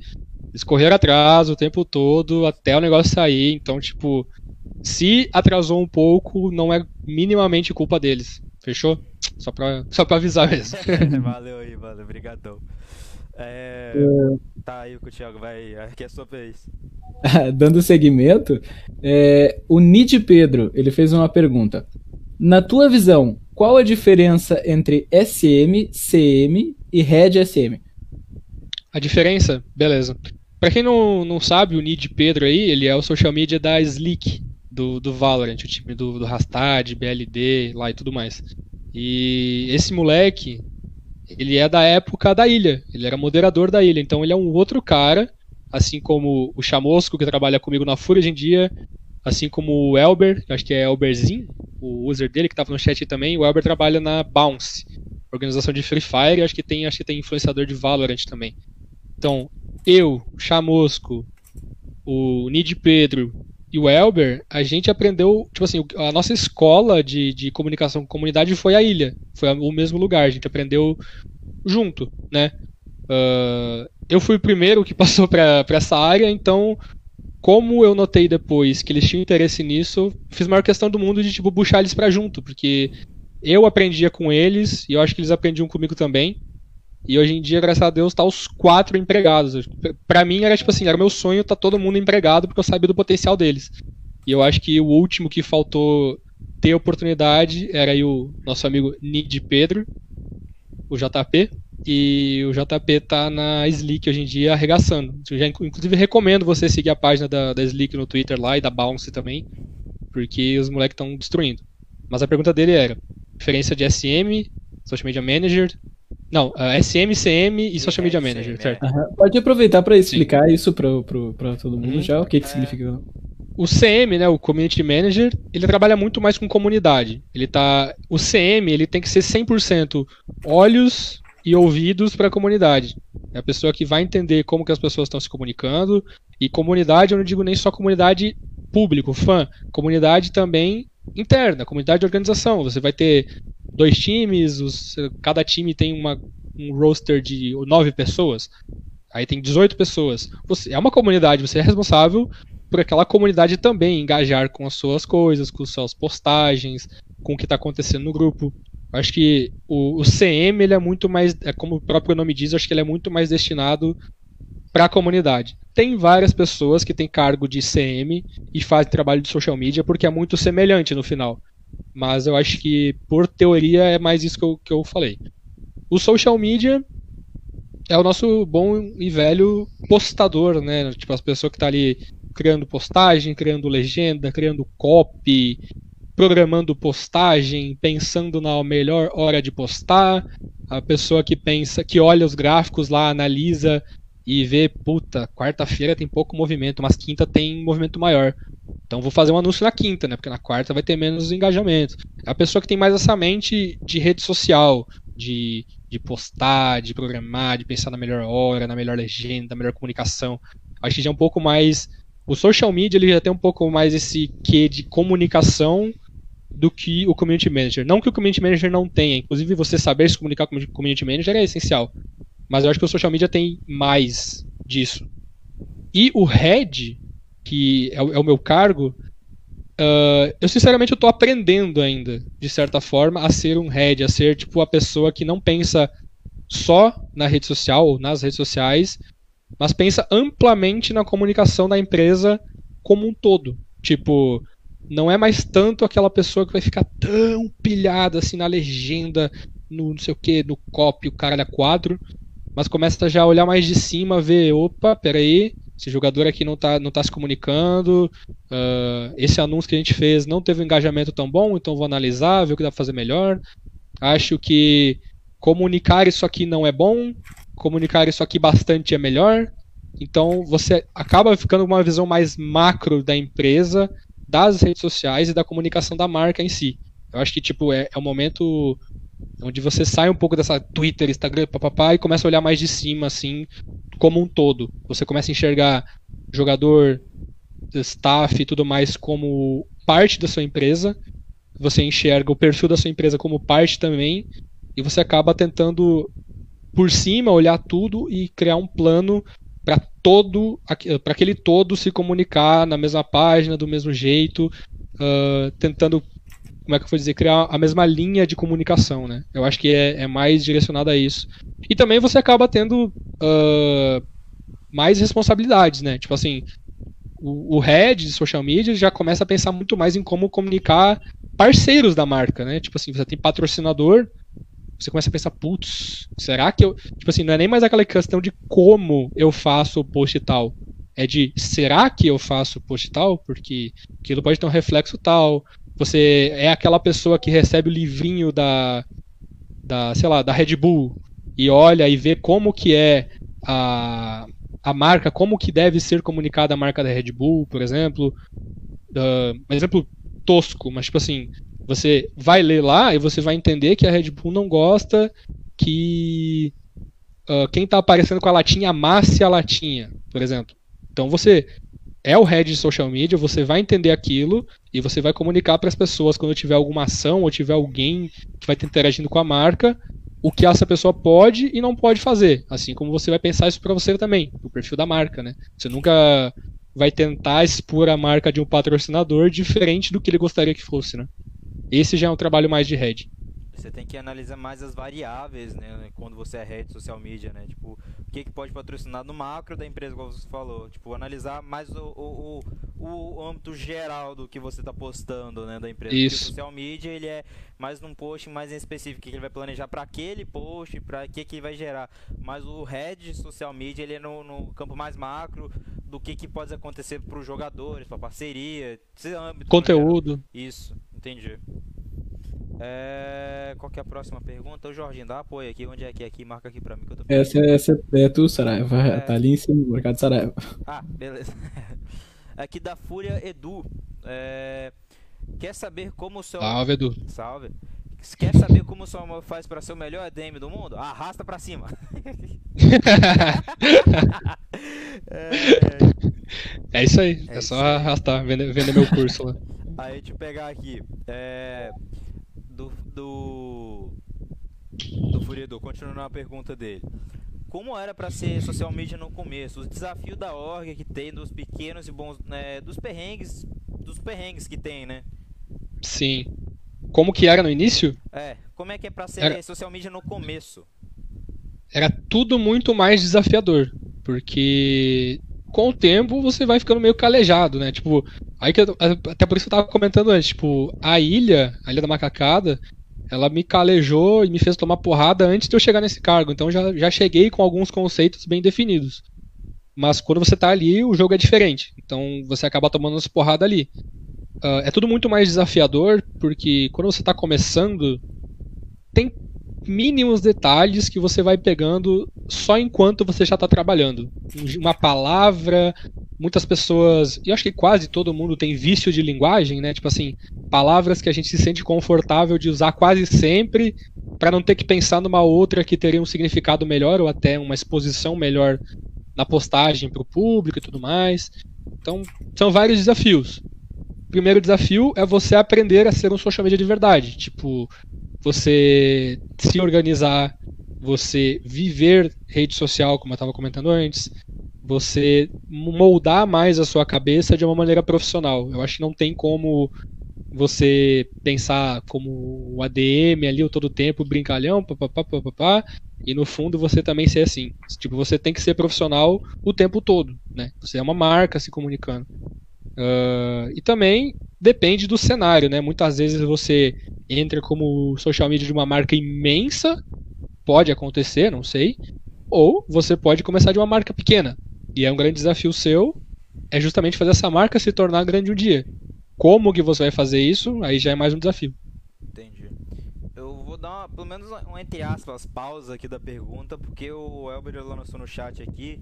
Eles correram atrás o tempo todo até o negócio sair. Então, tipo, se atrasou um pouco, não é minimamente culpa deles. Fechou? Só pra, só pra avisar mesmo. valeu aí, mano. Obrigadão. É... é... Tá aí o Thiago, vai. Aqui é sua vez. Dando seguimento, é... o Nid Pedro ele fez uma pergunta. Na tua visão, qual a diferença entre SM, CM e Red SM? A diferença? Beleza. Pra quem não, não sabe, o Nid Pedro aí, ele é o social media da Slick, do, do Valorant, o time do, do Rastad, BLD, lá e tudo mais. E esse moleque, ele é da época da ilha, ele era moderador da ilha, então ele é um outro cara, assim como o Chamosco, que trabalha comigo na Fúria hoje em dia, assim como o Elber, acho que é Elberzinho, o user dele que estava no chat também, o Elber trabalha na Bounce, organização de Free Fire, acho que tem, acho que tem influenciador de Valorant também. Então, eu, Chamosco, o Nid Pedro e o Elber, a gente aprendeu, tipo assim, a nossa escola de, de comunicação com comunidade foi a ilha, foi o mesmo lugar, a gente aprendeu junto, né? Uh, eu fui o primeiro que passou para essa área, então, como eu notei depois que eles tinham interesse nisso, fiz a maior questão do mundo de, tipo, puxar eles para junto, porque eu aprendia com eles, e eu acho que eles aprendiam comigo também, e hoje em dia, graças a Deus, tá os quatro empregados. Para mim era tipo assim, era meu sonho tá todo mundo empregado porque eu sabia do potencial deles. E eu acho que o último que faltou ter oportunidade era aí o nosso amigo Nid Pedro, o JP, e o JP tá na Slick hoje em dia arregaçando. Eu já, inclusive recomendo você seguir a página da, da Slick no Twitter lá e da Bounce também, porque os moleques estão destruindo. Mas a pergunta dele era: diferença de SM, Social Media Manager, não, uh, SM, CM e Social Media Manager, é. certo? Uhum. Pode aproveitar para explicar Sim. isso para todo mundo uhum. já, o que, que é. significa. O CM, né, o Community Manager, ele trabalha muito mais com comunidade. Ele tá, o CM, ele tem que ser 100% olhos e ouvidos para a comunidade. É a pessoa que vai entender como que as pessoas estão se comunicando. E comunidade, eu não digo nem só comunidade público, fã, comunidade também interna, comunidade de organização. Você vai ter dois times, os, cada time tem uma, um roster de nove pessoas, aí tem 18 pessoas. Você é uma comunidade, você é responsável por aquela comunidade também engajar com as suas coisas, com suas postagens, com o que está acontecendo no grupo. Acho que o, o, CM ele é muito mais, é como o próprio nome diz, acho que ele é muito mais destinado para a comunidade. Tem várias pessoas que têm cargo de CM e fazem trabalho de social media porque é muito semelhante no final. Mas eu acho que, por teoria, é mais isso que eu, que eu falei. O social media é o nosso bom e velho postador, né? Tipo, as pessoas que tá ali criando postagem, criando legenda, criando copy, programando postagem, pensando na melhor hora de postar, a pessoa que pensa, que olha os gráficos lá, analisa e vê, puta, quarta-feira tem pouco movimento, mas quinta tem movimento maior. Então vou fazer um anúncio na quinta, né? Porque na quarta vai ter menos engajamento. A pessoa que tem mais essa mente de rede social, de, de postar, de programar, de pensar na melhor hora, na melhor legenda, na melhor comunicação. Acho que já é um pouco mais. O social media ele já tem um pouco mais esse quê de comunicação do que o community manager. Não que o community manager não tenha, inclusive você saber se comunicar com o community manager é essencial. Mas eu acho que o social media tem mais disso. E o head, que é o, é o meu cargo, uh, eu sinceramente estou aprendendo ainda, de certa forma, a ser um head, a ser tipo a pessoa que não pensa só na rede social ou nas redes sociais, mas pensa amplamente na comunicação da empresa como um todo. Tipo, não é mais tanto aquela pessoa que vai ficar tão pilhada assim na legenda, no não sei o que, no copy, o cara da quadro, mas começa já a olhar mais de cima, ver, opa, peraí, esse jogador aqui não está não tá se comunicando, uh, esse anúncio que a gente fez não teve um engajamento tão bom, então vou analisar, ver o que dá para fazer melhor. Acho que comunicar isso aqui não é bom, comunicar isso aqui bastante é melhor. Então você acaba ficando com uma visão mais macro da empresa, das redes sociais e da comunicação da marca em si. Eu acho que tipo é, é o momento onde você sai um pouco dessa Twitter, Instagram, papapá, e começa a olhar mais de cima, assim, como um todo. Você começa a enxergar jogador, staff e tudo mais como parte da sua empresa. Você enxerga o perfil da sua empresa como parte também. E você acaba tentando, por cima, olhar tudo e criar um plano para todo para aquele todo se comunicar na mesma página do mesmo jeito uh, tentando como é que eu vou dizer, criar a mesma linha de comunicação, né? Eu acho que é, é mais direcionado a isso. E também você acaba tendo uh, mais responsabilidades, né? Tipo assim, o, o head de social media já começa a pensar muito mais em como comunicar parceiros da marca, né? Tipo assim, você tem patrocinador, você começa a pensar, putz, será que eu. Tipo assim, não é nem mais aquela questão de como eu faço o post tal. É de será que eu faço post tal? Porque aquilo pode ter um reflexo tal, você é aquela pessoa que recebe o livrinho da, da sei lá, da Red Bull e olha e vê como que é a, a marca, como que deve ser comunicada a marca da Red Bull, por exemplo. Uh, exemplo tosco, mas tipo assim, você vai ler lá e você vai entender que a Red Bull não gosta que uh, quem está aparecendo com a latinha amasse a latinha, por exemplo. Então você é o head de social media, você vai entender aquilo e você vai comunicar para as pessoas quando tiver alguma ação ou tiver alguém que vai estar interagindo com a marca, o que essa pessoa pode e não pode fazer. Assim como você vai pensar isso para você também, o perfil da marca, né? Você nunca vai tentar expor a marca de um patrocinador diferente do que ele gostaria que fosse, né? Esse já é um trabalho mais de head. Você tem que analisar mais as variáveis, né? Quando você é rede social media, né? Tipo, o que, que pode patrocinar no macro da empresa, como você falou. Tipo, analisar mais o, o, o, o âmbito geral do que você está postando, né? Da empresa. Isso. Porque o social media, ele é mais num post mais em específico, que ele vai planejar para aquele post, para que que vai gerar. Mas o head social media, ele é no, no campo mais macro do que, que pode acontecer para os jogadores, para parceria, conteúdo. Isso, entendi. É... Qual que é a próxima pergunta? O Jorginho, dá apoio aqui. Onde é que é aqui? Marca aqui pra mim que eu tô Essa, essa é tu, Saraiva. É... Tá ali em cima do mercado Saraiva. Ah, beleza. aqui da Fúria Edu. É... Quer saber como o seu. Salve, Edu. Salve. Quer saber como o seu amor faz para ser o melhor EDM do mundo? Arrasta pra cima. é... é... isso aí. É, é só arrastar, vender, vender meu curso lá. Aí, deixa eu pegar aqui. É do do do Furiedor, continuando a pergunta dele. Como era para ser social media no começo? O desafio da org que tem dos pequenos e bons, né, dos perrengues, dos perrengues que tem, né? Sim. Como que era no início? É, como é que é para ser era... social media no começo? Era tudo muito mais desafiador, porque com o tempo você vai ficando meio calejado, né? Tipo, aí que eu, até por isso eu tava comentando antes, tipo, a ilha, a ilha da macacada, ela me calejou e me fez tomar porrada antes de eu chegar nesse cargo. Então já, já cheguei com alguns conceitos bem definidos. Mas quando você tá ali, o jogo é diferente. Então você acaba tomando as porradas ali. uh, é tudo muito mais desafiador, porque quando você está começando, tem mínimos detalhes que você vai pegando só enquanto você já está trabalhando. Uma palavra, muitas pessoas, e acho que quase todo mundo tem vício de linguagem, né? Tipo assim, palavras que a gente se sente confortável de usar quase sempre, para não ter que pensar numa outra que teria um significado melhor ou até uma exposição melhor na postagem para o público e tudo mais. Então, são vários desafios. O primeiro desafio é você aprender a ser um social media de verdade. Tipo, você se organizar, você viver rede social, como eu estava comentando antes, você moldar mais a sua cabeça de uma maneira profissional. Eu acho que não tem como você pensar como o ADM ali o todo tempo, brincalhão, papapá, papapá, e no fundo você também ser assim. Tipo, você tem que ser profissional o tempo todo, né? Você é uma marca se comunicando. Uh, e também depende do cenário, né? Muitas vezes você entra como social media de uma marca imensa, pode acontecer, não sei, ou você pode começar de uma marca pequena. E é um grande desafio seu, é justamente fazer essa marca se tornar grande um dia. Como que você vai fazer isso? Aí já é mais um desafio. Entendi. Eu vou dar uma, pelo menos um entre aspas pausa aqui da pergunta, porque o Elber lançou no chat aqui.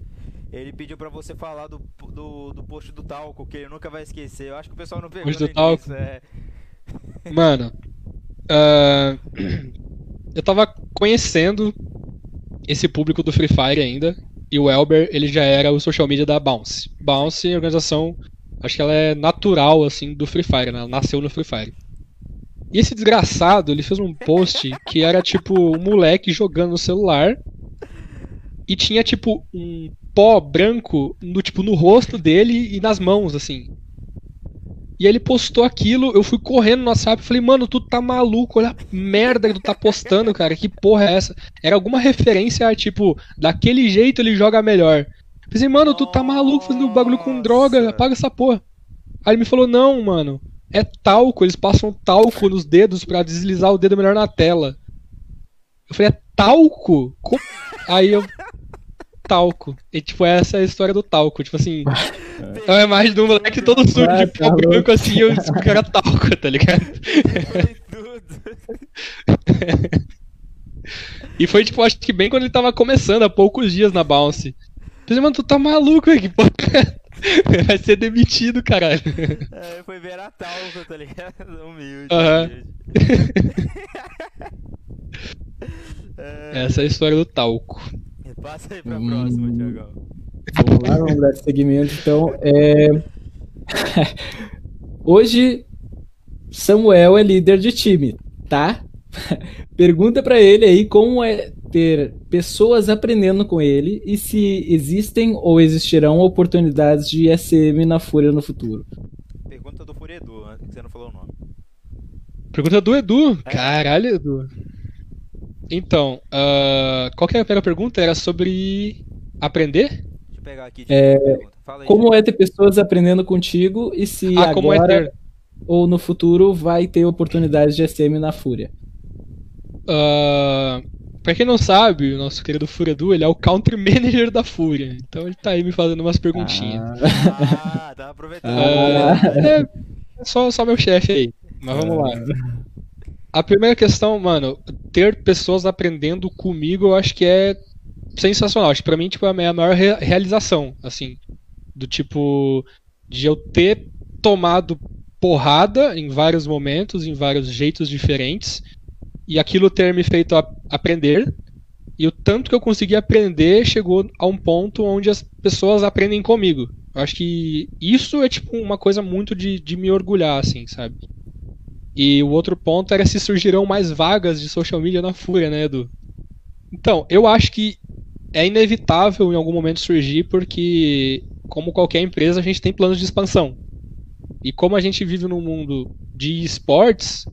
Ele pediu para você falar do, do, do, post do talco, que ele nunca vai esquecer. Eu acho que o pessoal não pegou post do talco. É... Mano, uh, eu tava conhecendo esse público do Free Fire ainda. E o Elber, ele já era o social media da Bounce. Bounce é organização Acho que ela é natural, assim, do Free Fire, né? Ela nasceu no Free Fire. E esse desgraçado, ele fez um post que era tipo um moleque jogando no celular e tinha tipo um pó branco no tipo no rosto dele e nas mãos assim. E ele postou aquilo, eu fui correndo no WhatsApp e falei, mano, tu tá maluco, olha a merda que tu tá postando, cara, que porra é essa? Era alguma referência a, tipo, daquele jeito ele joga melhor. Pensei, mano, tu tá maluco fazendo bagulho com droga, apaga essa porra. Aí ele me falou, não, mano, é talco, eles passam talco nos dedos para deslizar o dedo melhor na tela. Eu falei, é talco? Como? Aí eu. Talco. E tipo, essa é a história do talco. Tipo assim. É uma imagem do moleque todo sujo de pó branco assim, eu disse que era talco, tá ligado? e foi tipo, acho que bem quando ele tava começando, há poucos dias na Bounce. Pensei, mano, tu tá maluco, que porra. Vai ser demitido, caralho. É, foi ver a talco, tá ligado? Humilde. Aham. é... Essa é a história do talco. Passa aí pra hum... próxima, Tiagão. Vamos lá, vamos dar segmento. Então, é... Hoje, Samuel é líder de time, tá? Pergunta para ele aí como é ter pessoas aprendendo com ele e se existem ou existirão oportunidades de SM na Fúria no futuro. Pergunta do Fúria Edu, né, que você não falou o nome. Pergunta do Edu? É. Caralho, Edu. Então, uh, qual que era a primeira pergunta? Era sobre aprender? Deixa eu pegar aqui. É, aí, como é ter pessoas aprendendo contigo e se ah, agora é ter... ou no futuro vai ter oportunidades de SM na Fúria? Uh, Pra quem não sabe, o nosso querido Fúria ele é o country manager da Fúria. Então ele tá aí me fazendo umas perguntinhas. Ah, tá aproveitando. Ah, é, é só, só meu chefe aí. Mas vamos lá. A primeira questão, mano, ter pessoas aprendendo comigo, eu acho que é sensacional. Acho que pra mim, tipo, é a maior realização, assim. Do tipo, de eu ter tomado porrada em vários momentos, em vários jeitos diferentes e aquilo ter me feito aprender. E o tanto que eu consegui aprender chegou a um ponto onde as pessoas aprendem comigo. Eu acho que isso é tipo uma coisa muito de, de me orgulhar, assim, sabe? E o outro ponto era se surgirão mais vagas de social media na Fúria, né, Edu? Então, eu acho que é inevitável em algum momento surgir, porque, como qualquer empresa, a gente tem planos de expansão. E como a gente vive num mundo de esportes,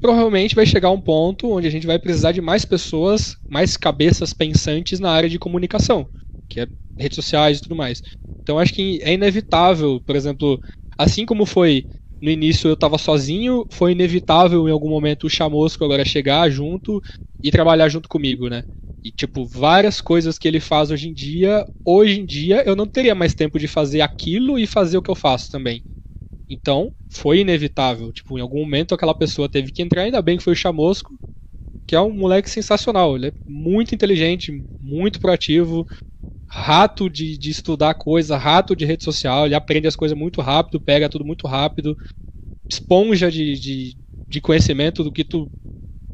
provavelmente vai chegar um ponto onde a gente vai precisar de mais pessoas, mais cabeças pensantes na área de comunicação, que é redes sociais e tudo mais. Então acho que é inevitável, por exemplo, assim como foi no início eu estava sozinho, foi inevitável em algum momento o Chamosco agora chegar junto e trabalhar junto comigo, né? E tipo, várias coisas que ele faz hoje em dia, hoje em dia eu não teria mais tempo de fazer aquilo e fazer o que eu faço também. Então, foi inevitável. Tipo, em algum momento aquela pessoa teve que entrar, ainda bem que foi o Chamusco, que é um moleque sensacional. Ele é muito inteligente, muito proativo, rato de, de estudar coisa, rato de rede social, ele aprende as coisas muito rápido, pega tudo muito rápido, esponja de, de, de conhecimento do que tu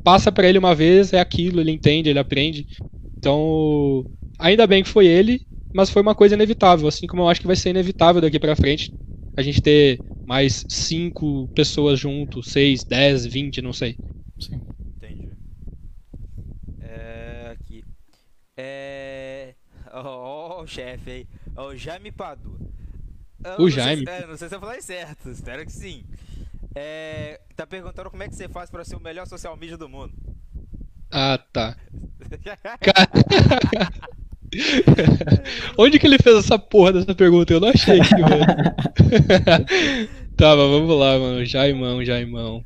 passa para ele uma vez, é aquilo, ele entende, ele aprende. Então, ainda bem que foi ele, mas foi uma coisa inevitável, assim como eu acho que vai ser inevitável daqui para frente a gente ter mais cinco pessoas junto, seis, dez, vinte, não sei. Sim. Entendi. É, aqui. É. Ó, oh, o chefe aí. O Jaime Padu. O Jaime. Se, é, não sei se eu falei certo, espero que sim. É, tá perguntando como é que você faz para ser o melhor social media do mundo. Ah, tá. Onde que ele fez essa porra dessa pergunta? Eu não achei aqui, mano. tá, mas vamos lá, mano. Jaimão, Jaimão.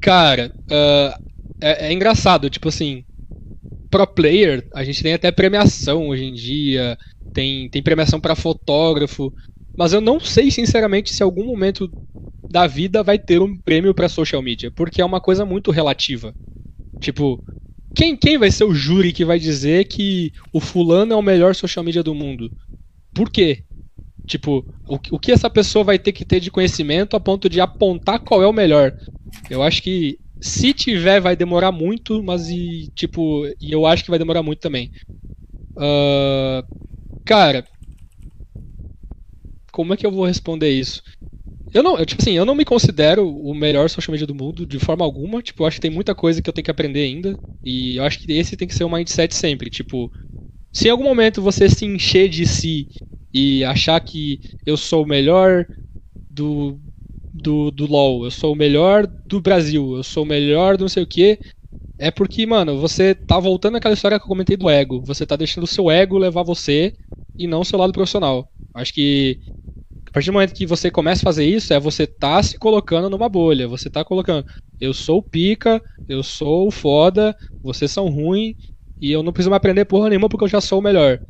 Cara, uh, é, é, engraçado, tipo assim, pro player, a gente tem até premiação hoje em dia, tem, tem premiação para fotógrafo, mas eu não sei sinceramente se algum momento da vida vai ter um prêmio para social media, porque é uma coisa muito relativa. Tipo, quem, quem vai ser o júri que vai dizer que o fulano é o melhor social media do mundo? Por quê? Tipo, o, o que essa pessoa vai ter que ter de conhecimento a ponto de apontar qual é o melhor? Eu acho que se tiver vai demorar muito, mas e tipo, e eu acho que vai demorar muito também. Uh, cara, como é que eu vou responder isso? Eu não, eu, tipo assim, eu não me considero o melhor social media do mundo de forma alguma. Tipo, eu acho que tem muita coisa que eu tenho que aprender ainda. E eu acho que esse tem que ser o mindset sempre. Tipo, se em algum momento você se encher de si e achar que eu sou o melhor do, do, do LoL, eu sou o melhor do Brasil, eu sou o melhor do não sei o que, é porque, mano, você tá voltando àquela história que eu comentei do ego. Você tá deixando o seu ego levar você e não o seu lado profissional. Acho que a partir do momento que você começa a fazer isso, é você tá se colocando numa bolha. Você tá colocando, eu sou o pica, eu sou o foda, vocês são ruins e eu não preciso mais aprender porra nenhuma porque eu já sou o melhor.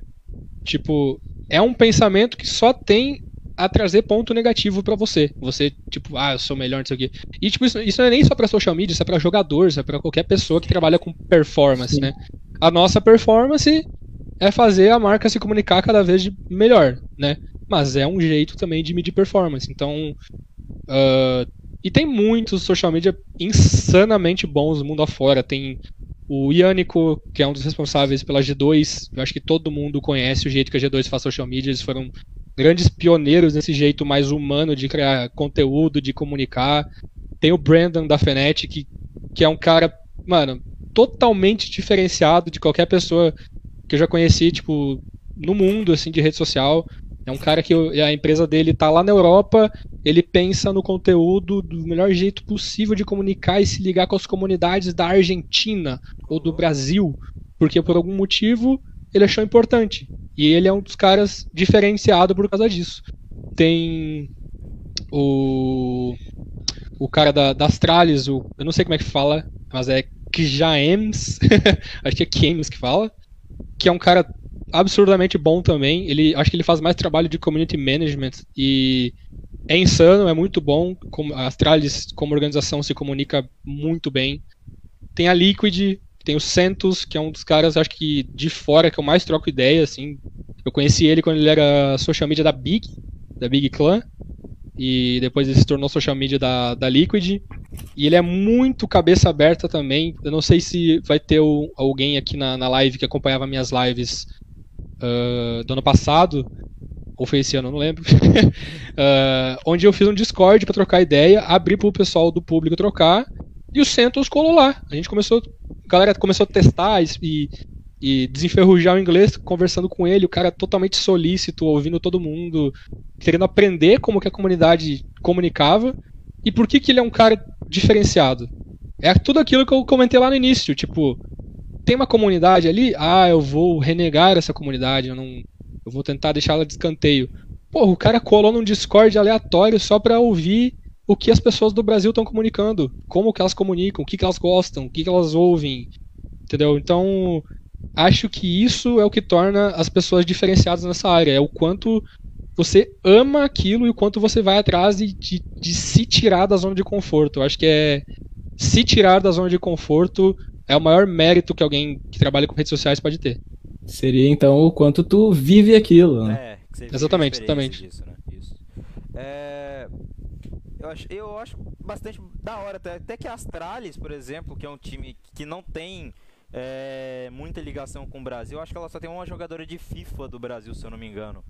Tipo, é um pensamento que só tem a trazer ponto negativo para você. Você, tipo, ah, eu sou melhor, não sei o quê. E, tipo, isso, isso não é nem só pra social media, isso é pra jogadores, é pra qualquer pessoa que trabalha com performance, Sim. né? A nossa performance é fazer a marca se comunicar cada vez melhor, né? Mas é um jeito também de medir performance. Então. Uh, e tem muitos social media insanamente bons mundo afora. Tem o Ianico, que é um dos responsáveis pela G2. Eu acho que todo mundo conhece o jeito que a G2 faz social media. Eles foram grandes pioneiros nesse jeito mais humano de criar conteúdo, de comunicar. Tem o Brandon da Fnatic, que, que é um cara, mano, totalmente diferenciado de qualquer pessoa que eu já conheci, tipo, no mundo, assim, de rede social. É um cara que a empresa dele tá lá na Europa, ele pensa no conteúdo do melhor jeito possível de comunicar e se ligar com as comunidades da Argentina ou do Brasil, porque por algum motivo ele achou importante. E ele é um dos caras diferenciado por causa disso. Tem o o cara da, da Astralis, o, eu não sei como é que fala, mas é Kjaems, acho que é Kjaems que fala, que é um cara absurdamente bom também. Ele acho que ele faz mais trabalho de community management e é insano, é muito bom. A Astralis como organização se comunica muito bem. Tem a Liquid, tem o Santos, que é um dos caras, acho que de fora que eu mais troco ideia, assim. Eu conheci ele quando ele era social media da Big, da Big Clan. E depois ele se tornou social media da, da Liquid. E ele é muito cabeça aberta também. Eu não sei se vai ter o, alguém aqui na, na live que acompanhava minhas lives uh, do ano passado, ou foi esse ano, não lembro, uh, onde eu fiz um Discord para trocar ideia, abri para o pessoal do público trocar, e o Santos colou lá. A gente começou, a galera começou a testar e, e desenferrujar o inglês, conversando com ele, o cara totalmente solícito, ouvindo todo mundo, querendo aprender como que a comunidade comunicava, e por que que ele é um cara diferenciado. É tudo aquilo que eu comentei lá no início, tipo, tem uma comunidade ali, ah, eu vou renegar essa comunidade, eu não. Eu vou tentar deixá-la de escanteio. Porra, o cara colou num Discord aleatório só pra ouvir o que as pessoas do Brasil estão comunicando. Como que elas comunicam, o que, que elas gostam, o que, que elas ouvem. Entendeu? Então, acho que isso é o que torna as pessoas diferenciadas nessa área. É o quanto você ama aquilo e o quanto você vai atrás de, de, de se tirar da zona de conforto. Eu acho que é se tirar da zona de conforto é o maior mérito que alguém que trabalha com redes sociais pode ter. Seria então o quanto tu vive aquilo, né? É, Exatamente, exatamente. disso, né? Isso. É, eu, acho, eu acho bastante da hora, até, até que a Astralis, por exemplo, que é um time que não tem é, muita ligação com o Brasil, eu acho que ela só tem uma jogadora de FIFA do Brasil, se eu não me engano.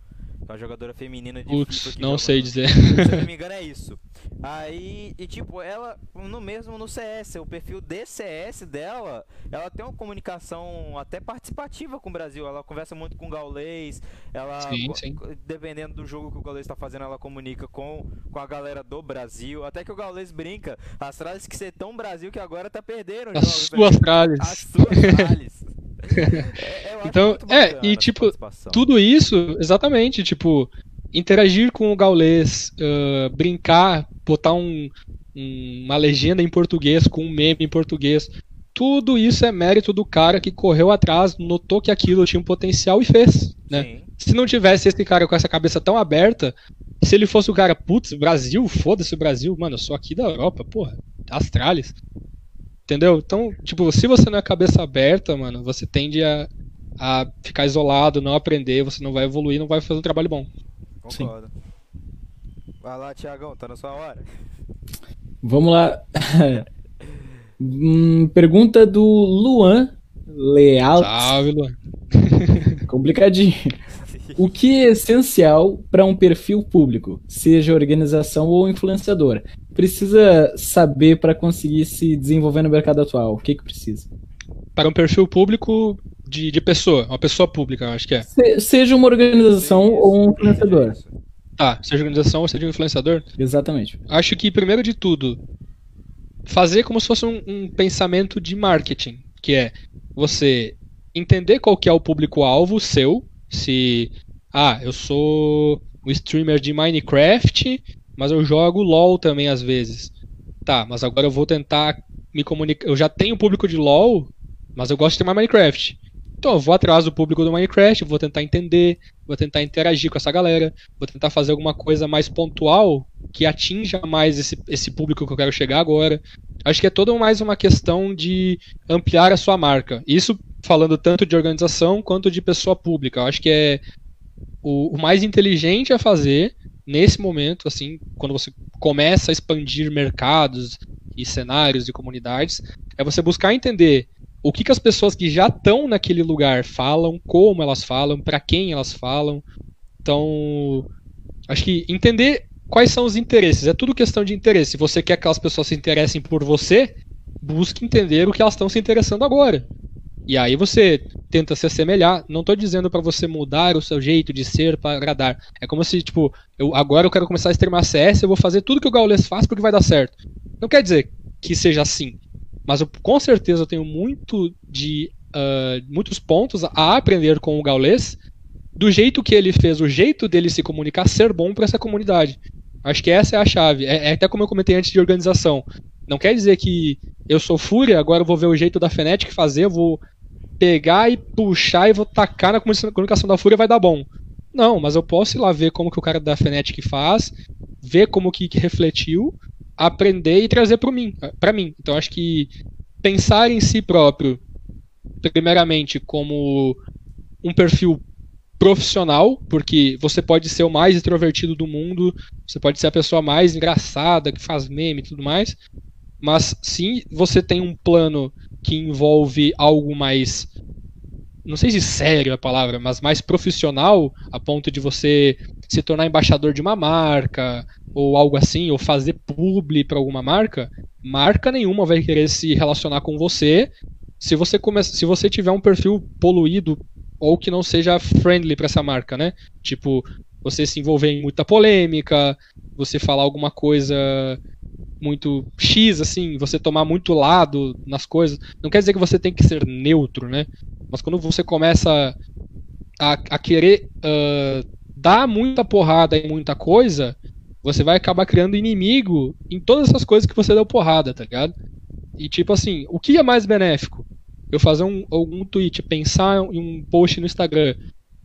É uma jogadora feminina de. Putz, que não joga sei dizer. se não me engano é isso. Aí, e tipo, ela, no mesmo no CS, o perfil de CS dela, ela tem uma comunicação até participativa com o Brasil. Ela conversa muito com o Gaulês, ela, Sim, sim. dependendo do jogo que o Gaulês tá fazendo, ela comunica com, com a galera do Brasil. Até que o Gaulês brinca, as frases que ser tão Brasil que agora tá perdendo As jogos, suas frases. As suas frases. É, Então, é, e, tipo. Tudo isso, exatamente, tipo, interagir com o gaulês, ah, brincar, botar um- um- uma legenda em português com um meme em português. Tudo isso é mérito do cara que correu atrás, notou que aquilo tinha um potencial e fez, né? Sim. Se não tivesse esse cara com essa cabeça tão aberta, se ele fosse o cara, putz, Brasil, foda-se o Brasil, mano, eu sou aqui da Europa, porra, Astralis. Entendeu? Então, tipo, se você não é cabeça aberta, mano, você tende a, a ficar isolado, não aprender, você não vai evoluir, não vai fazer um trabalho bom. Concordo. Vai lá, Tiagão, tá na sua hora. Vamos lá. Hum, pergunta do Luan Leal. Salve, Luan. Complicadinho. O que é essencial para um perfil público, seja organização ou influenciador? Precisa saber para conseguir se desenvolver no mercado atual. O que, que precisa? Para um perfil público de, de pessoa, uma pessoa pública, eu acho que é. Se- seja uma organização ou um influenciador. Tá, seja organização ou seja um influenciador, Exatamente. acho que primeiro de tudo, fazer como se fosse um, um pensamento de marketing, que é você entender qual que é o público-alvo seu, se ah, eu sou um streamer de Minecraft, mas eu jogo LoL também às vezes. Tá, mas agora eu vou tentar me comunicar, eu já tenho público de LoL, mas eu gosto de ter mais Minecraft. Então eu vou atrás do público do Minecraft, vou tentar entender, vou tentar interagir com essa galera, vou tentar fazer alguma coisa mais pontual que atinja mais esse, esse público que eu quero chegar agora. Acho que é toda mais uma questão de ampliar a sua marca. Isso falando tanto de organização quanto de pessoa pública. Eu acho que é o, o mais inteligente a fazer nesse momento, assim, quando você começa a expandir mercados e cenários e comunidades, é você buscar entender o que, que as pessoas que já estão naquele lugar falam, como elas falam, para quem elas falam. Então, acho que entender quais são os interesses, é tudo questão de interesse. Se você quer que aquelas pessoas se interessem por você, busque entender o que elas estão se interessando agora. E aí você tenta se assemelhar. Não estou dizendo para você mudar o seu jeito de ser para agradar. É como se, tipo, eu, agora eu quero começar a streamar CS, eu vou fazer tudo que o Gaules faz porque vai dar certo. Não quer dizer que seja assim. Mas eu, com certeza eu tenho muito de ah, muitos pontos a aprender com o Gaules do jeito que ele fez, o jeito dele se comunicar ser bom para essa comunidade. Acho que essa é a chave. É, é até como eu comentei antes de organização. Não quer dizer que eu sou fúria, agora eu vou ver o jeito da Fnatic fazer, eu vou pegar e puxar e vou tacar na comunicação da fúria vai dar bom. Não, mas eu posso ir lá ver como que o cara da Fnatic faz, ver como que, refletiu, aprender e trazer para mim, para mim. Então acho que pensar em si próprio, primeiramente como um perfil profissional, porque você pode ser o mais extrovertido do mundo, você pode ser a pessoa mais engraçada, que faz meme e tudo mais, mas sim você tem um plano que envolve algo mais não sei se sério a palavra, mas mais profissional, a ponto de você se tornar embaixador de uma marca ou algo assim, ou fazer publi para alguma marca, marca nenhuma vai querer se relacionar com você se você come... se você tiver um perfil poluído ou que não seja friendly para essa marca, né? Tipo, você se envolver em muita polêmica, você falar alguma coisa muito X, assim, você tomar muito lado nas coisas. Não quer dizer que você tem que ser neutro, né? Mas quando você começa a, a querer uh, dar muita porrada em muita coisa, você vai acabar criando inimigo em todas essas coisas que você deu porrada, tá ligado? E tipo assim, o que é mais benéfico? Eu fazer um, algum tweet, pensar em um post no Instagram,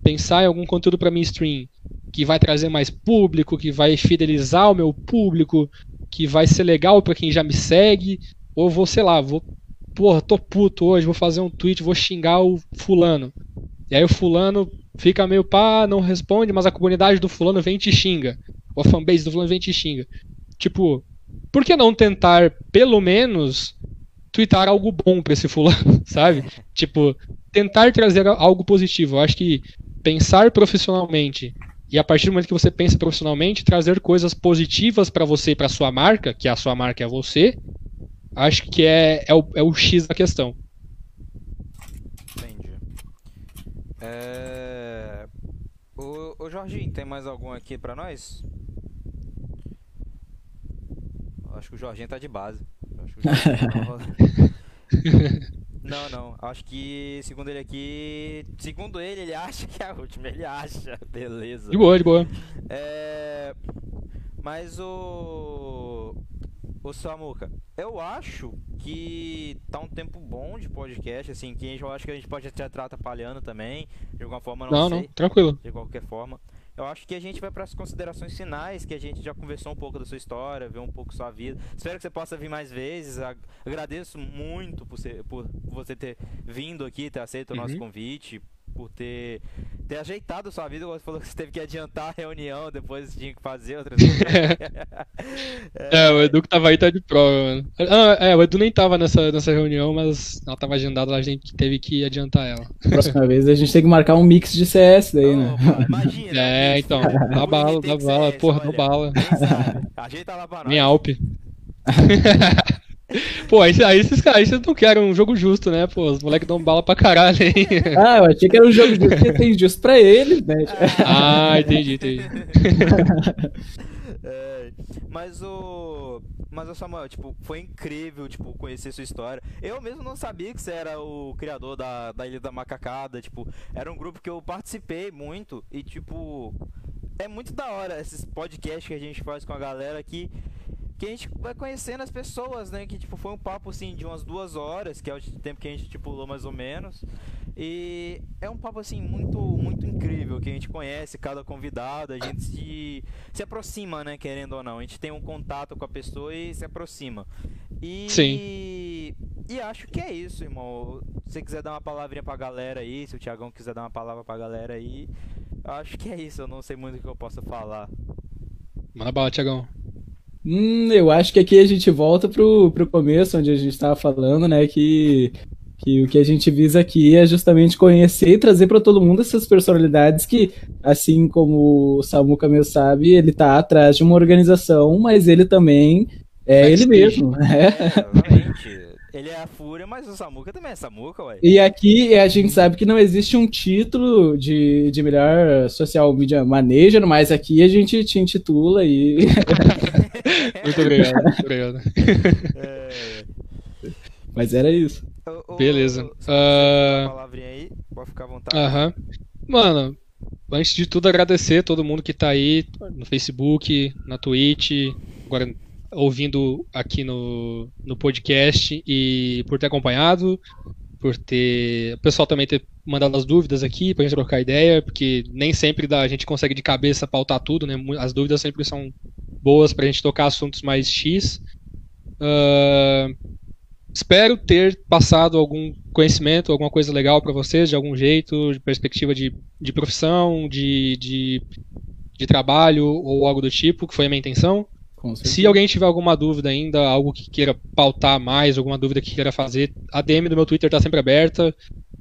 pensar em algum conteúdo para minha stream, que vai trazer mais público, que vai fidelizar o meu público, que vai ser legal para quem já me segue, ou vou, sei lá, vou, porra, tô puto hoje, vou fazer um tweet, vou xingar o fulano. E aí o fulano fica meio pá, não responde, mas a comunidade do fulano vem e te xinga. Ou a fanbase do fulano vem e te xinga. Tipo, por que não tentar, pelo menos, twittar algo bom pra esse fulano, sabe? Tipo, tentar trazer algo positivo. Eu acho que pensar profissionalmente e a partir do momento que você pensa profissionalmente, trazer coisas positivas para você e para sua marca, que a sua marca é você, acho que é, é, o, é o X da questão. Entendi. É... O, o Jorginho, tem mais algum aqui para nós? Acho que o Jorginho tá de base. Acho que o Jorginho tá Não, não. Acho que, segundo ele aqui. Segundo ele, ele acha que é a última. Ele acha. Beleza. De boa, de boa. É. Mas o. Ô Samuca, eu acho que tá um tempo bom de podcast, assim, que eu acho que a gente pode até estar atrapalhando também, de alguma forma, não, não sei. Não, tranquilo. De qualquer forma. Eu acho que a gente vai para as considerações finais, que a gente já conversou um pouco da sua história, viu um pouco sua vida. Espero que você possa vir mais vezes. Agradeço muito por, ser, por você ter vindo aqui, ter aceito o nosso uhum. convite, por ter, ter ajeitado sua vida. Você falou que você teve que adiantar a reunião, depois tinha que fazer outras coisas. é, é, o Edu que tava aí tá de prova, mano. Ah, é, o Edu nem tava nessa, nessa reunião, mas ela tava agendada, a gente teve que adiantar ela. Próxima vez a gente tem que marcar um mix de CS daí, né? imagina. É, então, dá bala, dá bala, porra, dá bala. Ajeita lá pra nós. Minha Alp. Pô, aí, aí esses caras vocês não querem um jogo justo, né? Pô, os moleques dão bala pra caralho aí. Ah, eu achei que era um jogo justo porque tem justo pra eles, né? Ah, entendi, entendi. É, mas o. Mas o Samuel, tipo, foi incrível, tipo, conhecer sua história. Eu mesmo não sabia que você era o criador da, da Ilha da Macacada, tipo, era um grupo que eu participei muito e, tipo, é muito da hora esses podcasts que a gente faz com a galera aqui que a gente vai conhecendo as pessoas, né? Que tipo, foi um papo assim de umas duas horas, que é o tempo que a gente estipulou mais ou menos. E é um papo assim muito, muito incrível, que a gente conhece cada convidado, a gente se, se aproxima, né? Querendo ou não. A gente tem um contato com a pessoa e se aproxima. E, Sim. E acho que é isso, irmão. Se você quiser dar uma palavrinha pra galera aí, se o Thiagão quiser dar uma palavra pra galera aí, acho que é isso. Eu não sei muito o que eu possa falar. Manda bala, Thiagão. Hum, eu acho que aqui a gente volta pro, pro começo, onde a gente estava falando, né? Que, que o que a gente visa aqui é justamente conhecer e trazer para todo mundo essas personalidades que, assim como o Samuca mesmo sabe, ele tá atrás de uma organização, mas ele também é ele mesmo. Né? É, ele é a Fúria, mas o Samuka também é Samuka, ué. E aqui a gente sabe que não existe um título de, de melhor social media manager, mas aqui a gente te intitula e. muito obrigado, muito obrigado. É... Mas era isso. O, o, Beleza. Uh... palavrinha aí, pode ficar à vontade. Aham. Uh -huh. Mano, antes de tudo agradecer todo mundo que tá aí no Facebook, na Twitch, agora ouvindo aqui no, no podcast e por ter acompanhado, por ter. O pessoal também ter mandado as dúvidas aqui pra gente trocar ideia, porque nem sempre dá, a gente consegue de cabeça pautar tudo, né? As dúvidas sempre são boas pra gente tocar assuntos mais X. Uh, espero ter passado algum conhecimento, alguma coisa legal para vocês, de algum jeito, de perspectiva de, de profissão, de, de, de trabalho ou algo do tipo, que foi a minha intenção. Se alguém tiver alguma dúvida ainda, algo que queira pautar mais, alguma dúvida que queira fazer, a DM do meu Twitter está sempre aberta.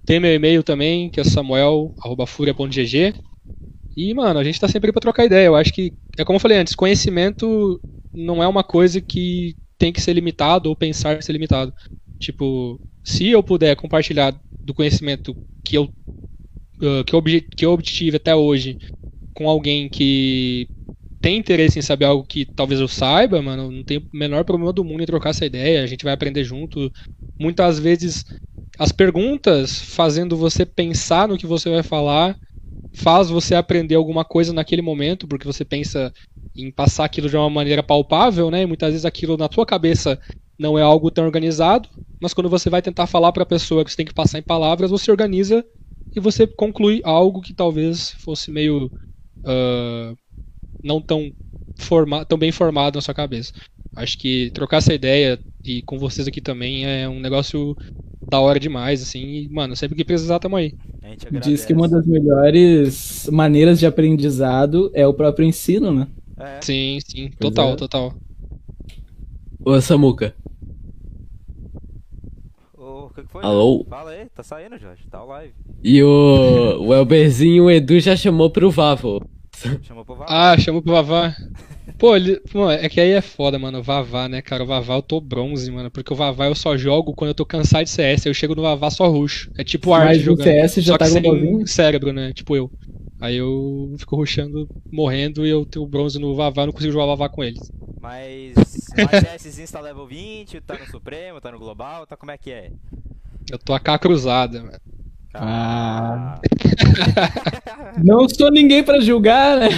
Tem meu e-mail também, que é samuel.furia.gg. E, mano, a gente tá sempre pra trocar ideia. Eu acho que, é como eu falei antes, conhecimento não é uma coisa que tem que ser limitado ou pensar ser limitado. Tipo, se eu puder compartilhar do conhecimento que eu, uh, que eu, que eu obtive até hoje com alguém que tem interesse em saber algo que talvez eu saiba, mano, não tem o menor problema do mundo em trocar essa ideia, a gente vai aprender junto. Muitas vezes as perguntas fazendo você pensar no que você vai falar faz você aprender alguma coisa naquele momento, porque você pensa em passar aquilo de uma maneira palpável, né? E muitas vezes aquilo na tua cabeça não é algo tão organizado, mas quando você vai tentar falar para a pessoa que você tem que passar em palavras, você organiza e você conclui algo que talvez fosse meio uh, não tão, forma, tão bem formado na sua cabeça. Acho que trocar essa ideia e com vocês aqui também é um negócio da hora demais, assim, e, mano, sempre que precisar, tamo aí. Diz que uma das melhores maneiras de aprendizado é o próprio ensino, né? É. Sim, sim, total, é. total. Ô, Samuca. Ô, o que, que foi? Alô? Fala aí, tá saindo, Jorge, tá live. E o, o Elberzinho, o Edu já chamou pro Vavo. Chamou pro Vavá. Ah, chamou pro Vavá. Pô, ele, pô, é que aí é foda, mano. O Vavá, né, cara? O Vavá eu tô bronze, mano. Porque o Vavá eu só jogo quando eu tô cansado de CS. Eu chego no Vavá só ruxo. É tipo o Art jogando. CS já só tá que sem cérebro, né? Tipo eu. Aí eu fico ruxando, morrendo e eu tenho bronze no Vavá, não consigo jogar Vavá com eles. Mas, mas CS tá level 20, tá no Supremo, tá no Global, tá como é que é? Eu tô AK cruzada, mano. Ah. não sou ninguém pra julgar, né?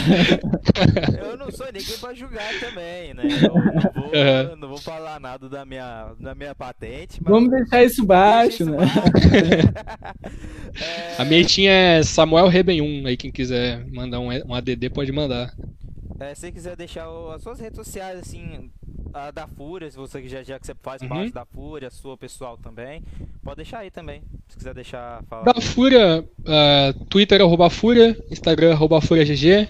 Eu não sou ninguém pra julgar também, né? Eu não vou, uhum. não vou falar nada da minha, da minha patente. Vamos deixar isso baixo, né? é... A minha tinha é Samuel Reben 1, aí quem quiser mandar um, um ADD pode mandar. É, se você quiser deixar as suas redes sociais, assim, a da Fúria, se você já, já que você faz uhum. parte da Fúria, sua pessoal também, pode deixar aí também. Se quiser deixar. Falar. Da Fúria, uh, Twitter é arroba Fúria, Instagram é arroba FúriaGG.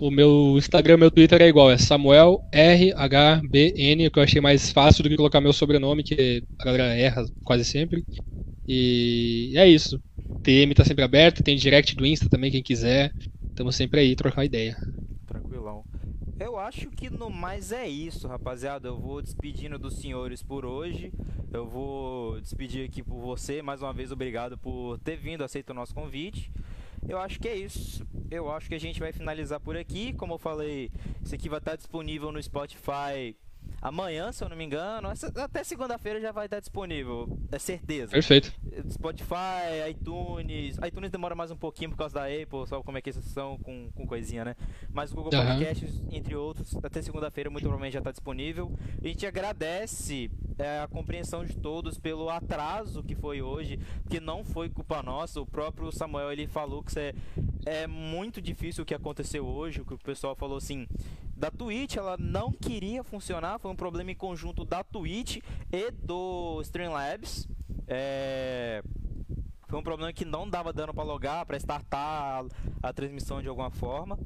O meu Instagram, meu Twitter é igual, é Samuel RHBN, que eu achei mais fácil do que colocar meu sobrenome, que a galera erra quase sempre. E é isso. TM tá sempre aberto, tem direct do Insta também, quem quiser. Estamos sempre aí, trocar ideia. Eu acho que no mais é isso, rapaziada. Eu vou despedindo dos senhores por hoje. Eu vou despedir aqui por você. Mais uma vez, obrigado por ter vindo, aceito o nosso convite. Eu acho que é isso. Eu acho que a gente vai finalizar por aqui. Como eu falei, isso aqui vai estar disponível no Spotify amanhã, se eu não me engano. Até segunda-feira já vai estar disponível, é certeza. Perfeito. Spotify, iTunes. iTunes demora mais um pouquinho por causa da Apple, sabe como é que eles são com, com coisinha, né? Mas o Google uhum. Podcasts, entre outros, até segunda-feira muito provavelmente já está disponível. A gente agradece é, a compreensão de todos pelo atraso que foi hoje, que não foi culpa nossa. O próprio Samuel ele falou que é, é muito difícil o que aconteceu hoje, o que o pessoal falou assim da Twitch, ela não queria funcionar, foi um problema em conjunto da Twitch e do Streamlabs. É... Foi um problema que não dava dano para logar, para startar a, a, transmissão de alguma forma.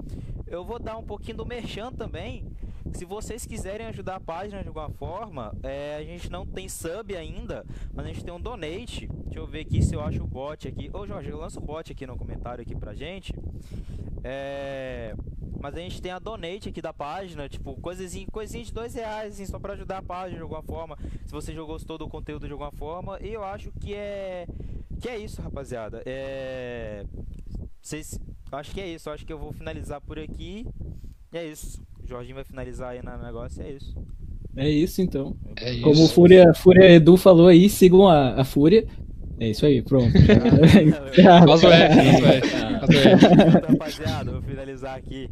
Eu vou dar um pouquinho do merchan também. Se vocês quiserem ajudar a página de alguma forma, é, a gente não tem sub ainda, mas a gente tem um donate. Deixa eu ver aqui se eu acho o bot aqui. Ô Jorge, lança o bot aqui no comentário aqui pra gente. É... Mas a gente tem a donate aqui da página, tipo, coisinha, coisinha de dois reais, assim, só pra ajudar a página de alguma forma. Se você já gostou do conteúdo de alguma forma. E eu acho que é. Que é isso, rapaziada. É. Vocês. Acho que é isso. Acho que eu vou finalizar por aqui. E é isso. O Jorginho vai finalizar aí no negócio. É isso. É isso então. É Como o Fúria, Fúria Edu falou aí, sigam a, a Fúria. É isso aí, pronto. Faz o F, faz o F. Rapaziada, vou finalizar aqui.